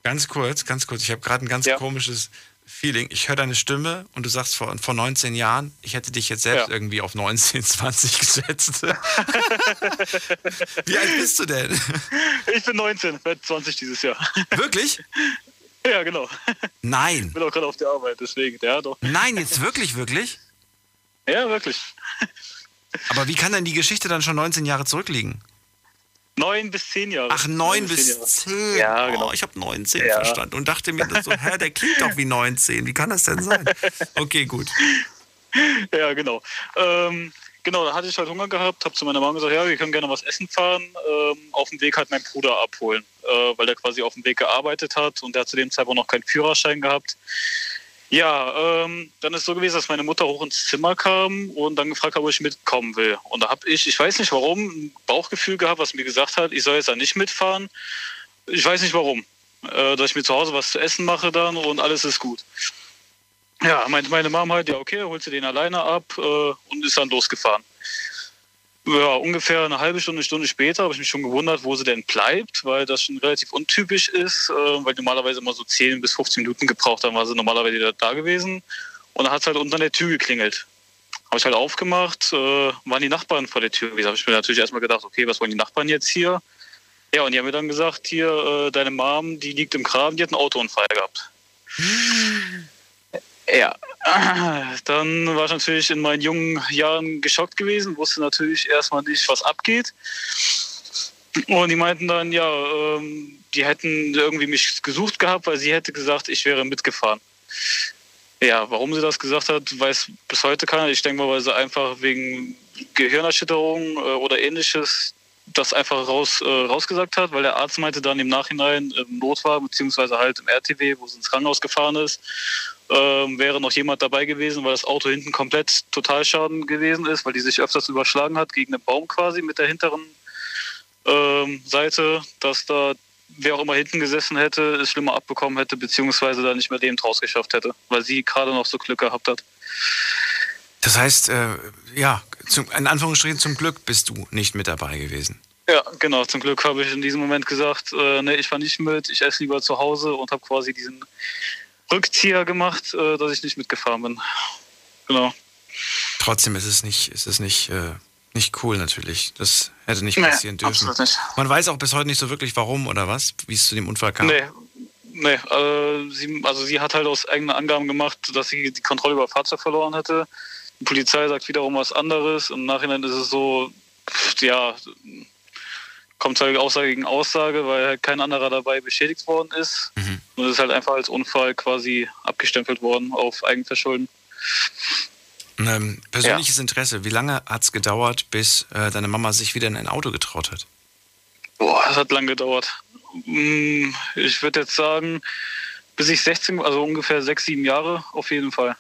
Ganz kurz, ganz kurz. Ich habe gerade ein ganz komisches Feeling. Ich höre deine Stimme und du sagst vor, vor 19 Jahren, ich hätte dich jetzt selbst Ja. irgendwie auf 19, 20 gesetzt. Wie alt bist du denn? Ich bin 19, werde 20 dieses Jahr. Wirklich? Ja, genau. Nein. Ich bin auch gerade auf der Arbeit, deswegen. Ja, doch. Nein, jetzt wirklich, wirklich? Ja, wirklich. Aber wie kann denn die Geschichte dann schon 19 Jahre zurückliegen? Neun bis zehn Jahre. Ach, neun zehn bis Jahre. zehn. Ja, genau. Oh, ich habe 19 Ja. verstanden und dachte mir so, hä, der klingt doch wie 19. Wie kann das denn sein? Okay, gut. Ja, genau. Ähm, genau, da hatte ich halt Hunger gehabt, habe zu meiner Mama gesagt, ja, wir können gerne was essen fahren. Ähm, auf dem Weg halt meinen Bruder abholen, äh, weil der quasi auf dem Weg gearbeitet hat und der hat zu dem Zeitpunkt noch keinen Führerschein gehabt. Ja, ähm, dann ist so gewesen, dass meine Mutter hoch ins Zimmer kam und dann gefragt hat, ob ich mitkommen will. Und da habe ich, ich weiß nicht warum, ein Bauchgefühl gehabt, was mir gesagt hat, ich soll jetzt da nicht mitfahren. Ich weiß nicht warum. Äh, dass ich mir zu Hause was zu essen mache dann und alles ist gut. Ja, meinte meine Mom halt, ja okay, holt sie den alleine ab äh, und ist dann losgefahren. Ja, ungefähr eine halbe Stunde, Stunde später habe ich mich schon gewundert, wo sie denn bleibt, weil das schon relativ untypisch ist, äh, weil normalerweise immer so 10 bis 15 Minuten gebraucht haben, war sie normalerweise wieder da gewesen. Und dann hat es halt unter der Tür geklingelt. Habe ich halt aufgemacht, äh, waren die Nachbarn vor der Tür gewesen. Habe ich mir natürlich erstmal gedacht, okay, was wollen die Nachbarn jetzt hier? Ja, und die haben mir dann gesagt, hier, äh, deine Mom, die liegt im Graben, die hat einen Autounfall gehabt. Ja, dann war ich natürlich in meinen jungen Jahren geschockt gewesen, wusste natürlich erstmal nicht, was abgeht. Und die meinten dann, ja, ähm, die hätten irgendwie mich gesucht gehabt, weil sie hätte gesagt, ich wäre mitgefahren. Ja, warum sie das gesagt hat, weiß bis heute keiner. Ich denke mal, weil sie einfach wegen Gehirnerschütterung äh, oder ähnliches das einfach raus, äh, rausgesagt hat, weil der Arzt meinte dann im Nachhinein im Notwagen, beziehungsweise halt im RTW, wo sie ins Krankenhaus gefahren ist, ähm, wäre noch jemand dabei gewesen, weil das Auto hinten komplett Totalschaden gewesen ist, weil die sich öfters überschlagen hat gegen einen Baum quasi mit der hinteren ähm, Seite, dass da wer auch immer hinten gesessen hätte, es schlimmer abbekommen hätte, beziehungsweise da nicht mehr lebend rausgeschafft hätte, weil sie gerade noch so Glück gehabt hat. Das heißt, äh, ja, zum, in Anführungsstrichen zum Glück bist du nicht mit dabei gewesen. Ja, genau. Zum Glück habe ich in diesem Moment gesagt, äh, nee, ich fahre nicht mit, ich esse lieber zu Hause und habe quasi diesen Rückzieher gemacht, äh, dass ich nicht mitgefahren bin. Genau. Trotzdem ist es nicht, ist es nicht, äh, nicht cool natürlich. Das hätte nicht Nee, passieren dürfen. absolut nicht. Man weiß auch bis heute nicht so wirklich warum oder was, wie es zu dem Unfall kam. Nee, nee äh, sie, also sie hat halt aus eigenen Angaben gemacht, dass sie die Kontrolle über das Fahrzeug verloren hätte. Die Polizei sagt wiederum was anderes. Im Nachhinein ist es so, ja, kommt halt Aussage gegen Aussage, weil halt kein anderer dabei beschädigt worden ist. Und es ist halt einfach als Unfall quasi abgestempelt worden auf Eigenverschulden. Ähm, persönliches Interesse, wie lange hat es gedauert, bis äh, deine Mama sich wieder in ein Auto getraut hat? Boah, das hat lang gedauert. Mm, Ich würde jetzt sagen, bis ich 16, also ungefähr sechs, sieben Jahre auf jeden Fall.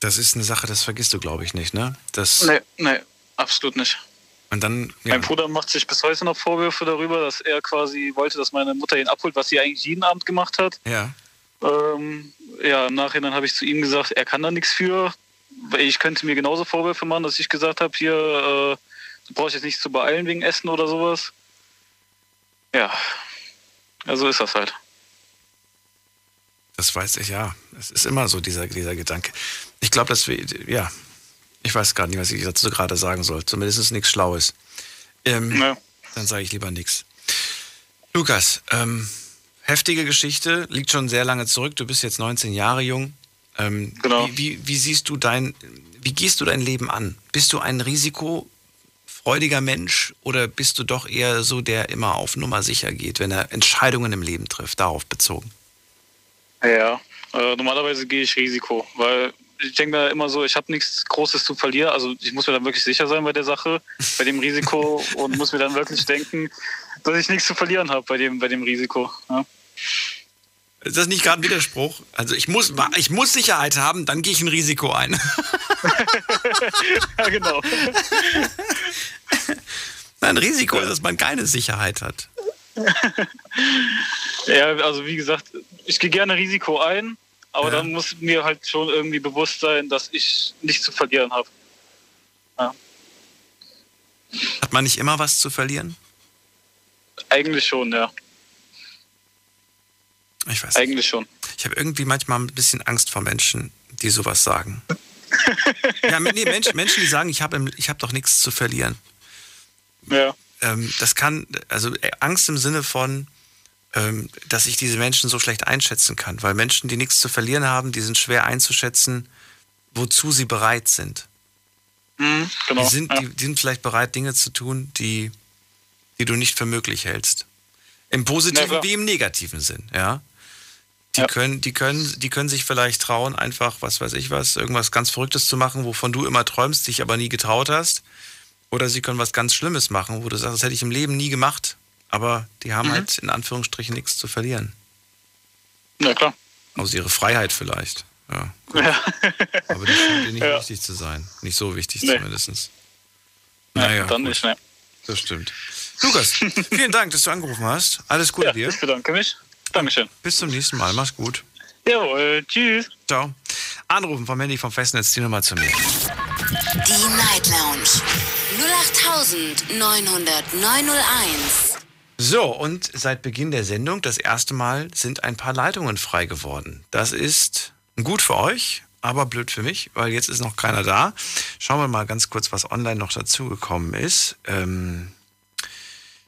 Das ist eine Sache, das vergisst du, glaube ich, nicht, ne? Das, Nee, nee, absolut nicht. Und dann, ja, Mein Bruder macht sich bis heute noch Vorwürfe darüber, dass er quasi wollte, dass meine Mutter ihn abholt, was sie eigentlich jeden Abend gemacht hat. ja. Ähm, ja, im Nachhinein habe ich zu ihm gesagt, er kann da nichts für. Ich könnte mir genauso Vorwürfe machen, dass ich gesagt habe, hier, äh, du brauchst jetzt nicht zu beeilen wegen Essen oder sowas. Ja, also ist das halt. Das weiß ich, ja. Es ist immer so, dieser, dieser Gedanke. Ich glaube, dass wir, ja, ich weiß gar nicht, was ich dazu gerade sagen soll. Zumindest ist nichts Schlaues. Ähm, Dann sage ich lieber nichts. Lukas, ähm, heftige Geschichte, liegt schon sehr lange zurück. Du bist jetzt 19 Jahre jung. Ähm, Genau. Wie, wie, wie siehst du dein, wie gehst du dein Leben an? Bist du ein risikofreudiger Mensch oder bist du doch eher so, der immer auf Nummer sicher geht, wenn er Entscheidungen im Leben trifft, darauf bezogen? Ja, äh, normalerweise gehe ich Risiko, weil ich denke mir immer so, ich habe nichts Großes zu verlieren. Also ich muss mir dann wirklich sicher sein bei der Sache, bei dem Risiko und muss mir dann wirklich denken, dass ich nichts zu verlieren habe bei dem, bei dem Risiko. Ja. Ist das nicht gerade ein Widerspruch? Also ich muss, ich muss Sicherheit haben, dann gehe ich ein Risiko ein. ja, genau. Ein Risiko ist, dass man keine Sicherheit hat. Ja, also wie gesagt, ich gehe gerne Risiko ein, aber Ja. dann muss mir halt schon irgendwie bewusst sein, dass ich nichts zu verlieren habe. Ja. Hat man nicht immer was zu verlieren? Eigentlich schon, ja. Ich weiß Eigentlich schon. Ich habe irgendwie manchmal ein bisschen Angst vor Menschen, die sowas sagen. ja, nee, Menschen, Menschen, die sagen, ich habe ich hab doch nichts zu verlieren. Ja. Ähm, das kann, also äh, Angst im Sinne von, dass ich diese Menschen so schlecht einschätzen kann. Weil Menschen, die nichts zu verlieren haben, die sind schwer einzuschätzen, wozu sie bereit sind. Mhm, genau. Die, sind, ja. die, die sind vielleicht bereit, Dinge zu tun, die, die du nicht für möglich hältst. Im Ja, positiven klar. wie im negativen Sinn, ja. Die, können, die, können, die können sich vielleicht trauen, einfach, was weiß ich was, irgendwas ganz Verrücktes zu machen, wovon du immer träumst, dich aber nie getraut hast. Oder sie können was ganz Schlimmes machen, wo du sagst, das hätte ich im Leben nie gemacht. Aber die haben Mhm. halt in Anführungsstrichen nichts zu verlieren. Ja, klar. Außer ihre Freiheit vielleicht. Ja, Ja. aber die scheint dir nicht Ja. wichtig zu sein. Nicht so wichtig Nee. zumindest. Ja, dann nicht, ne. Das stimmt. Lukas, vielen Dank, dass du angerufen hast. Alles Gute Ja, dir. ich bedanke mich. Dankeschön. Bis zum nächsten Mal. Mach's gut. Jawohl, tschüss. Ciao. Anrufen vom Handy vom Festnetz, die Nummer zu mir. Die Night Lounge 0890901. So, und seit Beginn der Sendung, das erste Mal, sind ein paar Leitungen frei geworden. Das ist gut für euch, aber blöd für mich, weil jetzt ist noch keiner da. Schauen wir mal ganz kurz, was online noch dazugekommen ist. Ähm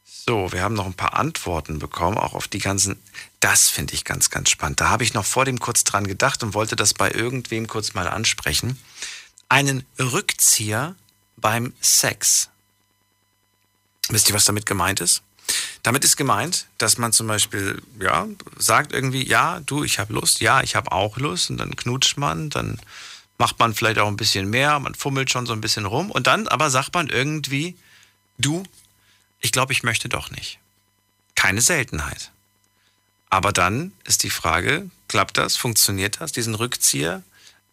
so, wir haben noch ein paar Antworten bekommen, auch auf die ganzen. Das finde ich ganz, ganz spannend. Da habe ich noch vor dem kurz dran gedacht und wollte das bei irgendwem kurz mal ansprechen. Einen Rückzieher beim Sex. Wisst ihr, was damit gemeint ist? Damit ist gemeint, dass man zum Beispiel, ja, sagt irgendwie, ja, du, ich habe Lust, ja, ich habe auch Lust und dann knutscht man, dann macht man vielleicht auch ein bisschen mehr, man fummelt schon so ein bisschen rum und dann aber sagt man irgendwie, du, ich glaube, ich möchte doch nicht. Keine Seltenheit. Aber dann ist die Frage, klappt das, funktioniert das, diesen Rückzieher?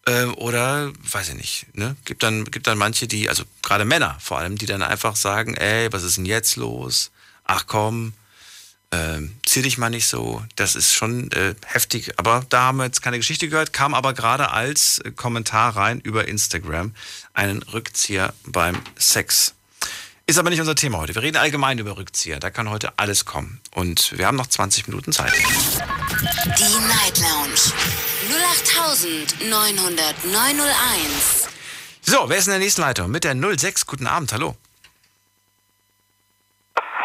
Äh, oder, weiß ich nicht, ne? Gibt dann, gibt dann manche, die, also gerade Männer vor allem, die dann einfach sagen, ey, was ist denn jetzt los? Ach komm, ähm, zieh dich mal nicht so. Das ist schon äh, heftig. Aber da haben wir jetzt keine Geschichte gehört, kam aber gerade als äh, Kommentar rein über Instagram einen Rückzieher beim Sex. Ist aber nicht unser Thema heute. Wir reden allgemein über Rückzieher. Da kann heute alles kommen. Und wir haben noch 20 Minuten Zeit. Die Night Lounge 0890901. So, wer ist in der nächsten Leitung? Mit der 06. Guten Abend, hallo.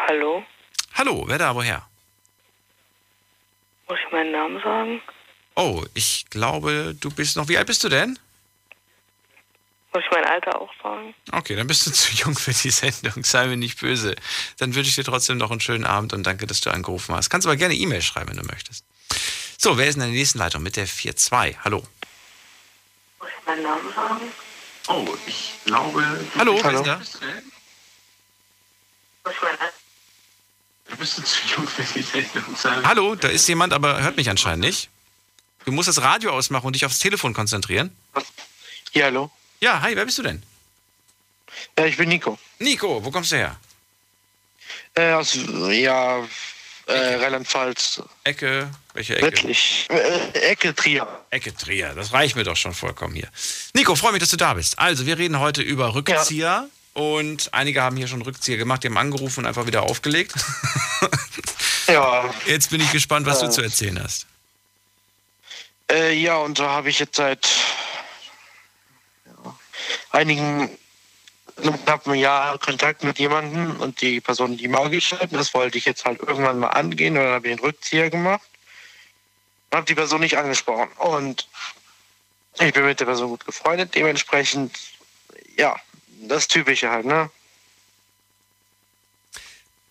Hallo, Hallo, wer da, woher? muss ich meinen Namen sagen? Oh, ich glaube, du bist noch. Wie alt bist du denn? Muss ich mein Alter auch sagen? Okay, dann bist du zu jung für die Sendung. Sei mir nicht böse. Dann wünsche ich dir trotzdem noch einen schönen Abend und danke, dass du angerufen hast. Kannst aber gerne E-Mail schreiben, wenn du möchtest. So, wer ist in der nächsten Leitung? Mit der 4-2. Hallo. Muss ich meinen Namen sagen? Oh, ich glaube. Hallo, wer ist da? Muss ich mein Alter Du bist zu jung für die Sendung. Hallo, da ist jemand, aber hört mich anscheinend nicht. Du musst das Radio ausmachen und dich aufs Telefon konzentrieren. Ja, hallo. Ja, hi, wer bist du denn? Ja, ich bin Nico. Nico, wo kommst du her? Äh, aus, ja, äh, Rheinland-Pfalz. Ecke, welche Ecke? Wirklich. Äh, Ecke Trier. Ecke Trier, das reicht mir doch schon vollkommen hier. Nico, freue mich, dass du da bist. Also, wir reden heute über Rückzieher. Und einige haben hier schon Rückzieher gemacht, die haben angerufen und einfach wieder aufgelegt. Ja. Jetzt bin ich gespannt, was du Äh. zu erzählen hast. Äh, ja, und da habe ich jetzt seit ja, einigen einem knappen Jahr Kontakt mit jemandem und die Person, die mag ich halt. Das wollte ich jetzt halt irgendwann mal angehen und dann habe ich einen Rückzieher gemacht. Und habe die Person nicht angesprochen. Und ich bin mit der Person gut befreundet, dementsprechend, ja, das Typische halt, ne?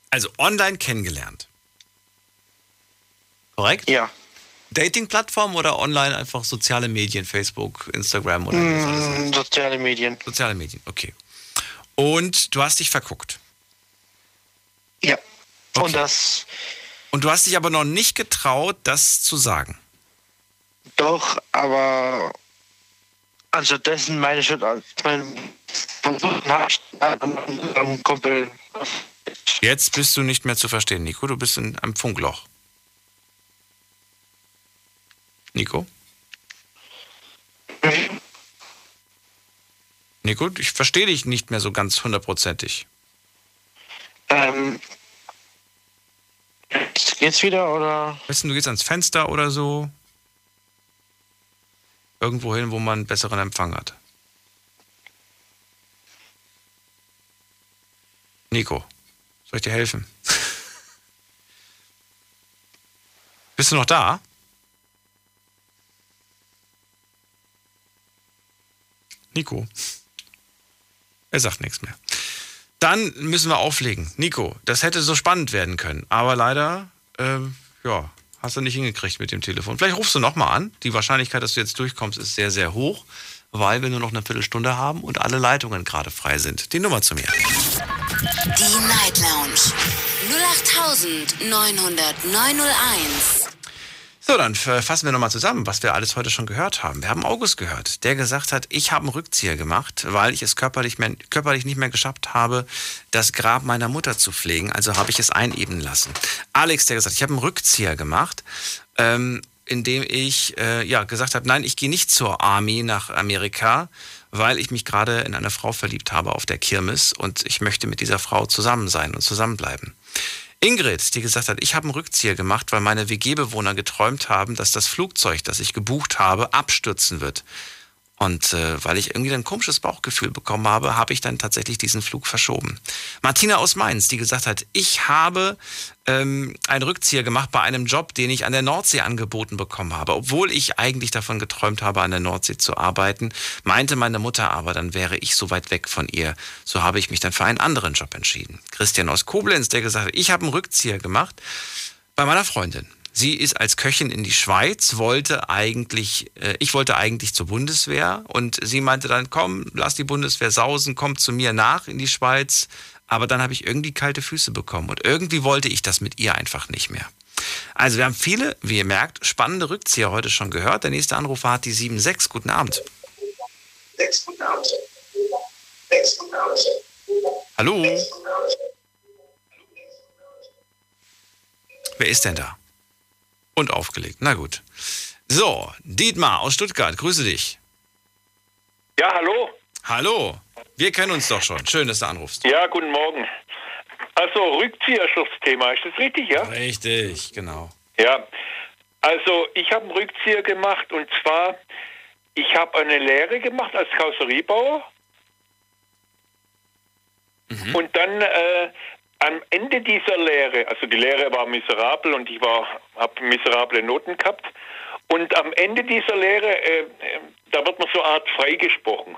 Also online kennengelernt. Korrekt? Ja. Dating-Plattform oder online einfach soziale Medien, Facebook, Instagram oder wie das? Mm, soziale Medien. Soziale Medien, okay. Und du hast dich verguckt. Ja. Und das. Und du hast dich aber noch nicht getraut, das zu sagen. Doch, aber anstattdessen meine ich schon als mein ich einem Kumpel. Jetzt bist du nicht mehr zu verstehen, Nico. Du bist in einem Funkloch. Nico? Nico, ich verstehe dich nicht mehr so ganz hundertprozentig. Ähm, jetzt geht's wieder oder? Weißt du, du gehst ans Fenster oder so. Irgendwo hin, wo man einen besseren Empfang hat. Nico, soll ich dir helfen? Bist du noch da? Nico. Er sagt nichts mehr. Dann müssen wir auflegen. Nico, das hätte so spannend werden können. Aber leider, ähm, ja, hast du nicht hingekriegt mit dem Telefon. Vielleicht rufst du nochmal an. Die Wahrscheinlichkeit, dass du jetzt durchkommst, ist sehr, sehr hoch, weil wir nur noch eine Viertelstunde haben und alle Leitungen gerade frei sind. Die Nummer zu mir. Die Night Lounge 0890901. So, dann fassen wir nochmal zusammen, was wir alles heute schon gehört haben. Wir haben August gehört, der gesagt hat, ich habe einen Rückzieher gemacht, weil ich es körperlich, mehr, körperlich nicht mehr geschafft habe, das Grab meiner Mutter zu pflegen. Also habe ich es einebnen lassen. Alex, der gesagt, ich habe einen Rückzieher gemacht, ähm, indem ich äh, ja gesagt habe, nein, ich gehe nicht zur Army nach Amerika, weil ich mich gerade in eine Frau verliebt habe auf der Kirmes und ich möchte mit dieser Frau zusammen sein und zusammenbleiben. Ingrid, die gesagt hat, ich habe einen Rückzieher gemacht, weil meine WG-Bewohner geträumt haben, dass das Flugzeug, das ich gebucht habe, abstürzen wird. Und äh, weil ich irgendwie ein komisches Bauchgefühl bekommen habe, habe ich dann tatsächlich diesen Flug verschoben. Martina aus Mainz, die gesagt hat, ich habe ähm, einen Rückzieher gemacht bei einem Job, den ich an der Nordsee angeboten bekommen habe. Obwohl ich eigentlich davon geträumt habe, an der Nordsee zu arbeiten, meinte meine Mutter aber, dann wäre ich so weit weg von ihr. So habe ich mich dann für einen anderen Job entschieden. Christian aus Koblenz, der gesagt hat, ich habe einen Rückzieher gemacht bei meiner Freundin. Sie ist als Köchin in die Schweiz, wollte eigentlich, äh, ich wollte eigentlich zur Bundeswehr und sie meinte dann, komm, lass die Bundeswehr sausen, komm zu mir nach in die Schweiz. Aber dann habe ich irgendwie kalte Füße bekommen und irgendwie wollte ich das mit ihr einfach nicht mehr. Also wir haben viele, wie ihr merkt, spannende Rückzieher heute schon gehört. Der nächste Anrufer hat die 7.6. Guten Abend. 6, guten Abend. 6, guten Abend. Hallo? Wer ist denn da? Und aufgelegt. Na gut. So, Dietmar aus Stuttgart, grüße dich. Ja, hallo. Hallo. Wir kennen uns doch schon. Schön, dass du anrufst. Ja, guten Morgen. Also Rückzieherschlussthema, ist das richtig, ja? Richtig, genau. Ja. Also ich habe einen Rückzieher gemacht und zwar, ich habe eine Lehre gemacht als Karosseriebauer. Mhm. Und dann äh, am Ende dieser Lehre, also die Lehre war miserabel und ich habe miserable Noten gehabt. Und am Ende dieser Lehre, äh, äh, da wird man so eine Art freigesprochen.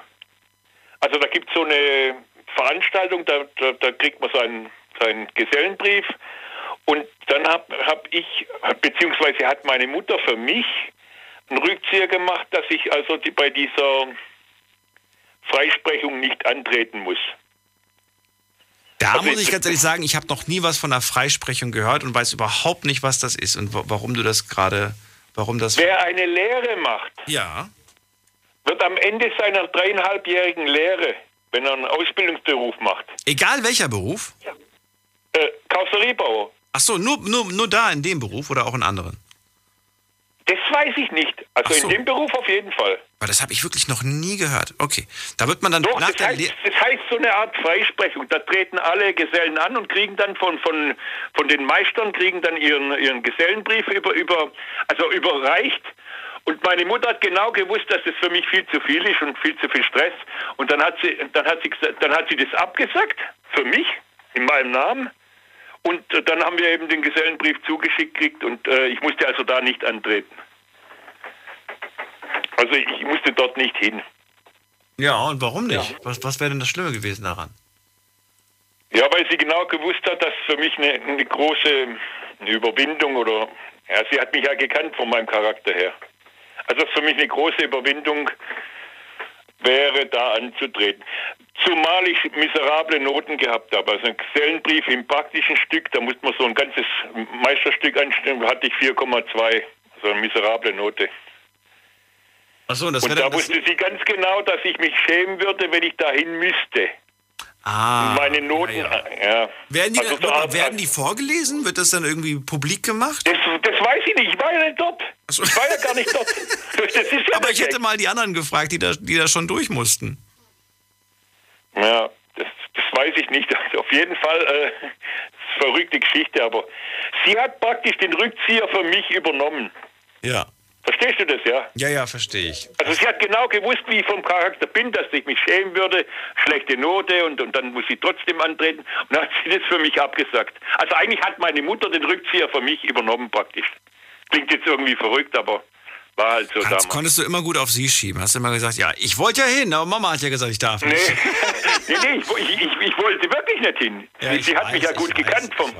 Also da gibt es so eine Veranstaltung, da, da, da kriegt man seinen, seinen Gesellenbrief. Und dann habe hab ich, beziehungsweise hat meine Mutter für mich einen Rückzieher gemacht, dass ich also die, bei dieser Freisprechung nicht antreten muss. Da Also muss ich ganz ehrlich sagen, ich habe noch nie was von einer Freisprechung gehört und weiß überhaupt nicht, was das ist und wa- warum du das gerade, warum das. Wer eine Lehre macht, Ja. Wird am Ende seiner dreieinhalbjährigen Lehre, wenn er einen Ausbildungsberuf macht, Egal welcher Beruf. äh, Karosseriebauer. Ach so, nur, nur, nur da in dem Beruf oder auch in anderen? Das weiß ich nicht. Also so. in dem Beruf auf jeden Fall. Weil das habe ich wirklich noch nie gehört. Okay. Da wird man dann Doch, nach das der heißt, Le das heißt so eine Art Freisprechung. Da treten alle Gesellen an und kriegen dann von, von, von den Meistern kriegen dann ihren, ihren Gesellenbrief über, über, also überreicht. Und meine Mutter hat genau gewusst, dass das für mich viel zu viel ist und viel zu viel Stress. Und dann hat sie, dann hat sie, dann hat sie das abgesagt für mich in meinem Namen. Und äh, dann haben wir eben den Gesellenbrief zugeschickt gekriegt und äh, ich musste also da nicht antreten. Also ich, musste dort nicht hin. Ja, und warum nicht? Was, was wäre denn das Schlimme gewesen daran? Ja, weil sie genau gewusst hat, dass für mich eine, eine große Überwindung oder ja, sie hat mich ja gekannt von meinem Charakter her. Also für mich eine große Überwindung wäre, da anzutreten. Zumal ich miserable Noten gehabt habe. Also ein Gesellenbrief im praktischen Stück, da musste man so ein ganzes Meisterstück anstellen, da hatte ich 4,2, also eine miserable Note. Achso, und das Und da wusste sie ganz genau, dass ich mich schämen würde, wenn ich dahin müsste. Ah. Meine Noten, ja. ja. Werden die, Also so werden die vorgelesen? Wird das dann irgendwie publik gemacht? Das, das weiß ich nicht, ich war ja nicht dort. so. Ich war ja gar nicht dort. Ja Aber ich hätte mal die anderen gefragt, die da, die da schon durch mussten. Ja, das, das weiß ich nicht. Also auf jeden Fall äh, das ist eine verrückte Geschichte, aber sie hat praktisch den Rückzieher für mich übernommen. Ja. Verstehst du das, ja? Ja, ja, verstehe ich. Also sie hat genau gewusst, wie ich vom Charakter bin, dass ich mich schämen würde, schlechte Note und, und dann muss sie trotzdem antreten. Und dann hat sie das für mich abgesagt. Also eigentlich hat meine Mutter den Rückzieher für mich übernommen praktisch. klingt jetzt irgendwie verrückt, aber war halt so Kannst, damals. konntest du immer gut auf sie schieben. Hast immer gesagt, ja, ich wollte ja hin, aber Mama hat ja gesagt, ich darf nicht. Nee, nee, nee ich, ich, ich, ich wollte wirklich nicht hin. Ja, sie ich sie hat weiß, mich ja ich gut weiß, gekannt vom.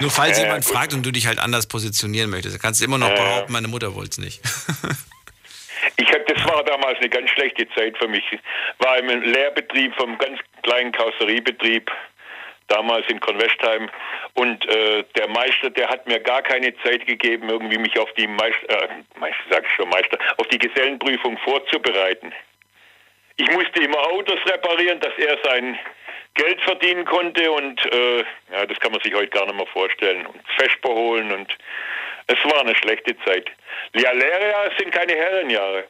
Nur falls ja, jemand gut. fragt und du dich halt anders positionieren möchtest, dann kannst du immer noch ja. behaupten, meine Mutter wollte es nicht. Ich hab, das war damals eine ganz schlechte Zeit für mich. War im Lehrbetrieb vom ganz kleinen Karosseriebetrieb, damals in Kornwestheim. Und äh, der Meister, der hat mir gar keine Zeit gegeben, irgendwie mich auf die Meister, äh, Meister sag ich schon Meister, auf die Gesellenprüfung vorzubereiten. Ich musste immer Autos reparieren, dass er sein Geld verdienen konnte und äh, ja, das kann man sich heute gar nicht mehr vorstellen. Und Vesper holen und es war eine schlechte Zeit. Ja, Lehrjahre sind keine Herrenjahre,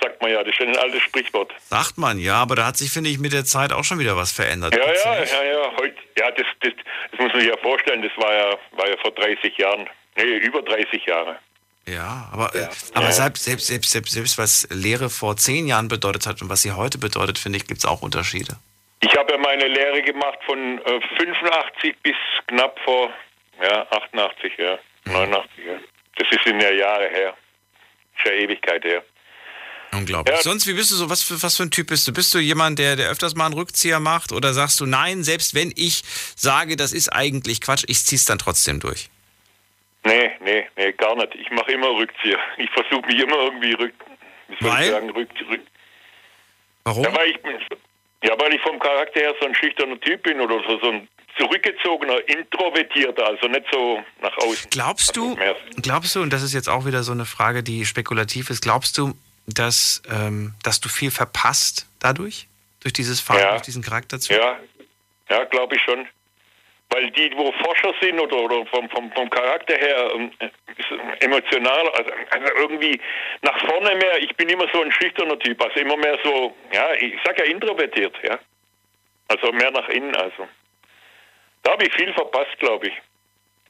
sagt man ja. Das ist ein altes Sprichwort. Sagt man, ja, aber da hat sich, finde ich, mit der Zeit auch schon wieder was verändert. Ja, ja, ja, ja. Heute, ja, das, das, das muss man sich ja vorstellen. Das war ja, war ja vor 30 Jahren. Nee, über 30 Jahre. Ja, aber, äh, aber Selbst, selbst, selbst, selbst, selbst was Lehre vor zehn Jahren bedeutet hat und was sie heute bedeutet, finde ich, gibt es auch Unterschiede. Ich habe ja meine Lehre gemacht von äh, 85 bis knapp vor ja, 88, ja, 89. Ja. Das ist in der Jahre her. Ist ja Ewigkeit her. Unglaublich. Ja. Sonst, wie bist du so? Was für, was für ein Typ bist du? Bist du jemand, der, der öfters mal einen Rückzieher macht? Oder sagst du, nein, selbst wenn ich sage, das ist eigentlich Quatsch, ich zieh's dann trotzdem durch? Nee, nee, nee, gar nicht. Ich mache immer Rückzieher. Ich versuche mich immer irgendwie rück, wie soll Weil? ich sagen, rück, rück. Warum? Ja, weil ich ja, weil ich vom Charakter her so ein schüchterner Typ bin oder so, so ein zurückgezogener, introvertierter, also nicht so nach außen. Glaubst du, glaubst du, und das ist jetzt auch wieder so eine Frage, die spekulativ ist, glaubst du, dass, ähm, dass du viel verpasst dadurch? Durch dieses Verhalten, Ja. durch diesen Charakterzug? Ja, ja, glaube ich schon. Weil die, wo Forscher sind oder, oder vom, vom, vom Charakter her ähm, ist emotional, also, also irgendwie nach vorne mehr, ich bin immer so ein schüchterner Typ, also immer mehr so, ja, ich sag ja introvertiert, ja. Also mehr nach innen, also. Da habe ich viel verpasst, glaube ich.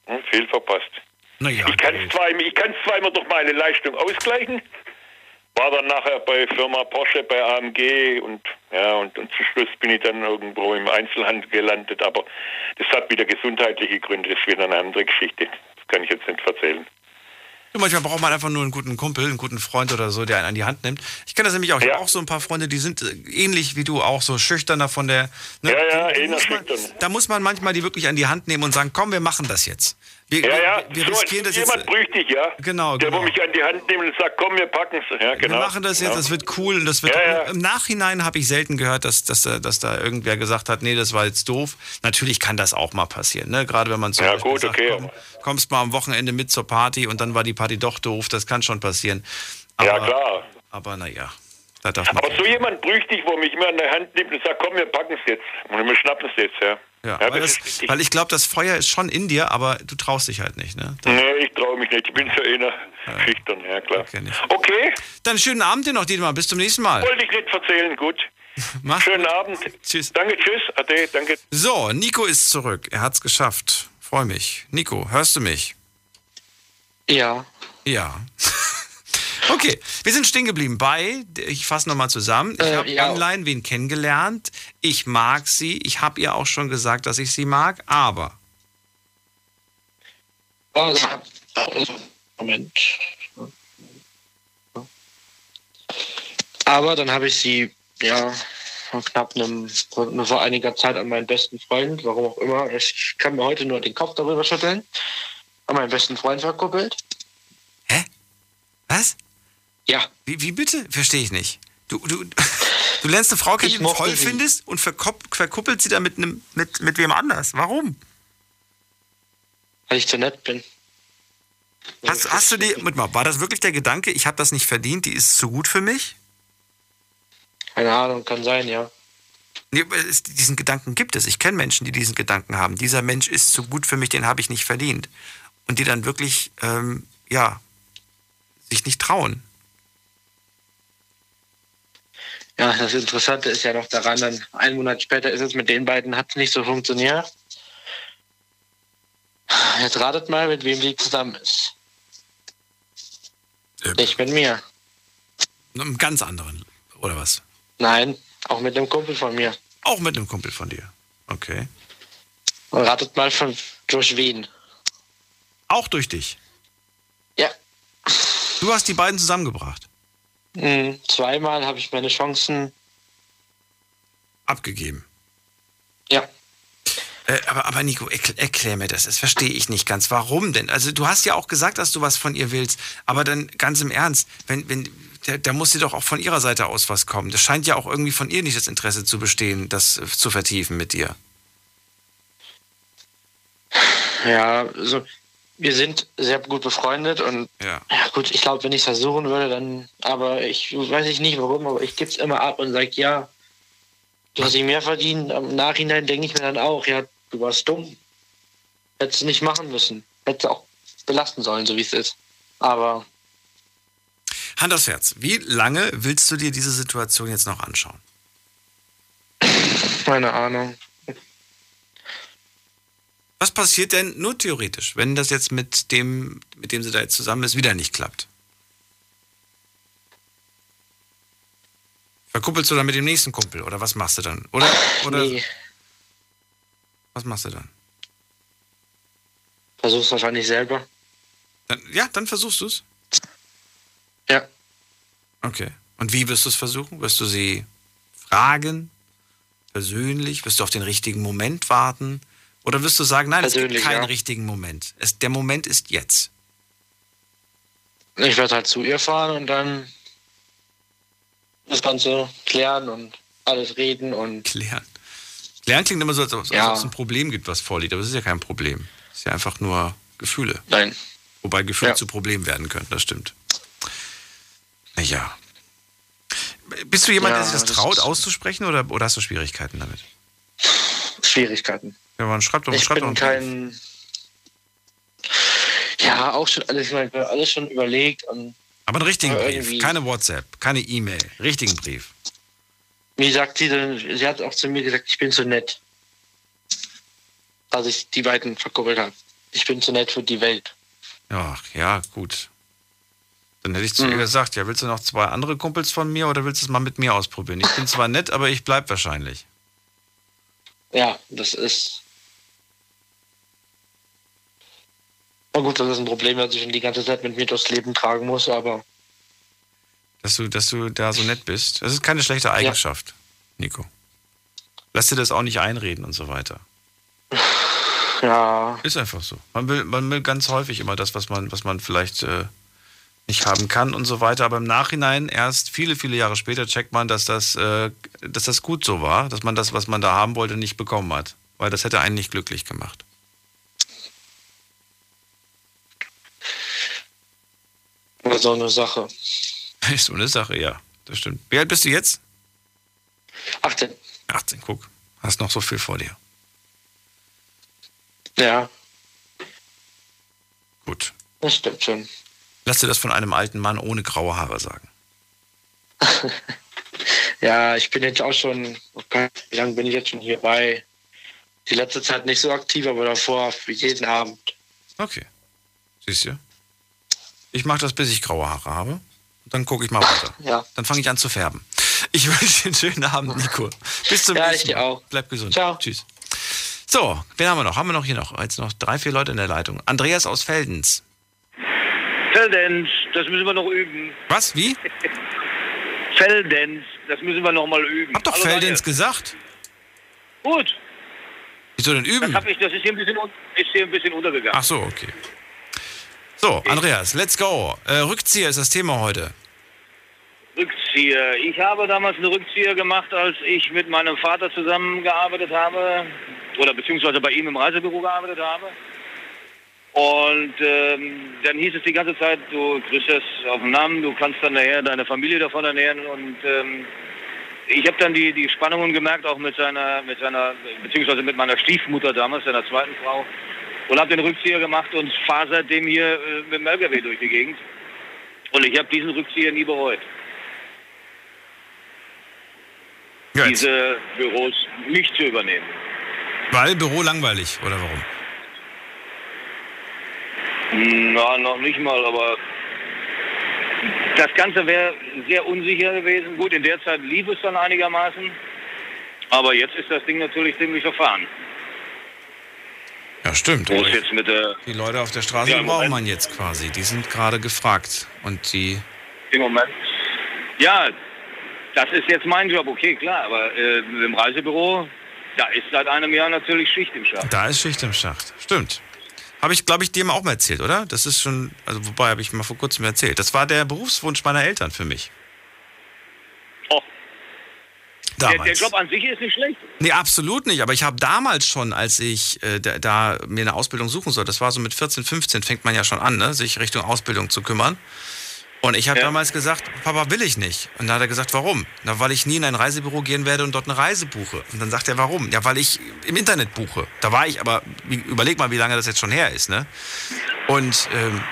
Hm, viel verpasst. Naja, ich kann es zwar, ich zwar immer durch meine Leistung ausgleichen, war dann nachher bei Firma Porsche, bei AMG und ja, und, und zum Schluss bin ich dann irgendwo im Einzelhandel gelandet, aber das hat wieder gesundheitliche Gründe, das ist wieder eine andere Geschichte. Das kann ich jetzt nicht erzählen. Du, manchmal braucht man einfach nur einen guten Kumpel, einen guten Freund oder so, der einen an die Hand nimmt. Ich kenne das nämlich auch. Ich habe auch so ein paar Freunde, die sind äh, ähnlich wie du auch so schüchterner von der. Ne, Ja, ja, man, schüchtern. Da muss man manchmal die wirklich an die Hand nehmen und sagen, komm, wir machen das jetzt. Wir, Ja, ja, wir, so, riskieren das jetzt. jemand brüchtig, ja. Genau, Der, genau. wo mich an die Hand nimmt und sagt, komm, wir packen es. Ja, genau. Wir machen das jetzt, genau. das wird cool und das wird. Ja. Im Nachhinein habe ich selten gehört, dass, dass, da- dass da irgendwer gesagt hat, nee, das war jetzt doof. Natürlich kann das auch mal passieren, ne? Gerade wenn man zum Ja, Beispiel gut, sagt, okay. komm, kommst mal am Wochenende mit zur Party und dann war die Party doch doof, das kann schon passieren. Aber, Ja, klar. Aber naja, da darf man. Aber so jemand brüchtig, wo mich immer an der Hand nimmt und sagt, komm, wir packen es jetzt. Und wir schnappen es jetzt, ja. Ja, Ja, weil, das das, weil ich glaube, das Feuer ist schon in dir, aber du traust dich halt nicht, ne? Nee, ich traue mich nicht. Ich bin so eher schüchtern, ja klar. Okay, Dann schönen Abend dir noch, Dietmar. Bis zum nächsten Mal. wollte ich nicht erzählen, gut. Mach's Schönen Abend. Tschüss. Danke, tschüss. Ade, danke. So, Nico ist zurück. Er hat's geschafft. Freue mich. Nico, hörst du mich? Ja. Ja. Okay, wir sind stehen geblieben bei, ich fasse nochmal zusammen, ich Äh, habe ja. online wen kennengelernt, ich mag sie, ich habe ihr auch schon gesagt, dass ich sie mag, aber Moment. Aber dann habe ich sie, ja, vor knapp einem, vor einiger Zeit an meinen besten Freund, warum auch immer, ich kann mir heute nur den Kopf darüber schütteln, an meinen besten Freund verkuppelt. Was? Ja. Wie, wie bitte? Verstehe ich nicht. Du, du, du lernst eine Frau kennen, die du toll sie. findest und verkupp, verkuppelt sie dann mit, einem, mit, mit wem anders. Warum? Weil ich zu nett bin. Hast, hast du die, mit mal, war das wirklich der Gedanke, ich habe das nicht verdient, die ist zu gut für mich? Keine Ahnung, kann sein, ja. Nee, es, diesen Gedanken gibt es. Ich kenne Menschen, die diesen Gedanken haben. Dieser Mensch ist zu gut für mich, den habe ich nicht verdient. Und die dann wirklich, ähm, ja, sich nicht trauen. Ja, das Interessante ist ja noch daran, dann einen Monat später ist es mit den beiden, hat es nicht so funktioniert. Jetzt ratet mal, mit wem die zusammen ist. Nicht mit mir. Einem ganz anderen, oder was? Nein, auch mit einem Kumpel von mir. Auch mit einem Kumpel von dir. Okay. Und ratet mal von durch wen. Auch durch dich. Ja. Du hast die beiden zusammengebracht. Mhm. Zweimal habe ich meine Chancen abgegeben. Ja. Äh, aber, aber Nico, erkl erklär mir das. Das verstehe ich nicht ganz. Warum denn? Also du hast ja auch gesagt, dass du was von ihr willst. Aber dann ganz im Ernst, wenn, wenn, da, da muss dir doch auch von ihrer Seite aus was kommen. Das scheint ja auch irgendwie von ihr nicht das Interesse zu bestehen, das äh, zu vertiefen mit dir. Ja, also wir sind sehr gut befreundet und ja, ja gut, ich glaube, wenn ich es versuchen würde, dann, aber ich weiß ich nicht warum, aber ich gebe es immer ab und sage, ja, du hast dich mehr verdient. Im Nachhinein denke ich mir dann auch, ja, du warst dumm. Hättest du nicht machen müssen. Hättest auch belasten sollen, so wie es ist. Aber Hand aufs Herz. Wie lange willst du dir diese Situation jetzt noch anschauen? keine Ahnung. Was passiert denn nur theoretisch, wenn das jetzt mit dem, mit dem sie da jetzt zusammen ist, wieder nicht klappt? Verkuppelst du dann mit dem nächsten Kumpel oder was machst du dann? Oder, oder Nee. was machst du dann? Versuch's wahrscheinlich selber. dann? Ja, dann versuchst du es. Ja. Okay. Und wie wirst du es versuchen? Wirst du sie fragen? Persönlich? Wirst du auf den richtigen Moment warten? Oder wirst du sagen, nein, es gibt keinen ja. richtigen Moment. Es, der Moment ist jetzt. Ich werde halt zu ihr fahren und dann das Ganze klären und alles reden und Klären. Klären klingt immer so, als ob als Ja. ob es ein Problem gibt, was vorliegt. Aber es ist ja kein Problem. Es ist ja einfach nur Gefühle. Nein. Wobei Gefühle Ja. zu Problem werden können, das stimmt. Ja. Bist du jemand, Ja, der sich das das traut, auszusprechen oder, oder hast du Schwierigkeiten damit? Schwierigkeiten. Ja, man schreibt doch, ich schreibt doch bin einen Brief. kein. Ja, auch schon alles, ich alles schon überlegt Aber einen richtigen Brief, keine WhatsApp, keine E-Mail, richtigen Brief. wie sagt sie denn, sie hat auch zu mir gesagt, ich bin zu nett. Als ich die beiden verkuppelt habe. Ich bin zu nett für die Welt. Ach, ja, gut. Dann hätte ich zu Mhm. ihr gesagt, ja, willst du noch zwei andere Kumpels von mir oder willst du es mal mit mir ausprobieren? Ich bin zwar nett, aber ich bleib wahrscheinlich. Ja, das ist. Na gut, das ist ein Problem, das ich schon die ganze Zeit mit mir durchs Leben tragen muss, aber Dass du, dass du da so nett bist. Das ist keine schlechte Eigenschaft, Nico. Lass dir das auch nicht einreden und so weiter. ja. Ist einfach so. Man will, man will ganz häufig immer das, was man, was man vielleicht äh, nicht haben kann und so weiter. Aber im Nachhinein, erst viele, viele Jahre später, checkt man, dass das, äh, dass das gut so war, dass man das, was man da haben wollte, nicht bekommen hat. Weil das hätte einen nicht glücklich gemacht. Nur so eine Sache. Ist so eine Sache, ja. Das stimmt. Wie alt bist du jetzt? 18. 18, guck. Hast noch so viel vor dir. Ja. Gut. Das stimmt schon. Lass dir das von einem alten Mann ohne graue Haare sagen. Ja, ich bin jetzt auch schon, oh wie lange bin ich jetzt schon hierbei? Die letzte Zeit nicht so aktiv, aber davor für jeden Abend. Okay. Siehst du? Ich mache das, bis ich graue Haare habe. Dann gucke ich mal weiter. Ja. Dann fange ich an zu färben. Ich wünsche dir einen schönen Abend, Nico. Bis zum Ja, nächsten ich dir Mal. auch. Bleib gesund. Ciao. Tschüss. So, wen haben wir noch? Haben wir noch hier noch? Jetzt noch drei, vier Leute in der Leitung. Andreas aus Feldens. Felldance, das müssen wir noch üben. Was? Wie? Felldance, das müssen wir noch mal üben. Hab doch Hallo, gesagt. Gut, Wieso denn das, üben? hab ich, das ist, hier ein bisschen, ist hier ein bisschen untergegangen. Ach so, okay. So, Andreas, let's go. Äh, Rückzieher ist das Thema heute. Rückzieher. Ich habe damals eine Rückzieher gemacht, als ich mit meinem Vater zusammengearbeitet habe oder beziehungsweise bei ihm im Reisebüro gearbeitet habe. Und ähm, dann hieß es die ganze Zeit, du kriegst das auf den Namen, du kannst dann nachher deine Familie davon ernähren. Und ähm, ich habe dann die, die Spannungen gemerkt, auch mit seiner, mit seiner, beziehungsweise mit meiner Stiefmutter damals, seiner zweiten Frau. Und habe den Rückzieher gemacht und fahre seitdem hier äh, mit dem LKW durch die Gegend. Und ich habe diesen Rückzieher nie bereut. diese Büros nicht zu übernehmen. Weil Büro langweilig, oder warum? Na, noch nicht mal, aber das Ganze wäre sehr unsicher gewesen. Gut, in der Zeit lief es dann einigermaßen, aber jetzt ist das Ding natürlich ziemlich verfahren. Ja, stimmt. Wo es jetzt mit der. Die Leute auf der Straße Ja, braucht man jetzt quasi. Die sind gerade gefragt. Und die. Im Moment. Ja, das ist jetzt mein Job, okay, klar. Aber äh, im Reisebüro, da ist seit einem Jahr natürlich Schicht im Schacht. Da ist Schicht im Schacht. Stimmt. Habe ich, glaube ich, dir mal auch mal erzählt, oder? Das ist schon, also wobei habe ich mal vor kurzem erzählt. Das war der Berufswunsch meiner Eltern für mich. Oh. Der, Damals. der Job an sich ist nicht schlecht. Nee, absolut nicht. Aber ich habe damals schon, als ich äh, da, da mir eine Ausbildung suchen soll, das war so mit 14, 15, fängt man ja schon an, ne, sich Richtung Ausbildung zu kümmern. Und ich habe damals gesagt, Papa will ich nicht. Und dann hat er gesagt, warum? Na, weil ich nie in ein Reisebüro gehen werde und dort eine Reise buche. Und dann sagt er, warum? Ja, weil ich im Internet buche. Da war ich aber, überleg mal, wie lange das jetzt schon her ist, ne? Und ähm,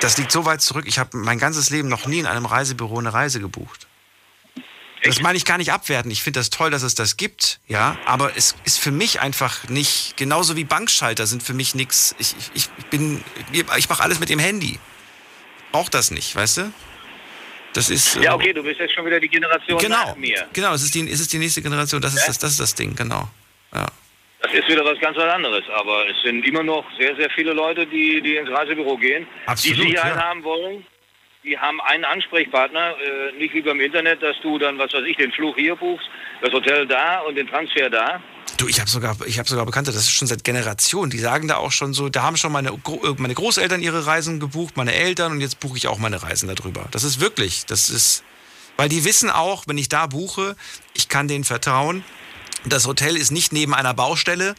das liegt so weit zurück. Ich habe mein ganzes Leben noch nie in einem Reisebüro eine Reise gebucht. Das meine ich gar nicht abwerten. Ich finde das toll, dass es das gibt, ja. Aber es ist für mich einfach nicht, genauso wie Bankschalter sind für mich nichts. Ich, ich, ich bin, ich mache alles mit dem Handy. Brauch das nicht, weißt du? Das ist. Ja, okay, du bist jetzt schon wieder die Generation Genau, nach mir. genau, es ist die, es ist die nächste Generation, das ist, das, das ist das Ding, genau. Ja. Das ist wieder was ganz anderes. Aber es sind immer noch sehr, sehr viele Leute, die, die ins Reisebüro gehen, Absolut, die Sicherheit ja. haben wollen. Die haben einen Ansprechpartner, äh, nicht wie beim Internet, dass du dann, was weiß ich, den Flug hier buchst, das Hotel da und den Transfer da. Du, ich habe sogar, ich habe sogar Bekannte, das ist schon seit Generationen, die sagen da auch schon so, da haben schon meine, äh, meine Großeltern ihre Reisen gebucht, meine Eltern und jetzt buche ich auch meine Reisen darüber. Das ist wirklich, das ist, weil die wissen auch, wenn ich da buche, ich kann denen vertrauen. Das Hotel ist nicht neben einer Baustelle.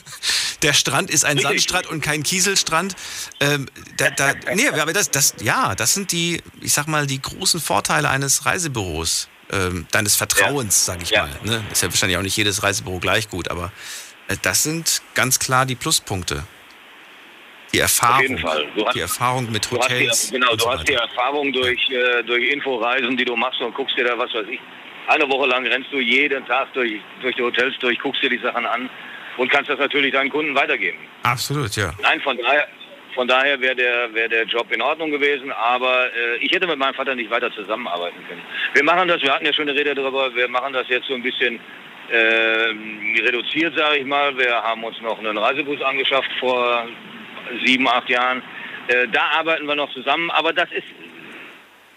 Der Strand ist ein Sandstrand und kein Kieselstrand. Ähm, da, da, nee, aber das, das, ja, das sind die, ich sag mal, die großen Vorteile eines Reisebüros. Ähm, deines Vertrauens, sag ich mal. Ne? Ist ja wahrscheinlich auch nicht jedes Reisebüro gleich gut, aber äh, das sind ganz klar die Pluspunkte. Die Erfahrung. Auf jeden Fall. Hast- die Erfahrung mit Hotels. die, genau, du so hast die Erfahrung durch, äh, durch Inforeisen, die du machst und guckst dir da, was weiß ich, eine Woche lang rennst du jeden Tag durch, durch die Hotels durch, guckst dir die Sachen an und kannst das natürlich deinen Kunden weitergeben. Absolut, ja. Nein, von daher, von daher wäre der, wär der Job in Ordnung gewesen, aber äh, ich hätte mit meinem Vater nicht weiter zusammenarbeiten können. Wir machen das, wir hatten ja schon eine Rede darüber, wir machen das jetzt so ein bisschen äh, reduziert, sage ich mal. Wir haben uns noch einen Reisebus angeschafft vor sieben, acht Jahren. Äh, da arbeiten wir noch zusammen, aber das ist,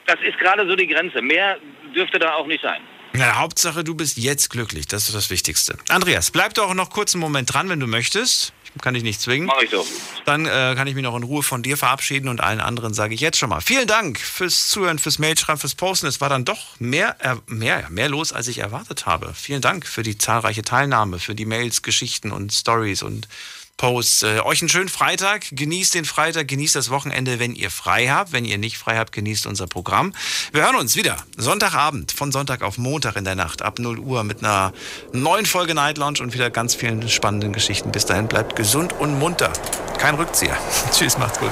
das ist gerade so die Grenze. Mehr dürfte da auch nicht sein. Na, Hauptsache, du bist jetzt glücklich. Das ist das Wichtigste. Andreas, bleib doch noch kurz einen Moment dran, wenn du möchtest. Ich kann dich nicht zwingen. Mach ich doch. Dann äh, kann ich mich noch in Ruhe von dir verabschieden und allen anderen sage ich jetzt schon mal. Vielen Dank fürs Zuhören, fürs Mailschreiben, fürs Posten. Es war dann doch mehr, äh, mehr, mehr los, als ich erwartet habe. Vielen Dank für die zahlreiche Teilnahme, für die Mails, Geschichten und Stories und Posts. Äh, euch einen schönen Freitag. Genießt den Freitag, genießt das Wochenende, wenn ihr frei habt. Wenn ihr nicht frei habt, genießt unser Programm. Wir hören uns wieder Sonntagabend, von Sonntag auf Montag in der Nacht ab 0 Uhr mit einer neuen Folge Night Lounge und wieder ganz vielen spannenden Geschichten. Bis dahin bleibt gesund und munter. Kein Rückzieher. Tschüss, macht's gut.